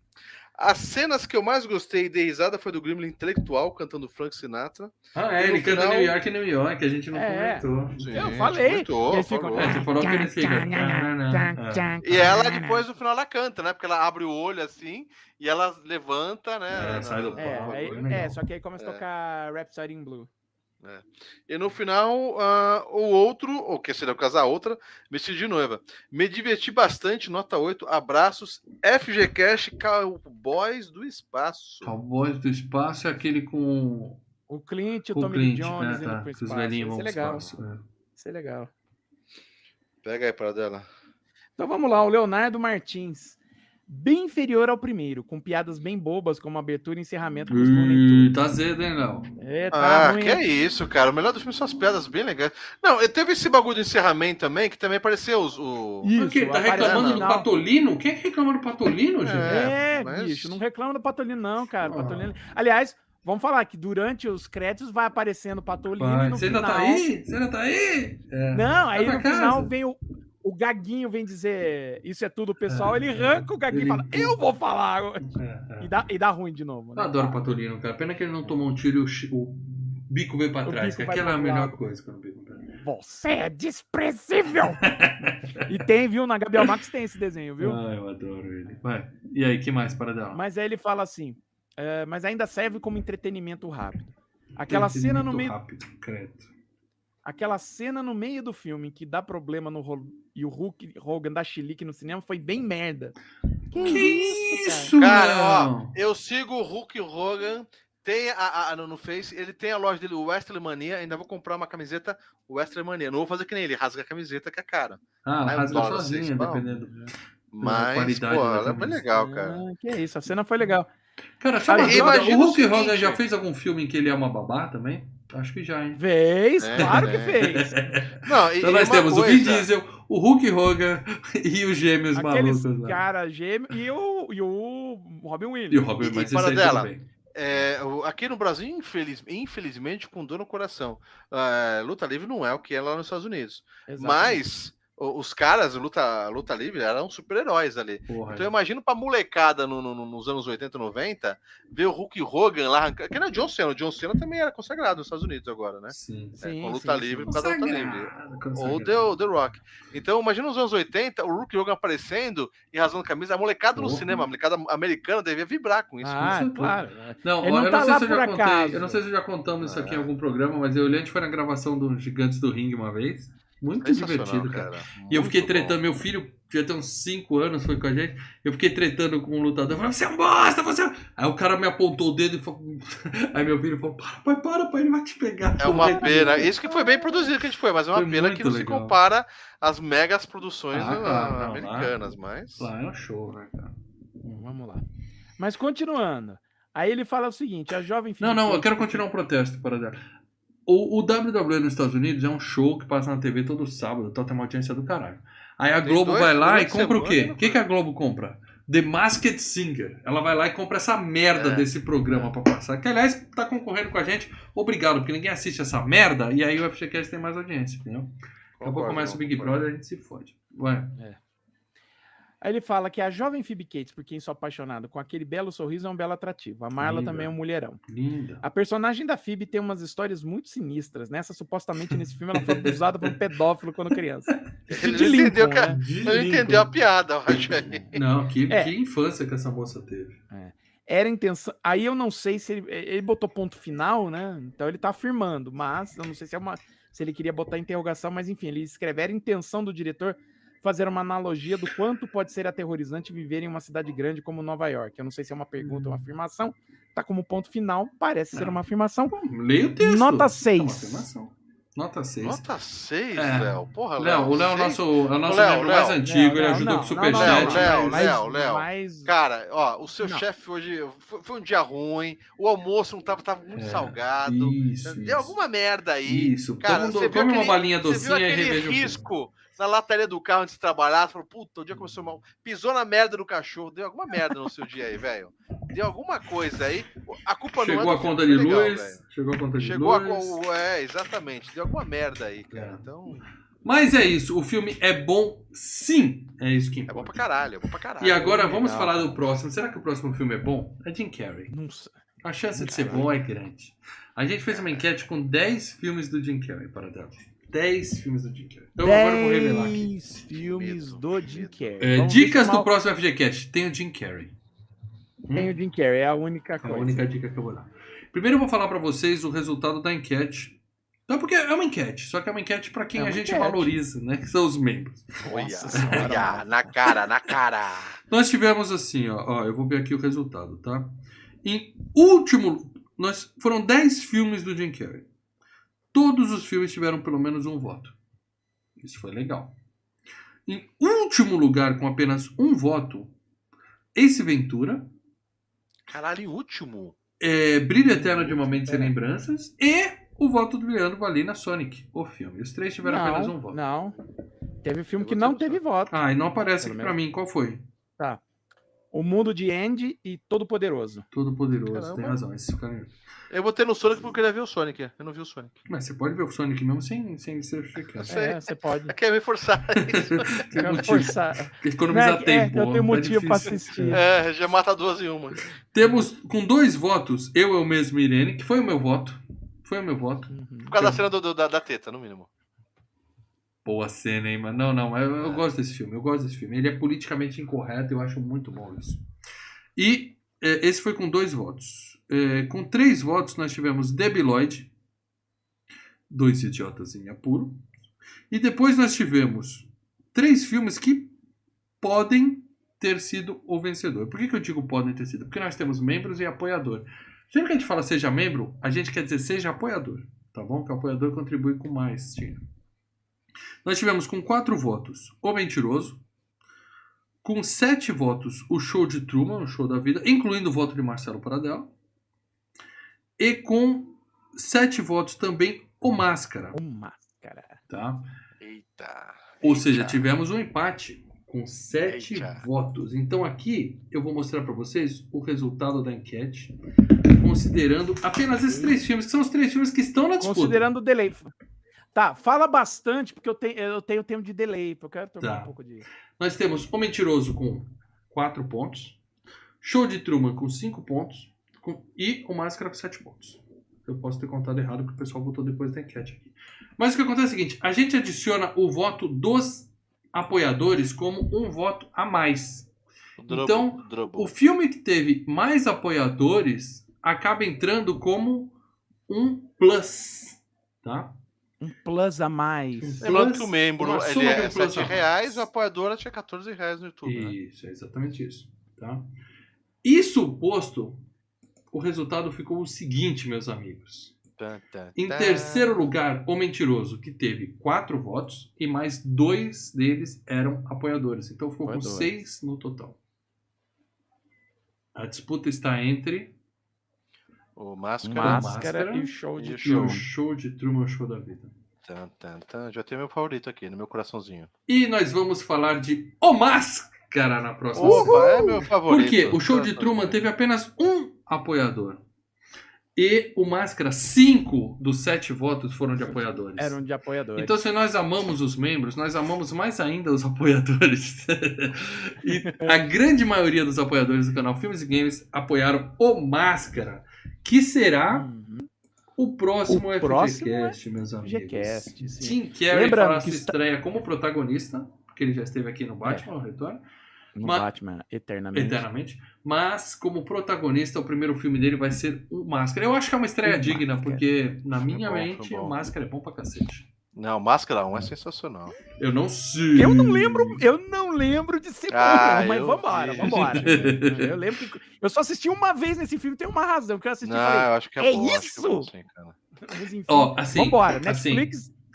Speaker 2: As cenas que eu mais gostei e dei risada foi do Gremlin intelectual cantando Frank Sinatra.
Speaker 1: Ah, é,
Speaker 2: E
Speaker 1: ele canta
Speaker 2: final-
Speaker 1: New York, New York, a gente não
Speaker 3: É.
Speaker 1: comentou.
Speaker 3: Eu falei.
Speaker 2: comentou, falou.
Speaker 1: É, falou que ele fica.
Speaker 2: E ela depois no final ela canta, né? Porque ela abre o olho assim e ela levanta, né?
Speaker 1: É, sai do
Speaker 3: É,
Speaker 1: palco, é legal.
Speaker 3: é, só que aí começa a
Speaker 2: É.
Speaker 3: tocar Rhapsody in Blue.
Speaker 2: E no final, ah, o outro, ou que seria o caso a outra, vestido de noiva. Me diverti bastante, nota 8, abraços, FG Cash, Cowboys do Espaço.
Speaker 1: Cowboys do Espaço é aquele com
Speaker 3: O Clint, o
Speaker 1: o
Speaker 3: Tommy
Speaker 1: Clint,
Speaker 3: Jones
Speaker 1: né?
Speaker 3: indo
Speaker 1: Tá,
Speaker 3: pro
Speaker 1: que os
Speaker 3: espaço. Isso é
Speaker 1: pro
Speaker 3: legal.
Speaker 1: espaço. é.
Speaker 3: Isso é legal.
Speaker 2: Pega aí para dela.
Speaker 3: Então vamos lá, o Leonardo Martins. Bem inferior ao primeiro, com piadas bem bobas, como abertura e encerramento com os Tunes.
Speaker 1: tá zedo, hein, Léo?
Speaker 3: É, tá
Speaker 2: ah,
Speaker 3: ruim,
Speaker 2: que é isso, cara. O melhor do filme são as piadas bem legais. Não, teve esse bagulho de encerramento também, que também apareceu os. O...
Speaker 3: Isso,
Speaker 1: Por quê? Tá reclamando do. Patolino? Quem é que reclama do Patolino, gente?
Speaker 3: É,
Speaker 2: É, mas-
Speaker 3: bicho, não reclama do Patolino, não, cara.
Speaker 1: Ah.
Speaker 3: Patolino... Aliás, vamos falar que durante os créditos vai aparecendo o Patolino
Speaker 1: Vai. Você ainda
Speaker 3: final...
Speaker 1: tá aí? Você ainda tá aí? É.
Speaker 3: Não, aí
Speaker 1: Vai
Speaker 3: no
Speaker 1: pra
Speaker 3: final
Speaker 1: casa.
Speaker 3: vem o, o Gaguinho vem dizer isso é tudo, pessoal. Ele arranca o Gaguinho e
Speaker 1: Ele-
Speaker 3: fala, eu vou falar. agora."
Speaker 1: É, é.
Speaker 3: E dá, e dá ruim de novo.
Speaker 1: Eu
Speaker 3: né?
Speaker 1: adoro o Patolino, cara. Pena que ele não tomou um tiro e o, o bico veio pra
Speaker 3: O
Speaker 1: trás.
Speaker 3: bico
Speaker 1: Que aquela é a melhor
Speaker 3: lado.
Speaker 1: coisa quando o bico vai pra trás.
Speaker 3: Você é desprezível! e tem, viu? Na Gabriel Max tem esse desenho, viu?
Speaker 1: Ah, eu adoro ele. Vai. E aí, que mais para dela?
Speaker 3: Mas aí ele fala assim, "É, mas ainda serve como entretenimento rápido. Aquela cena no meio,
Speaker 1: Rápido, credo.
Speaker 3: Aquela cena no meio do filme que dá problema no Ro- e o Hulk Hogan dá chilique no cinema foi bem merda. Que,
Speaker 1: Que
Speaker 3: isso,
Speaker 1: isso,
Speaker 2: Cara, ó, eu sigo o Hulk Hogan. Tem a, a- no, no Face, ele tem a loja dele, o Wesley Mania. Ainda vou comprar uma camiseta Wesley Mania. Não vou fazer que nem ele, rasga a camiseta que é cara.
Speaker 1: Ah,
Speaker 2: Mas
Speaker 1: rasga
Speaker 2: dólar,
Speaker 1: sozinha,
Speaker 2: seis
Speaker 1: dependendo.
Speaker 2: Mas, pô, ela é bem
Speaker 1: camisa.
Speaker 2: legal, cara.
Speaker 3: Ah, que isso, a cena foi legal.
Speaker 1: Cara,
Speaker 3: Cara,
Speaker 2: imagina
Speaker 1: o Hulk Hogan já fez algum filme em que ele é uma babá também? Acho que já, hein?
Speaker 3: Fez,
Speaker 2: É,
Speaker 3: claro que
Speaker 2: é.
Speaker 3: fez.
Speaker 2: Não, e,
Speaker 1: Então
Speaker 2: e
Speaker 1: nós temos o Vin
Speaker 2: coisa-
Speaker 1: Diesel, o Hulk Hogan e os gêmeos
Speaker 3: Aqueles
Speaker 1: malucos
Speaker 3: cara gêmeo e o, e o Robin
Speaker 1: E o
Speaker 3: Williams.
Speaker 1: Robin,
Speaker 2: E-
Speaker 1: mas
Speaker 2: e
Speaker 1: aí
Speaker 2: dela? É, aqui no Brasil, infeliz- infelizmente, com dor no coração. é, luta livre não é o que é lá nos Estados Unidos.
Speaker 3: Exatamente.
Speaker 2: Mas os caras, luta, luta livre, eram super-heróis ali.
Speaker 1: Porra,
Speaker 2: Então eu imagino pra molecada no- no- nos anos 80 e 90, ver o Hulk Hogan lá arrancando. Que não é o John Cena. O John Cena também era consagrado nos Estados Unidos agora, né?
Speaker 1: Sim.
Speaker 2: É,
Speaker 3: Sim,
Speaker 2: com luta
Speaker 3: sim,
Speaker 2: livre
Speaker 3: sim.
Speaker 2: por causa da luta livre.
Speaker 1: Consagrado,
Speaker 2: Ou. The, The Rock. Então, imagina nos anos 80, o Hulk Hogan aparecendo e rasgando camisa. A molecada no
Speaker 1: Porra.
Speaker 2: cinema, a molecada americana devia vibrar com isso.
Speaker 3: Ah,
Speaker 1: certeza.
Speaker 3: claro.
Speaker 1: Não,
Speaker 3: Ele não
Speaker 1: eu
Speaker 3: tá
Speaker 1: não sei
Speaker 3: lá
Speaker 1: se eu já contei. Eu não sei se já contamos isso aqui em
Speaker 2: É.
Speaker 1: algum programa, mas eu e o Leandro foi na gravação do Gigantes do Ring uma vez. Muito divertido, cara. E eu fiquei
Speaker 2: bom.
Speaker 1: tretando, meu filho já tem uns 5 anos, foi com a gente. Eu fiquei tretando com um lutador, falando, você é um bosta, você é... um-" Aí o cara me apontou o dedo e falou. Aí meu filho falou, para, pai, para, pai, ele vai te pegar.
Speaker 2: É uma pena. Isso que foi bem produzido que a gente foi, mas é uma
Speaker 1: Foi
Speaker 2: pena que não se
Speaker 1: legal.
Speaker 2: compara às megas produções
Speaker 1: Ah,
Speaker 2: ah,
Speaker 1: claro, não, lá-
Speaker 2: americanas, mas.
Speaker 1: Lá é um show, né, cara?
Speaker 3: Hum, Vamos lá. Mas continuando. Aí ele fala o seguinte: a jovem
Speaker 1: Não, não, eu quero continuar um protesto para dar. O, o WWE nos Estados Unidos é um show que passa na TV todo sábado, então tem uma audiência do caralho. Aí a
Speaker 2: Tem
Speaker 1: Globo
Speaker 2: dois-
Speaker 1: vai lá e compra o quê? O que, que a Globo compra? The Masked Singer. Ela vai lá e compra essa merda
Speaker 2: É.
Speaker 1: desse programa pra passar. Que, aliás, tá concorrendo com a gente. Obrigado, porque ninguém assiste essa merda e aí o FGCast tem mais audiência, entendeu? Daqui a pouco
Speaker 2: Concordo,
Speaker 1: começa o Big. Brother e a gente se fode. Vai.
Speaker 3: Aí ele fala que a jovem Phoebe Cates, por quem sou apaixonado, com aquele belo sorriso, é um belo atrativo. A Marla
Speaker 1: Linda.
Speaker 3: também é um mulherão.
Speaker 1: Linda.
Speaker 3: A personagem da Phoebe tem umas histórias muito sinistras. Nessa, supostamente, nesse filme, ela foi abusada por um pedófilo quando criança.
Speaker 2: Ele
Speaker 3: de
Speaker 2: não entendeu
Speaker 3: Lincoln,
Speaker 2: que a-
Speaker 3: né?
Speaker 1: De
Speaker 2: Ele não entendeu a piada, eu acho aí.
Speaker 1: Não, que,
Speaker 3: É.
Speaker 1: que infância que essa moça teve.
Speaker 3: Era a intenção. Aí eu não sei se ele, ele botou ponto final, né? Então ele tá afirmando, mas eu não sei se é uma. se ele queria botar interrogação, mas enfim, ele escreve, era intenção do diretor fazer uma analogia do quanto pode ser aterrorizante viver em uma cidade grande como Nova York. Eu não sei se é uma pergunta ou uma afirmação, tá como ponto final, parece ser
Speaker 1: Não.
Speaker 3: uma afirmação.
Speaker 1: Leia o texto.
Speaker 3: Nota
Speaker 1: É uma
Speaker 3: 6.
Speaker 1: afirmação. Nota 6.
Speaker 2: Nota 6,
Speaker 1: É.
Speaker 2: Léo. Porra,
Speaker 1: Léo, o Léo é o nosso, é o nosso
Speaker 2: Léo,
Speaker 1: membro
Speaker 2: Léo.
Speaker 1: mais antigo, ele ajudou com o Superchat.
Speaker 2: não, Léo, Léo, Léo.
Speaker 3: mas-
Speaker 2: Cara, ó, o seu
Speaker 3: Não.
Speaker 2: chefe hoje foi, foi um dia ruim, o almoço não tava, tava muito
Speaker 1: É,
Speaker 2: salgado.
Speaker 1: Isso,
Speaker 2: Deu
Speaker 1: isso.
Speaker 2: alguma merda aí.
Speaker 1: Isso,
Speaker 2: Cara,
Speaker 1: come, um-
Speaker 2: você viu
Speaker 1: come uma
Speaker 2: aquele-
Speaker 1: balinha
Speaker 2: Você viu
Speaker 1: docinha e
Speaker 2: aquele
Speaker 1: o filme.
Speaker 2: risco na lataria do carro antes de trabalhar? Você falou, puta, o dia começou mal. Pisou na merda do cachorro. Deu alguma merda no seu dia aí, velho. Deu alguma coisa aí. A culpa não
Speaker 1: Chegou
Speaker 2: é
Speaker 1: a conta de
Speaker 2: legal,
Speaker 1: luz,
Speaker 2: velho.
Speaker 1: chegou a conta de
Speaker 2: Chegou a.
Speaker 1: luz.
Speaker 2: co- É, exatamente. Deu alguma merda aí, cara.
Speaker 1: É.
Speaker 2: Então.
Speaker 1: Mas é isso, o filme é bom sim, é isso que
Speaker 2: É bom
Speaker 1: importa.
Speaker 2: pra caralho, é bom pra caralho.
Speaker 1: E agora
Speaker 3: legal.
Speaker 1: vamos falar do próximo. Será que o próximo filme é bom? É Jim Carrey.
Speaker 3: Não sei.
Speaker 1: A chance de ser bom é grande. A gente fez uma enquete com 10 filmes do Jim Carrey para dar. 10 filmes do Jim Carrey. Então agora eu vou revelar aqui.
Speaker 3: 10 filmes
Speaker 2: Medo,
Speaker 3: do Jim. Carrey.
Speaker 1: É, dicas do
Speaker 3: mal-
Speaker 1: próximo FGCast. Tem o Jim Carrey.
Speaker 3: Tem o Jim Carrey, é a única
Speaker 1: É a
Speaker 3: coisa.
Speaker 1: única dica que eu vou dar. Primeiro eu vou falar para vocês o resultado da enquete. Não, porque é uma enquete, só que é uma enquete para quem
Speaker 3: É
Speaker 1: a gente
Speaker 3: enquete.
Speaker 1: valoriza, né? Que são os membros.
Speaker 2: Olha, na cara, na cara.
Speaker 1: Nós tivemos assim, ó, ó, eu vou ver aqui o resultado, tá? Em último, nós foram 10 filmes do Jim Carrey. Todos os filmes tiveram pelo menos um voto. Isso foi legal. Em último lugar, com apenas um voto, Ace Ventura,
Speaker 2: Caralho, em último.
Speaker 1: é, Brilho Eterno de uma Mente Sem Lembranças e o voto do Leandro Valina Sonic, o filme. Os três tiveram apenas um
Speaker 3: Não,
Speaker 1: voto.
Speaker 3: não. Teve filme
Speaker 2: Eu
Speaker 3: que não teve voto.
Speaker 1: Ah, e não aparece
Speaker 3: Pelo
Speaker 1: aqui pra mim. Qual foi?
Speaker 3: O Mundo de Andy e Todo Poderoso.
Speaker 1: Todo Poderoso,
Speaker 2: Caramba.
Speaker 1: tem razão. Esses ficaram...
Speaker 2: Eu botei no Sonic porque eu queria ver o Sonic. Eu não vi o Sonic.
Speaker 1: Mas você pode ver o Sonic mesmo sem, sem ser checado.
Speaker 3: É, você pode.
Speaker 2: É que me forçar isso.
Speaker 3: Quer
Speaker 1: motivo.
Speaker 3: forçar.
Speaker 1: Economizar
Speaker 3: Não, é,
Speaker 1: tempo.
Speaker 3: é, eu tenho
Speaker 1: tá
Speaker 3: motivo pra
Speaker 1: difícil.
Speaker 3: assistir.
Speaker 2: É, já mata duas em uma.
Speaker 1: Temos com dois votos, eu, eu mesmo e Irene, que foi o meu voto. Foi o meu voto.
Speaker 3: Uhum.
Speaker 2: Por causa da cena do, do- da, da teta, no mínimo.
Speaker 1: Boa cena, hein, mano. Não, não, eu, eu gosto desse filme. Eu gosto desse filme. Ele é politicamente incorreto, eu acho muito bom isso. E é, esse foi com dois votos. É, com três votos, nós tivemos Debbie Lloyd, Dois Idiotas em Apuro. E depois nós tivemos três filmes que podem ter sido o vencedor. Por que, que eu digo podem ter sido? Porque nós temos membros e apoiador. Sempre que a gente fala seja membro, a gente quer dizer seja apoiador, tá bom? Que o apoiador contribui com mais dinheiro. Nós tivemos com quatro votos O Mentiroso, com sete votos O Show de Truman, o Show da Vida, incluindo o voto de Marcelo Paradela, e com sete votos também O Máscara,
Speaker 3: O Máscara.
Speaker 1: tá?
Speaker 2: Eita.
Speaker 1: Ou
Speaker 2: eita.
Speaker 1: seja, tivemos um empate com sete
Speaker 2: Eita.
Speaker 1: votos. Então aqui eu vou mostrar para vocês o resultado da enquete, considerando apenas esses três filmes, que são os três filmes que estão na disputa.
Speaker 3: Considerando o delay. Tá, fala bastante, porque eu tenho, eu tenho tempo de delay, porque eu quero tomar
Speaker 1: Tá.
Speaker 3: um pouco de.
Speaker 1: Nós temos O Mentiroso com 4 pontos, Show de Truman com 5 pontos com- e o Máscara com 7 pontos. Eu posso ter contado errado porque o pessoal votou depois da enquete aqui. Mas o que acontece é o seguinte: a gente adiciona o voto dos apoiadores como um voto a mais.
Speaker 2: Drubble,
Speaker 1: Então,
Speaker 2: Drubble.
Speaker 1: O filme que teve mais apoiadores acaba entrando como um plus. Tá?
Speaker 3: Um plus a mais.
Speaker 2: Lembrando que o membro ele é
Speaker 1: plus
Speaker 2: 7
Speaker 1: a mais.
Speaker 2: reais, o apoiador é 14 reais no YouTube. Né?
Speaker 1: Isso, é exatamente isso. Tá? Isso posto, o resultado ficou o seguinte, meus amigos.
Speaker 2: Tan, tan,
Speaker 1: Em terceiro lugar, o Mentiroso, que teve quatro votos e mais dois deles eram apoiadores. Então ficou com seis no total. A disputa está entre
Speaker 2: O Máscara.
Speaker 3: Máscara,
Speaker 1: Máscara
Speaker 3: e o show de
Speaker 2: e o
Speaker 1: e
Speaker 2: Show.
Speaker 1: o show de Truman o Show da Vida.
Speaker 2: Tan, tan, tan. Já tem meu favorito aqui, no meu coraçãozinho.
Speaker 1: E nós vamos falar de O Máscara na próxima
Speaker 2: Opa,
Speaker 1: semana.
Speaker 2: é meu favorito.
Speaker 1: Por quê? O show de Truman teve apenas um apoiador. E o Máscara, cinco dos sete votos foram de apoiadores.
Speaker 3: Eram de apoiadores.
Speaker 1: Então, se nós amamos os membros, nós amamos mais ainda os apoiadores. e a grande maioria dos apoiadores do canal Filmes e Games apoiaram o Máscara, que será
Speaker 3: Uhum.
Speaker 1: o próximo
Speaker 3: O
Speaker 1: FGCast, meus amigos.
Speaker 3: FGCast, sim.
Speaker 1: Jim Carrey fará
Speaker 3: que
Speaker 1: sua
Speaker 3: está-
Speaker 1: estreia como protagonista, porque ele já esteve aqui no Batman, no Retorno.
Speaker 3: No
Speaker 1: Mas-
Speaker 3: Batman Eternamente.
Speaker 1: eternamente. Mas, como protagonista, o primeiro filme dele vai ser o Máscara. Eu acho que é uma estreia
Speaker 3: O
Speaker 1: digna,
Speaker 3: Máscara.
Speaker 1: porque na minha
Speaker 2: bom, foi
Speaker 1: mente,
Speaker 2: bom.
Speaker 1: o Máscara é bom pra cacete.
Speaker 2: Não, Máscara 1 é sensacional.
Speaker 1: Eu não sei.
Speaker 3: Eu não lembro, eu não lembro de ser
Speaker 2: Ah,
Speaker 3: mas
Speaker 2: eu
Speaker 3: vambora, vambora. eu lembro que eu só assisti uma vez nesse filme, tem uma razão que eu assisti
Speaker 2: Não,
Speaker 3: falei,
Speaker 2: eu acho que é,
Speaker 3: "É
Speaker 2: bom. é bom
Speaker 3: isso?"
Speaker 2: sim, cara.
Speaker 3: mas enfim,
Speaker 1: Ó, assim,
Speaker 3: vambora,
Speaker 1: assim,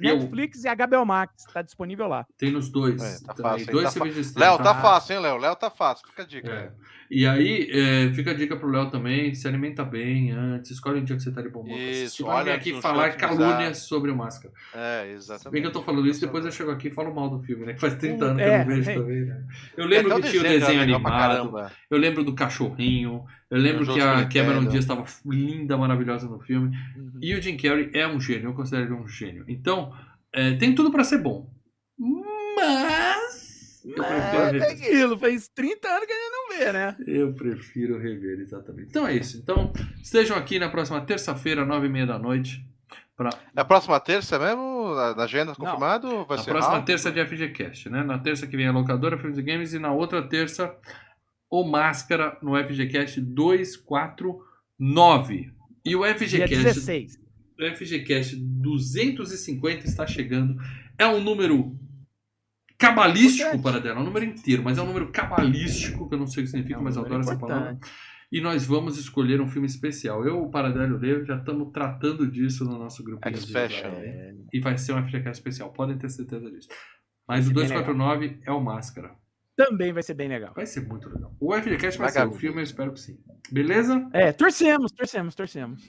Speaker 3: Netflix,
Speaker 1: eu-
Speaker 3: e HBO Max, tá disponível lá.
Speaker 1: Tem nos dois.
Speaker 2: É, tá
Speaker 1: também.
Speaker 2: fácil,
Speaker 1: dois
Speaker 2: Tá
Speaker 1: serviços streaming.
Speaker 2: Léo, tá fácil, hein, Léo? Léo tá fácil. Fica a dica.
Speaker 1: É. E aí, é, fica a dica pro Léo também, se alimenta bem antes, escolhe um dia que você tá de bom humor pra
Speaker 2: Isso, olha
Speaker 1: aqui falar calúnias sobre o Máscara.
Speaker 2: É,
Speaker 1: Se bem
Speaker 2: exatamente.
Speaker 1: que eu tô falando isso, depois eu chego aqui e falo mal do filme, né? Que faz 30 anos que
Speaker 3: É,
Speaker 1: eu não vejo
Speaker 3: é.
Speaker 1: também, né? Eu lembro
Speaker 2: até
Speaker 1: que tinha o desenho
Speaker 2: pra
Speaker 1: animado, eu lembro do cachorrinho, eu lembro que a Cameron
Speaker 2: Nintendo.
Speaker 1: Diaz estava linda, maravilhosa no filme.
Speaker 3: Uhum.
Speaker 1: E o Jim Carrey é um gênio, eu considero ele um gênio. Então, é, tem tudo pra ser bom. Mas. Eu prefiro,
Speaker 3: É aquilo, faz 30 anos que a gente não vê, né?
Speaker 1: eu prefiro rever, exatamente. Então é isso. Então, estejam aqui na próxima terça-feira, nove e meia da noite. Pra...
Speaker 2: É a próxima terça mesmo? Na na agenda confirmado? Vai
Speaker 1: Na
Speaker 2: ser
Speaker 1: próxima
Speaker 2: rápido?
Speaker 1: terça de FGCast, né? Na terça que vem a locadora Filmes e Games e na outra terça o Máscara no FGCast 249. E o FGCast,
Speaker 3: 16.
Speaker 1: o FGCast 250 está chegando. É um número cabalístico
Speaker 3: Importante.
Speaker 1: para dela, é um número inteiro, mas é um número cabalístico, que eu não sei o que significa,
Speaker 3: É um
Speaker 1: mas adoro essa palavra.
Speaker 3: importante.
Speaker 1: E nós vamos escolher um filme especial. Eu, o Paradelo Leo, já estamos tratando disso no nosso grupo.
Speaker 2: X-Fashion.
Speaker 3: É,
Speaker 1: E vai ser um FGCast especial, podem ter certeza disso. Mas o
Speaker 3: Vai ser bem
Speaker 1: 249 é o Máscara.
Speaker 3: Também vai ser bem legal.
Speaker 1: Vai ser muito legal. O FGCast vai ser o filme, eu espero que sim. Beleza?
Speaker 3: É, torcemos, torcemos, torcemos.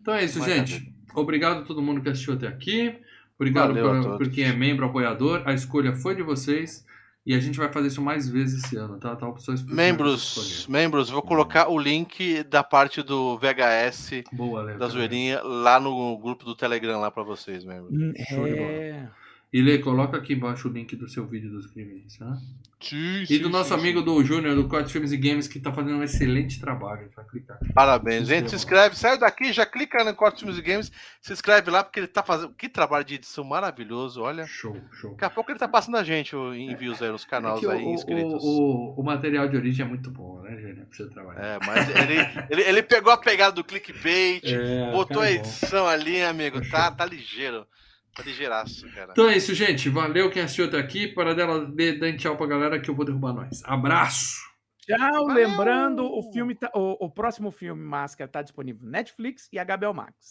Speaker 1: Então é isso,
Speaker 2: Maravilha.
Speaker 1: gente. Obrigado a todo mundo que assistiu até aqui. Obrigado por, por quem é membro, apoiador. A escolha foi de vocês. E a gente vai fazer isso mais vezes esse ano, tá? Tá opções
Speaker 2: Membros, membros, vou colocar o link da parte do VHS
Speaker 1: Boa,
Speaker 2: da zoeirinha lá no grupo do Telegram lá pra vocês, membros.
Speaker 3: Hum,
Speaker 1: Show de
Speaker 3: É.
Speaker 1: E Lê, coloca aqui embaixo o link do seu vídeo dos crimes, tá?
Speaker 2: Sim,
Speaker 1: E
Speaker 2: sim,
Speaker 1: do nosso
Speaker 2: sim,
Speaker 1: amigo
Speaker 2: sim.
Speaker 1: do Júnior, do Corte Filmes e Games, que tá fazendo um excelente trabalho. Vai clicar.
Speaker 2: Parabéns, gente. Se inscreve, sai daqui, já clica no Cortes Music Games, se inscreve lá, porque ele tá fazendo. Que trabalho de edição maravilhoso, olha.
Speaker 1: Show, show.
Speaker 2: Daqui a pouco ele tá passando a gente o envios aí nos
Speaker 1: É
Speaker 2: canais
Speaker 1: o,
Speaker 2: aí,
Speaker 1: o,
Speaker 2: inscritos.
Speaker 1: o, o material de origem é muito bom, né, Júnior? Pra você trabalhar.
Speaker 2: É, mas ele, ele, ele pegou a pegada do clickbait,
Speaker 1: É,
Speaker 2: botou
Speaker 1: cara,
Speaker 2: a
Speaker 1: é bom.
Speaker 2: edição ali, amigo.
Speaker 1: Fechou.
Speaker 2: Tá, tá ligeiro. Tá ligeiraço, cara.
Speaker 1: Então é isso, gente. Valeu quem assistiu até aqui. Para dela, dê, dê tchau pra galera que eu vou derrubar nós. Abraço!
Speaker 3: Tchau,
Speaker 2: Valeu!
Speaker 3: lembrando, o filme tá- o, o próximo filme Máscara tá disponível no Netflix e HBO Max.